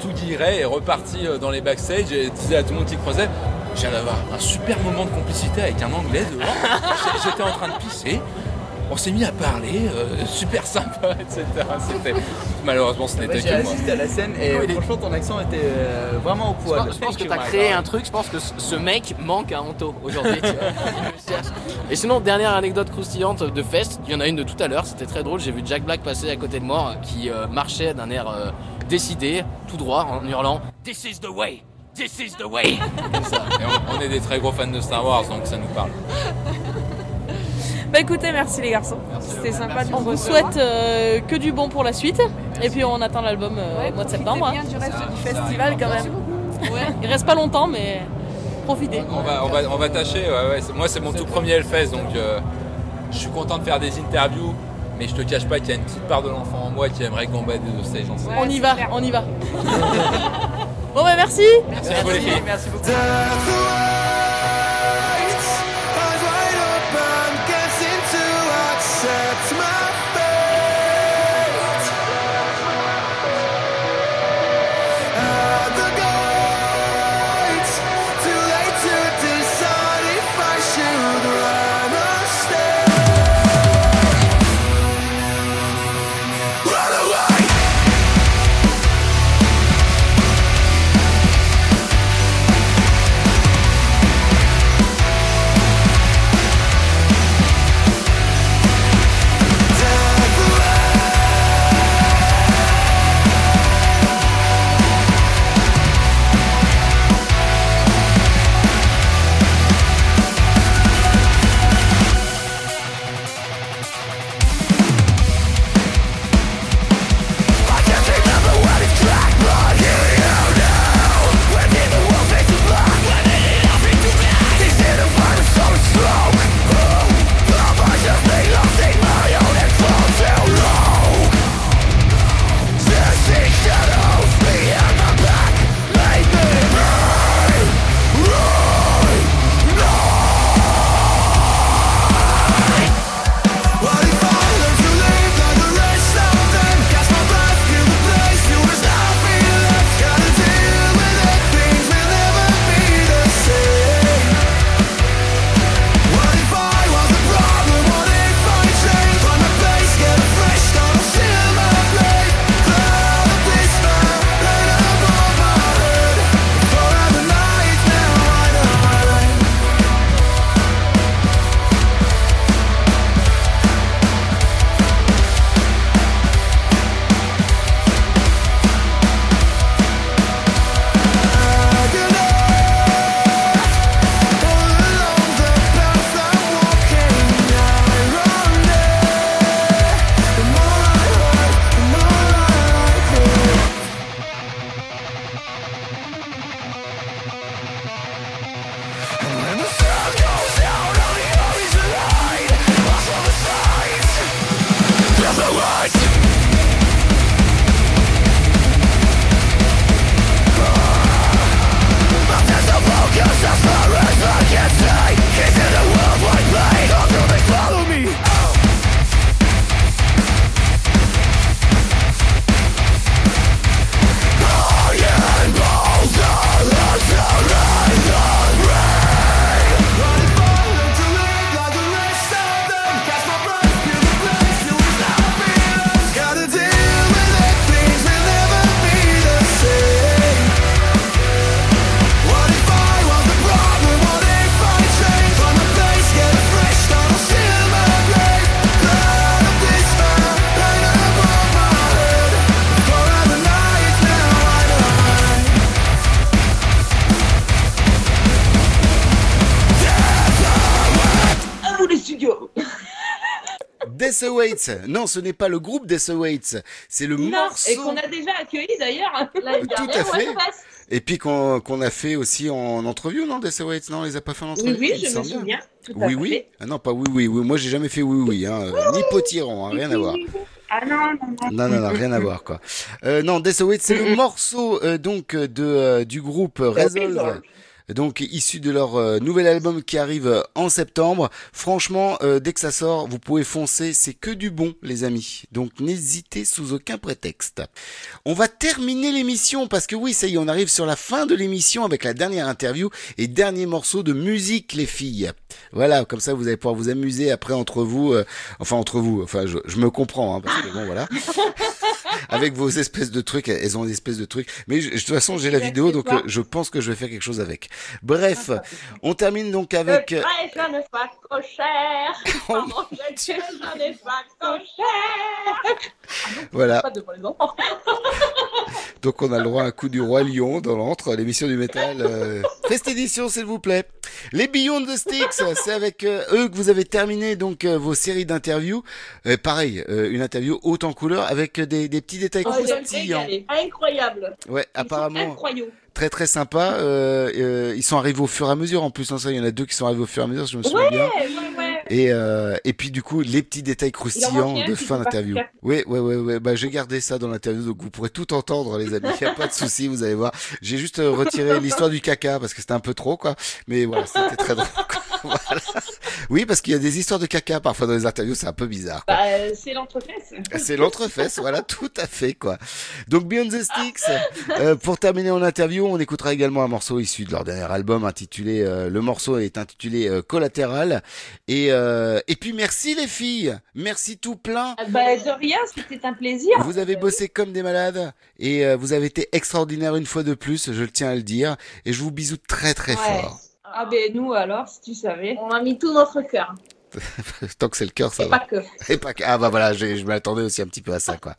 tout guirait est reparti euh, dans les backstage et disait à tout le monde qui croisait Je viens d'avoir un super moment de complicité avec un anglais dehors. *laughs* J'étais en train de pisser. On s'est mis à parler, euh, super sympa, *laughs* etc. C'était- Malheureusement, ce Moi, n'était j'ai que moi. assisté à la scène et franchement ton accent était euh, vraiment au Je poil. pense, je pense que tu as créé un truc, je pense que ce- mec manque à Anto aujourd'hui. *laughs* Et sinon, dernière anecdote croustillante de Fest, il y en a une de tout à l'heure, c'était très drôle. J'ai vu Jack Black passer à côté de moi qui euh, marchait d'un air euh, décidé, tout droit, en hurlant This is the way! This is the way! Comme ça. Et on, on est des très gros fans de Star Wars, donc ça nous parle. Bah écoutez, merci les garçons. C'était sympa de On vous souhaite euh, que du bon pour la suite. Et puis on attend l'album euh, au mois de septembre. bien du reste du festival quand même. *laughs* Ouais, il reste pas longtemps, mais profitez. On va, on va, on va tâcher, ouais, ouais. C'est- Moi, c'est mon tout premier Hellfest, donc euh, je suis content de faire des interviews. Mais je te cache pas qu'il y a une petite part de l'enfant en moi qui aimerait gambader de stage on y va, on y va. *laughs* bon bah merci. Merci beaucoup les filles. Merci beaucoup. Non, ce n'est pas le groupe Death Awaits. C'est le Non, morceau. et qu'on a déjà accueilli d'ailleurs l'année Tout à fait. Et puis qu'on a fait aussi en entrevue, non, Death Awaits Non, on les a pas fait en entrevue? Oui, oui, je me souviens. Tout Oui, oui. fait. Ah non, pas oui, oui, oui. Moi, j'ai jamais fait oui, oui. Hein. Ni potiron, hein, rien à voir. Ah non, non, non. Non, non, non, rien à voir, quoi. Euh, non, Death Awaits, c'est le *laughs* morceau euh, donc de euh, du groupe Resolve. Donc issu de leur euh, nouvel album qui arrive euh, en septembre. Franchement, euh, dès que ça sort, vous pouvez foncer, c'est que du bon, les amis. Donc n'hésitez sous aucun prétexte. On va terminer l'émission parce que oui, ça y est, on arrive sur la fin de l'émission avec la dernière interview et dernier morceau de musique, les filles. Voilà, comme ça vous allez pouvoir vous amuser après entre vous, euh, enfin entre vous, enfin je, je me comprends, hein, parce que bon voilà. *laughs* *laughs* avec vos espèces de trucs, elles ont des espèces de trucs. Mais je- de toute façon, j'ai la vidéo, donc euh, je pense que je vais faire quelque chose avec. Bref, on termine donc avec. euh, Ouais, j'en ai pas j'en ai pas trop cher. Voilà. Pas devant les enfants. *laughs* Donc on a le droit à un coup du roi lion dans l'antre, l'émission du métal. Euh... Fest édition, s'il vous plaît. Les Beyond the Sticks, c'est avec euh, eux que vous avez terminé donc euh, vos séries d'interviews. Euh, pareil, euh, une interview haute en couleur avec des, des petits détails Oh, croustillants. régalé. Incroyable. Ouais, apparemment. Incroyable. Très très sympa. Euh, euh, ils sont arrivés au fur et à mesure en plus. hein, ça, il y en a deux qui sont arrivés au fur et à mesure, si je me souviens Ouais, bien. ouais, ouais. Et, euh, et puis du coup, les petits détails croustillants de fin d'interview. Oui, ouais, ouais, ouais. Bah, j'ai gardé ça dans l'interview, donc vous pourrez tout entendre, les amis. Y a pas de souci, vous allez voir. J'ai juste euh, retiré l'histoire du caca parce que c'était un peu trop, quoi. Mais voilà, c'était très drôle. quoi. *laughs* Voilà. Oui, parce qu'il y a des histoires de caca parfois dans les interviews, c'est un peu bizarre. Bah, euh, c'est l'entrefesse. C'est l'entrefesse, voilà, tout à fait, quoi. Donc, Beyond the Sticks, euh, pour terminer en interview, on écoutera également un morceau issu de leur dernier album intitulé, euh, le morceau est intitulé euh, Collatéral. Et, euh, et puis, merci les filles, merci tout plein. Ah Bah, de rien, c'était un plaisir. Vous avez bossé comme des malades et euh, vous avez été extraordinaire une fois de plus, je le tiens à le dire. Et je vous bisous très très Ouais. fort. Ah ben nous alors, si tu savais. On a mis tout notre cœur. *laughs* Tant que c'est le cœur, ça Et va. pas que. Et pas que. Ah bah voilà, je, je m'attendais aussi un petit peu à ça, quoi.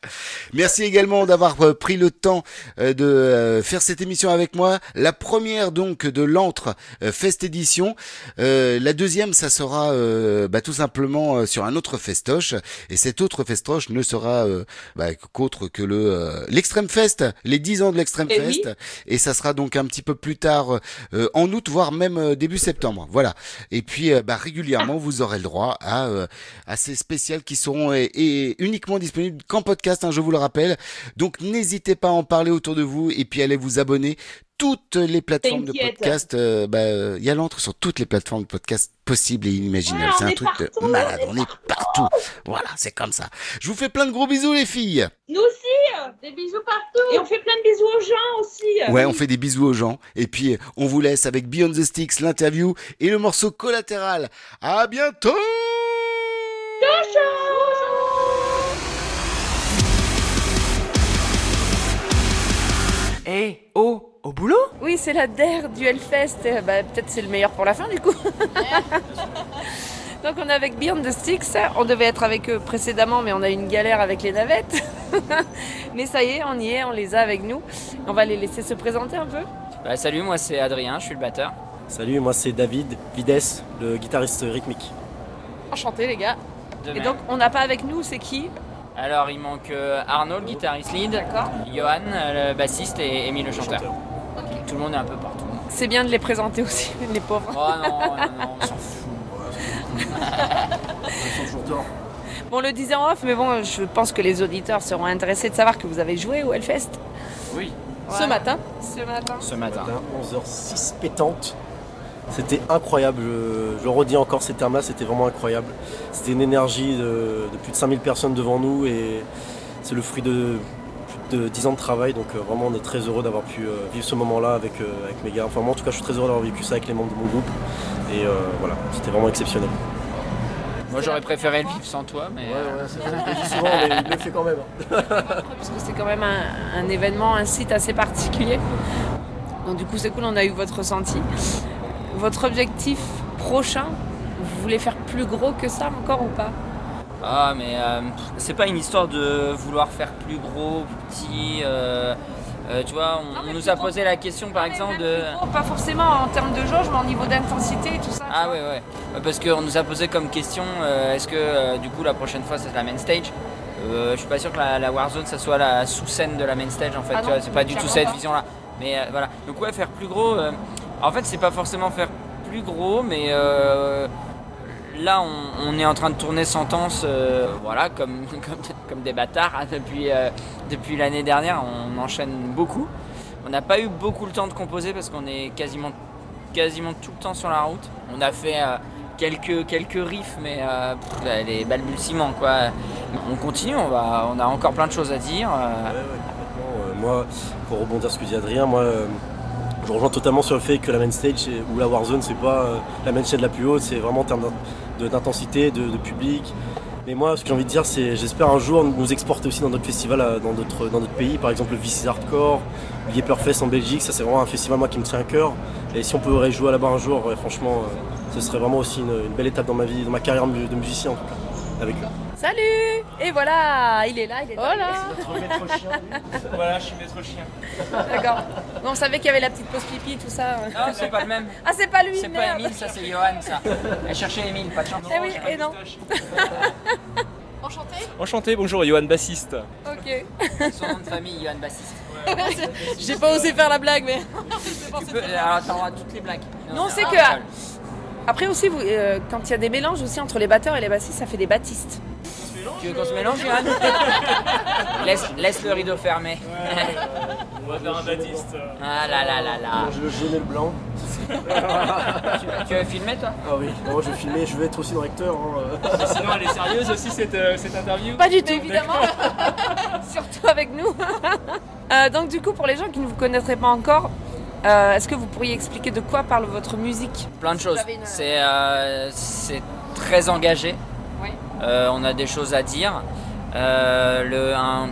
Merci également d'avoir euh, pris le temps euh, de euh, faire cette émission avec moi. La première donc de l'antre Fest Edition. Euh, la deuxième, ça sera euh, bah, tout simplement sur un autre festoche. Et cet autre festoche ne sera euh, bah, qu'autre que le l'Extrême Fest, les 10 ans de l'Extrême Eh Fest. oui. Et ça sera donc un petit peu plus tard, en août, voire même début septembre. Voilà. Et puis bah, régulièrement, vous aurez le droit à, euh, à ces spéciales qui seront et, et uniquement disponibles qu'en podcast, hein, je vous le rappelle. Donc n'hésitez pas à en parler autour de vous et puis allez vous abonner. Toutes les plateformes de podcast, euh, bah, euh, il y a l'entre sur toutes les plateformes de podcast possibles et inimaginables. Ouais, c'est un truc de malade. on est partout. Voilà, c'est comme ça. Je vous fais plein de gros bisous, les filles. Nous aussi, euh, des bisous partout. Et on fait plein de bisous aux gens aussi. Ouais, on fait des bisous aux gens. Et puis, on vous laisse avec Beyond the Sticks, l'interview et le morceau collatéral. À bientôt! Eh, oh, au boulot? Oui, c'est la DER du Hellfest. Bah, Peut-être c'est le meilleur pour la fin du coup. *laughs* Donc on est avec Beyond the Sticks. On devait être avec eux précédemment, mais on a eu une galère avec les navettes. *laughs* mais ça y est, on y est, on les a avec nous. On va les laisser se présenter un peu. Bah, salut, moi c'est Adrien, je suis le batteur. Salut, moi c'est David Vides, le guitariste rythmique. Enchanté les gars. De Et même. donc on n'a pas avec nous, c'est qui? Alors il manque euh, Arnaud, le guitariste lead, Johan, euh, le bassiste et Émile le chanteur. Tout le monde est un peu partout. C'est bien de les présenter aussi, *laughs* les pauvres. Oh non, non, non, on s'en fout. *laughs* Bon, on le disait en off, mais bon, je pense que les auditeurs seront intéressés de savoir que vous avez joué au Hellfest. Oui. Ce matin. Ce matin. Ce matin. 11h06 pétante. C'était incroyable, je, redis encore ces termes-là, c'était vraiment incroyable. C'était une énergie de, de plus de 5000 personnes devant nous et c'est le fruit de de 10 ans de travail. Donc euh, vraiment on est très heureux d'avoir pu euh, vivre ce moment-là avec, euh, avec mes gars. Enfin moi en tout cas je suis très heureux d'avoir vécu ça avec les membres de mon groupe. Et euh, voilà, c'était vraiment exceptionnel. Moi j'aurais préféré le vivre sans toi, mais. ouais, c'est *laughs* ça que je dis souvent, mais il le fait quand même. *laughs* Parce que c'est quand même un, un événement, un site assez particulier. Donc du coup c'est cool, on a eu votre ressenti. Votre objectif prochain, vous voulez faire plus gros que ça encore ou pas? Ah, mais euh, c'est pas une histoire de vouloir faire plus gros, plus petit. euh, Euh, tu vois, on, on nous a posé la question par exemple de. Oh, pas forcément en termes de jauge, mais en niveau d'intensité et tout ça. Ah ouais ouais. Euh, Parce qu'on nous a posé comme question est-ce que du coup la prochaine fois c'est la main stage? Je suis pas sûr que la, la Warzone ça soit la sous-scène de la main stage en fait. Ah tu non, vois, c'est pas du tout cette vision là. Mais voilà. Donc ouais faire plus gros. en fait c'est pas forcément faire plus gros mais euh, là on, est en train de tourner Sentence euh, voilà *laughs* comme, comme, des bâtards hein, depuis, euh, depuis l'année dernière. On enchaîne beaucoup. On n'a pas eu beaucoup le temps de composer parce qu'on est quasiment, quasiment tout le temps sur la route. On a fait euh, quelques, quelques riffs, mais pff, les balbutiements quoi. On continue, on, va, on a encore plein de choses à dire. moi, pour rebondir sur ce que dit Adrien, moi, je rejoins totalement sur le fait que la main stage ou la Warzone, c'est pas la main chaîne la plus haute, c'est vraiment en termes d'intensité, de, public. Mais moi, ce que j'ai envie de dire, c'est j'espère un jour nous exporter aussi dans d'autres festivals, euh, dans d'autres dans pays, par exemple le VC Hardcore, le Yepperfest en Belgique, ça c'est vraiment un festival moi qui me tient à cœur. Et si on pourrait jouer là-bas un jour, ouais, franchement, euh, ce serait vraiment aussi une, une belle étape dans ma vie, dans ma carrière de musicien en tout cas, avec eux. Salut Et voilà, il est là, il est là. Voilà. *laughs* Voilà, je suis maître chien. D'accord. Bon, on savait qu'il y avait la petite pause pipi, tout ça. Non, c'est pas le même. *laughs* Ah, c'est pas lui, C'est pas. Emile, ça c'est Johan, ça. Elle cherchait Emile, pas de chance. Eh oui, et non. *laughs* Enchanté Enchanté, bonjour, Johan bassiste. Ok. Son nom de famille, Johan Bassiste. J'ai pas osé faire la blague, mais. Tu peux, alors à toutes les blagues. Non, c'est que. Après aussi, vous, euh, quand il y a des mélanges aussi entre les batteurs et les bassistes, ça fait des battistes. Tu veux qu'on se mélange, Johan *laughs* laisse, laisse le rideau fermé. On va faire un Baptiste. Ah là là là là. Je le jaune et le blanc. tu, tu veux filmer toi? Ah oui, moi je vais filmer, je vais être aussi directeur. hein. Sinon, elle est sérieuse aussi cette, euh, cette interview? Pas du tout, évidemment. *laughs* Surtout avec nous. *laughs* Euh, donc, du coup, pour les gens qui ne vous connaîtraient pas encore, euh, est-ce que vous pourriez expliquer de quoi parle votre musique Plein de choses. une- C'est euh, c'est très engagé. Oui. Euh, on a des choses à dire. Euh, le, un-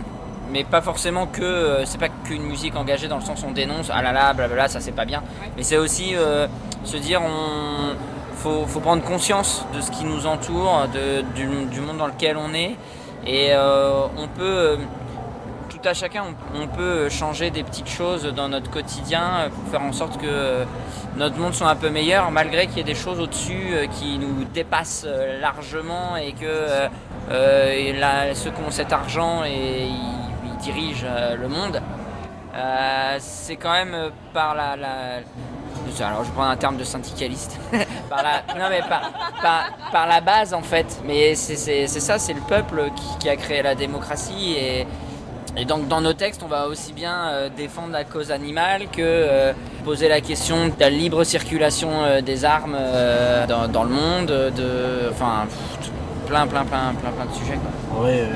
mais pas forcément que. euh, c'est pas qu'une musique engagée dans le sens où on dénonce, ah là là, blablabla, ça c'est pas bien. Mais c'est aussi euh, se dire, on. Faut, faut prendre conscience de ce qui nous entoure, de, du, du monde dans lequel on est. Et euh, on peut. À chacun, on, peut changer des petites choses dans notre quotidien euh, pour faire en sorte que euh, notre monde soit un peu meilleur, malgré qu'il y ait des choses au-dessus euh, qui nous dépassent largement et que ceux qui ont cet argent et dirigent le monde. C'est quand même par la, la- alors je prends un terme de syndicaliste. *laughs* par la, non mais par, par, la base en fait. Mais c'est ça, c'est le peuple qui a créé la démocratie et, et donc dans nos textes, on va aussi bien euh, défendre la cause animale que euh, poser la question de la libre circulation euh, des armes euh, dans, dans le monde, de, enfin pff, plein plein plein plein plein de sujets quoi. Ouais, euh,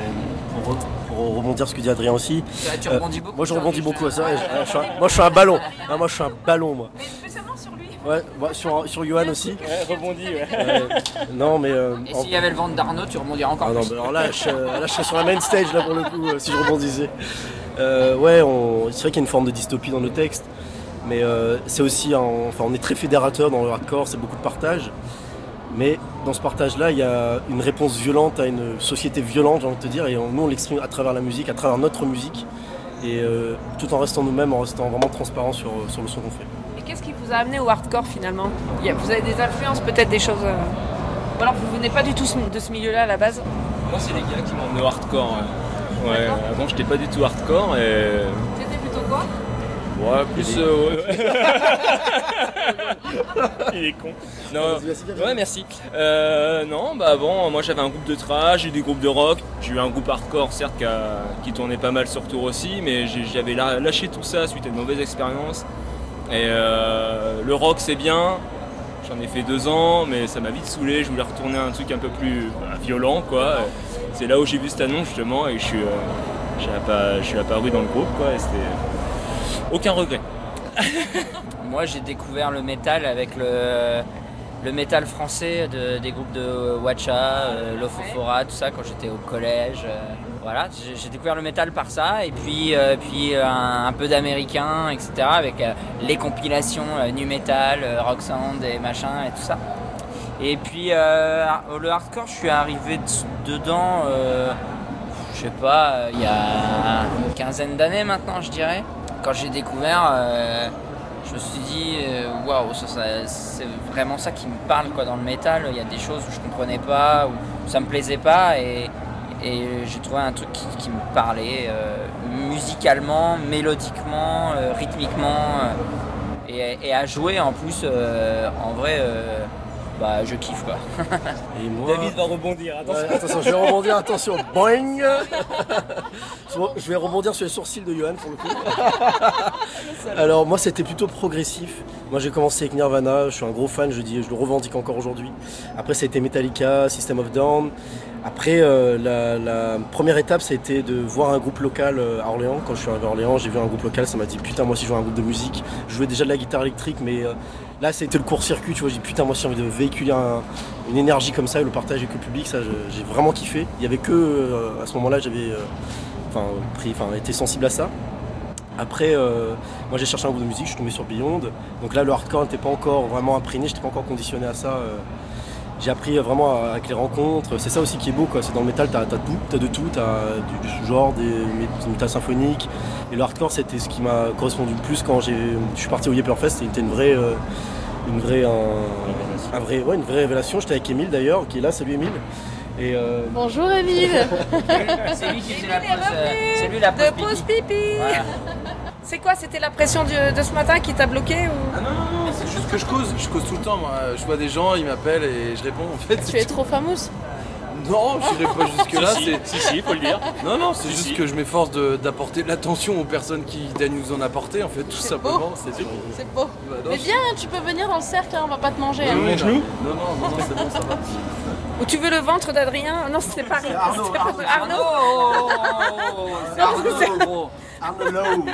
pour, re- pour rebondir sur ce que dit Adrien aussi. Tu- tu euh, rebondis beaucoup, Moi je rebondis beaucoup à ça. *laughs* moi je suis un ballon. Ah, moi je suis un ballon moi. Spécialement sur lui. Ouais, ouais, sur, sur Johan aussi. Ouais, rebondis, ouais. Euh, non mais. euh, Et en- s'il y avait le ventre d'Arnaud, tu rebondirais encore Ah non, plus. bah alors là je, là, je serais sur la main stage là pour le coup euh, si je rebondissais. Euh, ouais, on- c'est vrai qu'il y a une forme de dystopie dans nos textes, mais euh, c'est aussi, un- enfin on est très fédérateur dans le hardcore, c'est beaucoup de partage. Mais dans ce partage-là, il y a une réponse violente à une société violente, j'ai envie de te dire, et on- nous on l'exprime à travers la musique, à travers notre musique, et euh, tout en restant nous-mêmes, en restant vraiment transparent sur, sur le son qu'on fait. Vous a amené au hardcore finalement Vous avez des influences, peut-être des choses. euh, Ou alors vous venez pas du tout de ce milieu-là à la base Moi, c'est les gars qui m'ont emmené au hardcore. Ouais, Ouais, avant, j'étais pas du tout hardcore et. C'était plutôt quoi? Ouais, plus. euh, ouais. *laughs* Il est con. Non, ouais, merci. Euh, non, bah avant, moi j'avais un groupe de trash, j'ai eu des groupes de rock. J'ai eu un groupe hardcore, certes, qui, a- qui tournait pas mal sur tour aussi, mais j'avais lâché tout ça suite à une mauvaise expérience. Et euh, le rock, c'est bien. J'en ai fait deux ans, mais ça m'a vite saoulé. Je voulais retourner à un truc un peu plus bah, violent, quoi. C'est là où j'ai vu cette annonce, justement, et je suis, euh, je suis apparu dans le groupe, quoi. Et c'était. Aucun regret. *laughs* Moi, j'ai découvert le métal avec le, métal français de- des groupes de Watcha, euh, Lofofora, tout ça, quand j'étais au collège. euh, voilà, j'ai découvert le métal par ça, et puis, euh, puis euh, un, peu d'américain, etc., avec euh, les compilations nu metal, rock sound et machin et tout ça. Et puis le hardcore, je suis arrivé de- dedans, je sais pas, il y a une quinzaine d'années maintenant, je dirais. quand j'ai découvert, je me suis dit, waouh, ça- c'est vraiment ça qui me parle quoi, dans le métal. Il y a des choses où je comprenais pas, où ça me plaisait pas, et, et j'ai trouvé un truc qui, qui me parlait euh, musicalement, mélodiquement, euh, rythmiquement, euh, et, et à jouer en plus, euh, en vrai, euh, bah, je kiffe quoi. *laughs* Et moi... David va rebondir, attention. Ouais, attention, je vais rebondir, attention. *laughs* Boing Je vais rebondir sur les sourcils de Johan pour le coup. *laughs* Alors moi c'était plutôt progressif. Moi j'ai commencé avec Nirvana, je suis un gros fan, je, dis, je le revendique encore aujourd'hui. Après ça a été Metallica, System of Down. Après euh, la, première étape ça a été de voir un groupe local euh, à Orléans. Quand je suis arrivé à Orléans j'ai vu un groupe local, ça m'a dit putain moi aussi je veux un groupe de musique. Je jouais déjà de la guitare électrique mais euh, là été le court-circuit, tu vois, j'ai dit putain moi aussi j'ai envie de véhiculer un- une énergie comme ça et le partage avec le public, ça j'ai vraiment kiffé. Il y avait que euh, à ce moment-là j'avais été sensible à ça. Après, moi j'ai cherché un groupe de musique, je suis tombé sur Beyond. Donc là, le hardcore n'était pas encore vraiment imprégné, j'étais pas encore conditionné à ça. J'ai appris vraiment avec les rencontres. C'est ça aussi qui est beau, quoi. C'est dans le métal, t'as as tout, t'as de tout, t'as du, du sous-genre, des, du métal symphonique. Et le hardcore, c'était ce qui m'a correspondu le plus quand j'ai, je suis parti au Yepperfest. C'était une vraie, euh, une vraie, un, un vrai, ouais, une vraie révélation. J'étais avec Emile d'ailleurs, qui est là. Salut Emile. Et euh, Bonjour Emile *laughs* C'est lui qui faisait la pause, euh, c'est lui la pause De pipi. pause pipi Voilà. *laughs* C'est quoi C'était la pression de ce matin qui t'a bloqué ou... Ah non, non, non, c'est juste que je cause. Je cause tout le temps, moi. Je vois des gens, ils m'appellent et je réponds. En fait, Tu es trop fameuse Non, je n'irai pas jusque-là. Si, si, c'est- si, si, faut le dire. Non, non, c'est Si, juste si. que je m'efforce de- d'apporter de l'attention aux personnes qui daignent nous en apporter, en fait, tout simplement. C'est tout. C'est beau. Bah, non, Mais viens, tu peux venir dans le cercle, hein, on va pas te manger. Oui, hein. oui, non. Non, non, non, non, c'est bon, ça va. Ou tu veux le ventre d'Adrien Non, c'était pas Arnaud, pas- Arnaud, Arnaud C'est Arnaud, gros. Arnaud.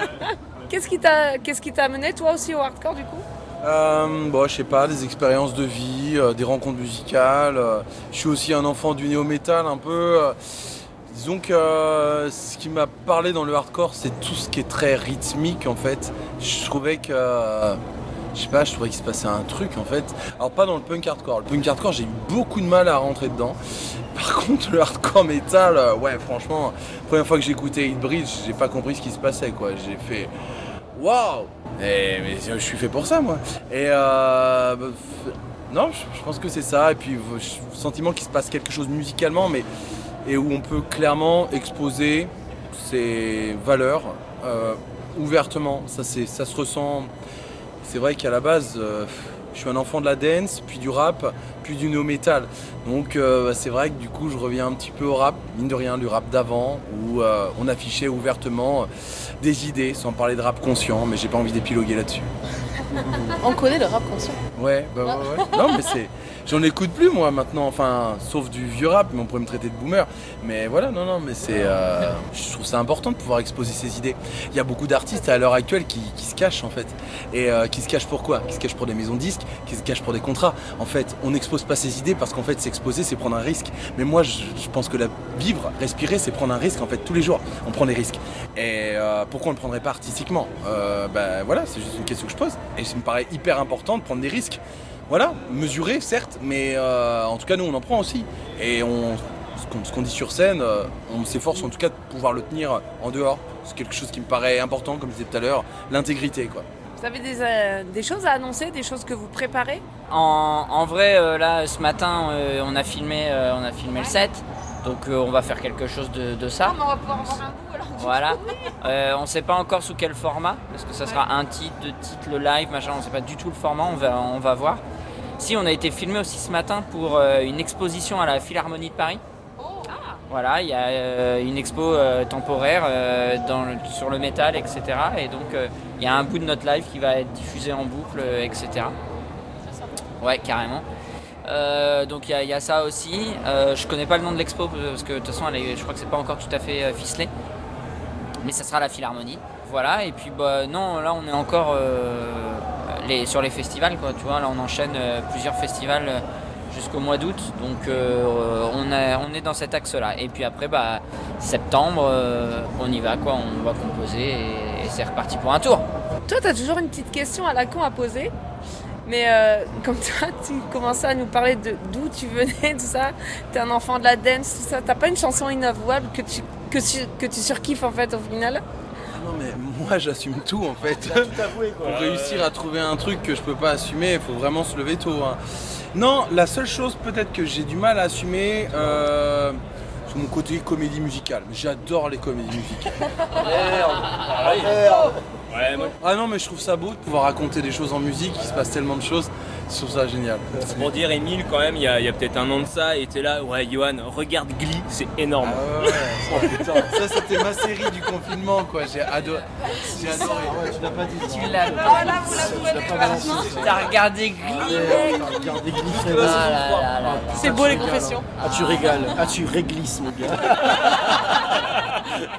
Qu'est-ce qui t'a qu'est-ce qui t'a amené toi aussi au hardcore du coup? Euh, bon, je sais pas, des expériences de vie, euh, des rencontres musicales. euh, je suis aussi un enfant du néo-metal un peu. euh, disons que euh, ce qui m'a parlé dans le hardcore, c'est tout ce qui est très rythmique en fait. Je trouvais que. euh, je sais pas, je trouvais qu'il se passait un truc en fait. Alors pas dans le punk hardcore. Le punk hardcore, j'ai eu beaucoup de mal à rentrer dedans. *laughs* Par contre, le hardcore metal, ouais, franchement, première fois que j'ai écouté Hit Bridge, j'ai pas compris ce qui se passait quoi. J'ai fait waouh Et- Mais je suis fait pour ça moi. Et euh, bah, non, je, pense que c'est ça. Et puis je- sentiment qu'il se passe quelque chose musicalement, mais et où on peut clairement exposer ses valeurs euh, ouvertement. Ça, c'est, ça se ressent. C'est vrai qu'à la base, euh, je suis un enfant de la dance, puis du rap, puis du no metal. Donc euh, bah, c'est vrai que du coup, je reviens un petit peu au rap, mine de rien, du rap d'avant, où euh, on affichait ouvertement des idées, sans parler de rap conscient, mais j'ai pas envie d'épiloguer là-dessus. *laughs* On connaît le rap conscient. Ouais, bah ouais, ouais. Non, mais c'est. J'en écoute plus moi maintenant, enfin, sauf du vieux rap, mais on pourrait me traiter de boomer. Mais voilà, non, non, mais c'est. euh, je trouve ça important de pouvoir exposer ses idées. Il y a beaucoup d'artistes à l'heure actuelle qui, qui se cachent en fait. Et euh, qui se cachent pour quoi? Qui se cachent pour des maisons disques, qui se cachent pour des contrats. En fait, on n'expose pas ses idées parce qu'en fait, s'exposer, c'est prendre un risque. Mais moi, je, je pense que la vivre, respirer, c'est prendre un risque en fait. Tous les jours, on prend des risques. Et euh, pourquoi on ne le prendrait pas artistiquement? Euh, Ben voilà, c'est juste une question que je pose. Et ça me paraît hyper important de prendre des risques. Voilà, mesuré certes, mais euh, en tout cas nous on en prend aussi. Et on, ce qu'on dit sur scène, euh, on s'efforce en tout cas de pouvoir le tenir en dehors. C'est quelque chose qui me paraît important, comme je disais tout à l'heure, l'intégrité quoi. Vous avez des, euh, des choses à annoncer, des choses que vous préparez? En, en vrai, euh, là, ce matin, euh, on, a filmé, euh, on a filmé le set. Donc, euh, on va faire quelque chose de, de ça. on va pouvoir en voir un bout alors. Voilà. *laughs* Euh, on sait pas encore sous quel format, parce que ça sera un titre, deux titres, le live, machin. On sait pas du tout le format. On va, on va voir. Si, on a été filmé aussi ce matin pour euh, une exposition à la Philharmonie de Paris. Voilà, il y a euh, une expo euh, temporaire dans le- sur le métal, etc. Et donc, il y a un bout de notre live qui va être diffusé en boucle, etc. Ouais, carrément. Euh, donc il y, a- il y a ça aussi. Euh, je connais pas le nom de l'expo parce que de toute façon, elle est- je crois que c'est pas encore tout à fait euh, ficelé. Mais ça sera la Philharmonie. Voilà, et puis bah non, là on est encore sur les festivals, quoi. Tu vois, là on enchaîne euh, plusieurs festivals euh, jusqu'au mois d'août. Donc euh, on, a- on est dans cet axe-là. Et puis après, bah septembre, on y va, quoi. On va composer et, c'est reparti pour un tour. Toi, t'as toujours une petite question à la con à poser. Mais comme toi, *laughs* tu commençais à nous parler de d'où tu venais, *laughs* tout ça. T'es un enfant de la dance, tout ça. T'as pas une chanson inavouable que tu, que, tu- que tu surkiffes en fait au final? Non mais moi j'assume tout en fait. T'as tout avoué, quoi. Pour réussir à trouver un truc que je peux pas assumer, il faut vraiment se lever tôt. hein. Non, la seule chose peut-être que j'ai du mal à assumer, euh, c'est mon côté comédie musicale. J'adore les comédies musicales. *laughs* Ah non mais je trouve ça beau de pouvoir raconter des choses en musique, il se passe tellement de choses, je trouve ça génial. C'est pour dire, Emile, quand même, il y a, il y a peut-être un an de ça, il était là, ouais, Johan, regarde Glee, c'est énorme. Ah ouais, ouais. Oh, putain, *laughs* ça c'était ma série du confinement quoi, j'ai adoré. J'ai adoré. tu l'as pas dit. Tu l'as pas là, vous la T'as regardé Glee, mec T'as regardé Glee, Ah là là là. C'est beau les confessions. Ah, tu régales. Ah, tu réglisses, mon gars. *laughs*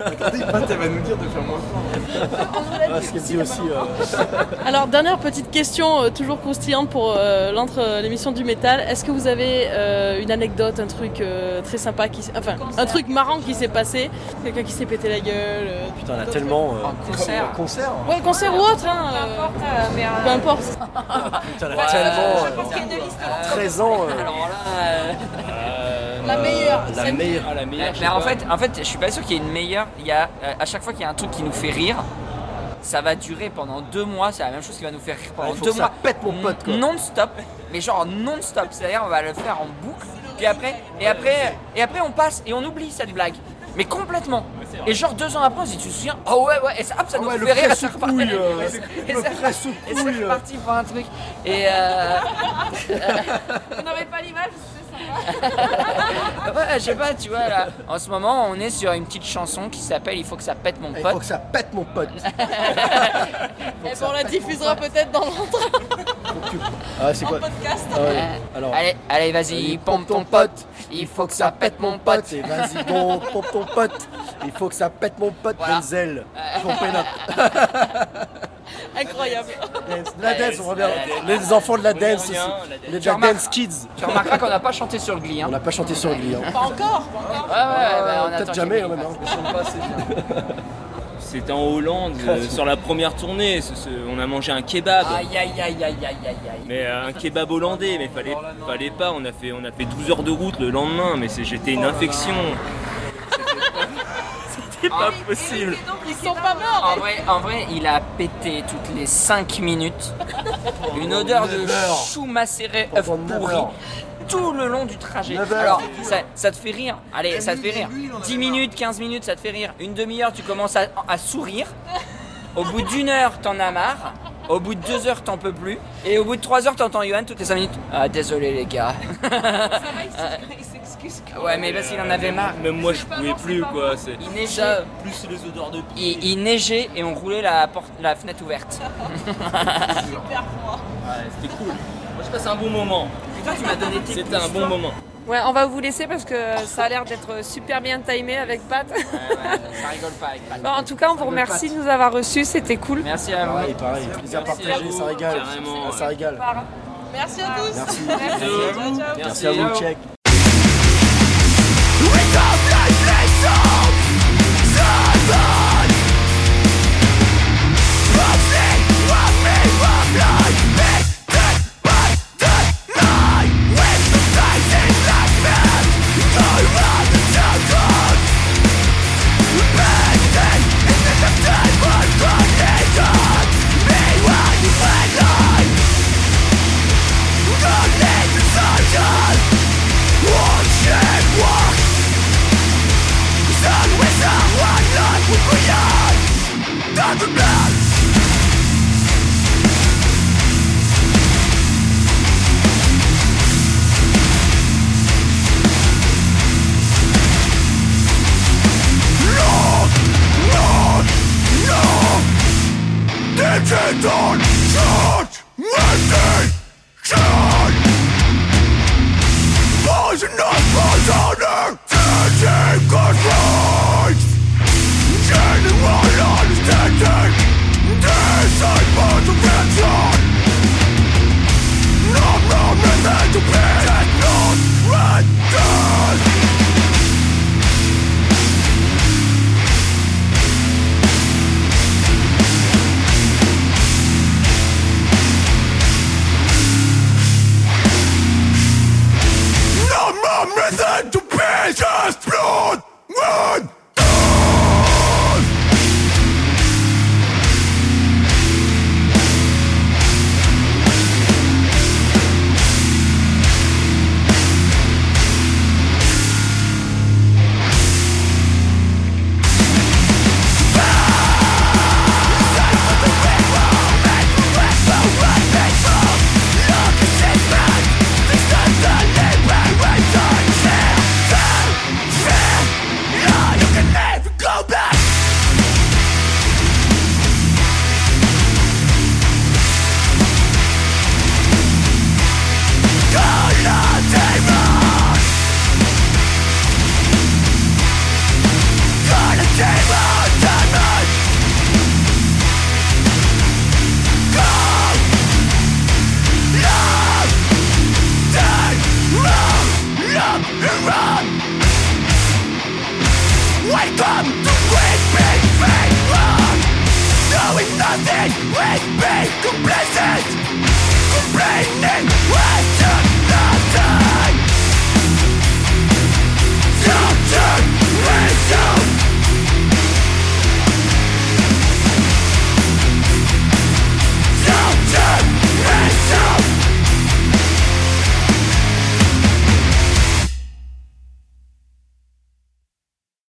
Attendez, Pat, elle va nous dire de faire moins fort. Ah, ce qu'elle dit aussi. euh, Alors dernière petite question, euh, toujours croustillante pour euh, l'entre euh, l'émission du métal. Est-ce que vous avez euh, une anecdote, un truc euh, très sympa, qui, enfin un truc marrant qui s'est passé? Quelqu'un qui s'est pété la gueule euh, Putain, on a tellement. euh, concert. un concert Ouais, concert ou autre, hein. euh, Peu importe. Putain, on a tellement. euh, 13 ans. euh, Alors là. La meilleure. La meilleure. Ah, la meilleure, Mais en fait, en fait, je suis pas sûr qu'il y ait une meilleure. Il y a, euh, à chaque fois qu'il y a un truc qui nous fait rire, ça va durer pendant deux mois. C'est la même chose qui va nous faire rire pendant il faut deux que ça mois. pète, mon pote, quoi. Non-stop. Mais genre non-stop. C'est-à-dire, on va le faire en boucle. Puis après, et après, et après, on passe et on oublie cette blague. Mais complètement. Et genre deux ans après, on se dit, tu te souviens? Oh ouais, ouais, et ça, hop, ça Ah nous ouais, fait rire. reparti. couille, euh, Et c'est- et reparti- euh. reparti pour un truc. Et euh, *laughs* Vous n'avez pas l'image ça *laughs* ouais, je sais pas, tu vois, là, en ce moment, on est sur une petite chanson qui s'appelle Il faut que ça pète mon Il pote. faut que ça pète, mon pote. *laughs* Et on la diffusera peut-être dans l'entre. Ah, c'est quoi podcast. Ah ouais. Alors. Allez, allez, vas-y, pompe ton pote. Il faut que ça pète mon pote. Et vas-y pompe ton pote. Il faut que ça pète mon pote, Voilà. Denzel. Up. *laughs* *laughs* Incroyable. Dance. La dance, on revient. Les enfants de la dance aussi. Les de la dance kids. Tu remarqueras qu'on n'a pas chanté sur le glis. Hein. On n'a pas chanté sur le lit. Hein. Pas encore. Ouais, ouais, bah, on Peut-être jamais. C'était *laughs* en Hollande, euh, sur la première tournée, ce- ce- on a mangé un kebab. Aïe, aïe, aïe, aïe, aïe, aïe. Mais euh, un kebab hollandais, mais fallait, fallait pas, on a, fait, on a fait 12 heures de route le lendemain, mais c'est- j'étais une infection. C'était pas possible. Ils sont pas morts. En vrai, en vrai, il a pété toutes les 5 minutes. Une odeur de chou macéré, œuf pourri. Tout le long du trajet. Alors, ça, ça te fait rire. Allez, ça te fait rire. 10 minutes, 15 minutes, ça te fait rire. Une demi-heure, tu commences à, à sourire. Au bout d'une heure, t'en as marre. Au bout de deux heures, t'en peux plus. Et au bout de trois heures, t'entends Johan toutes les 5 minutes. Ah, désolé les gars. Il s'excuse. Ouais, mais parce qu'il en avait marre. Même moi, je pouvais plus, quoi. c'est- Il neigeait. Ça, plus les odeurs de pied. Il, il neigeait et on roulait la, porte, la fenêtre ouverte. *laughs* Super froid. Ouais, c'était cool. Moi, je passe un bon moment. Toi, tu m'as donné tes C'était un bon moment. Ouais, on va vous laisser parce que ça a l'air d'être super bien timé avec Pat. Ça *laughs* rigole pas avec Pat. Bon, en tout cas, on vous remercie de nous avoir reçus, c'était cool. Merci à vous. Pareil, pareil. Plaisir Merci à partagé, vous, ça régale. Ça régale. Merci à tous. Merci. Merci. Ciao, ciao. Merci à vous, check.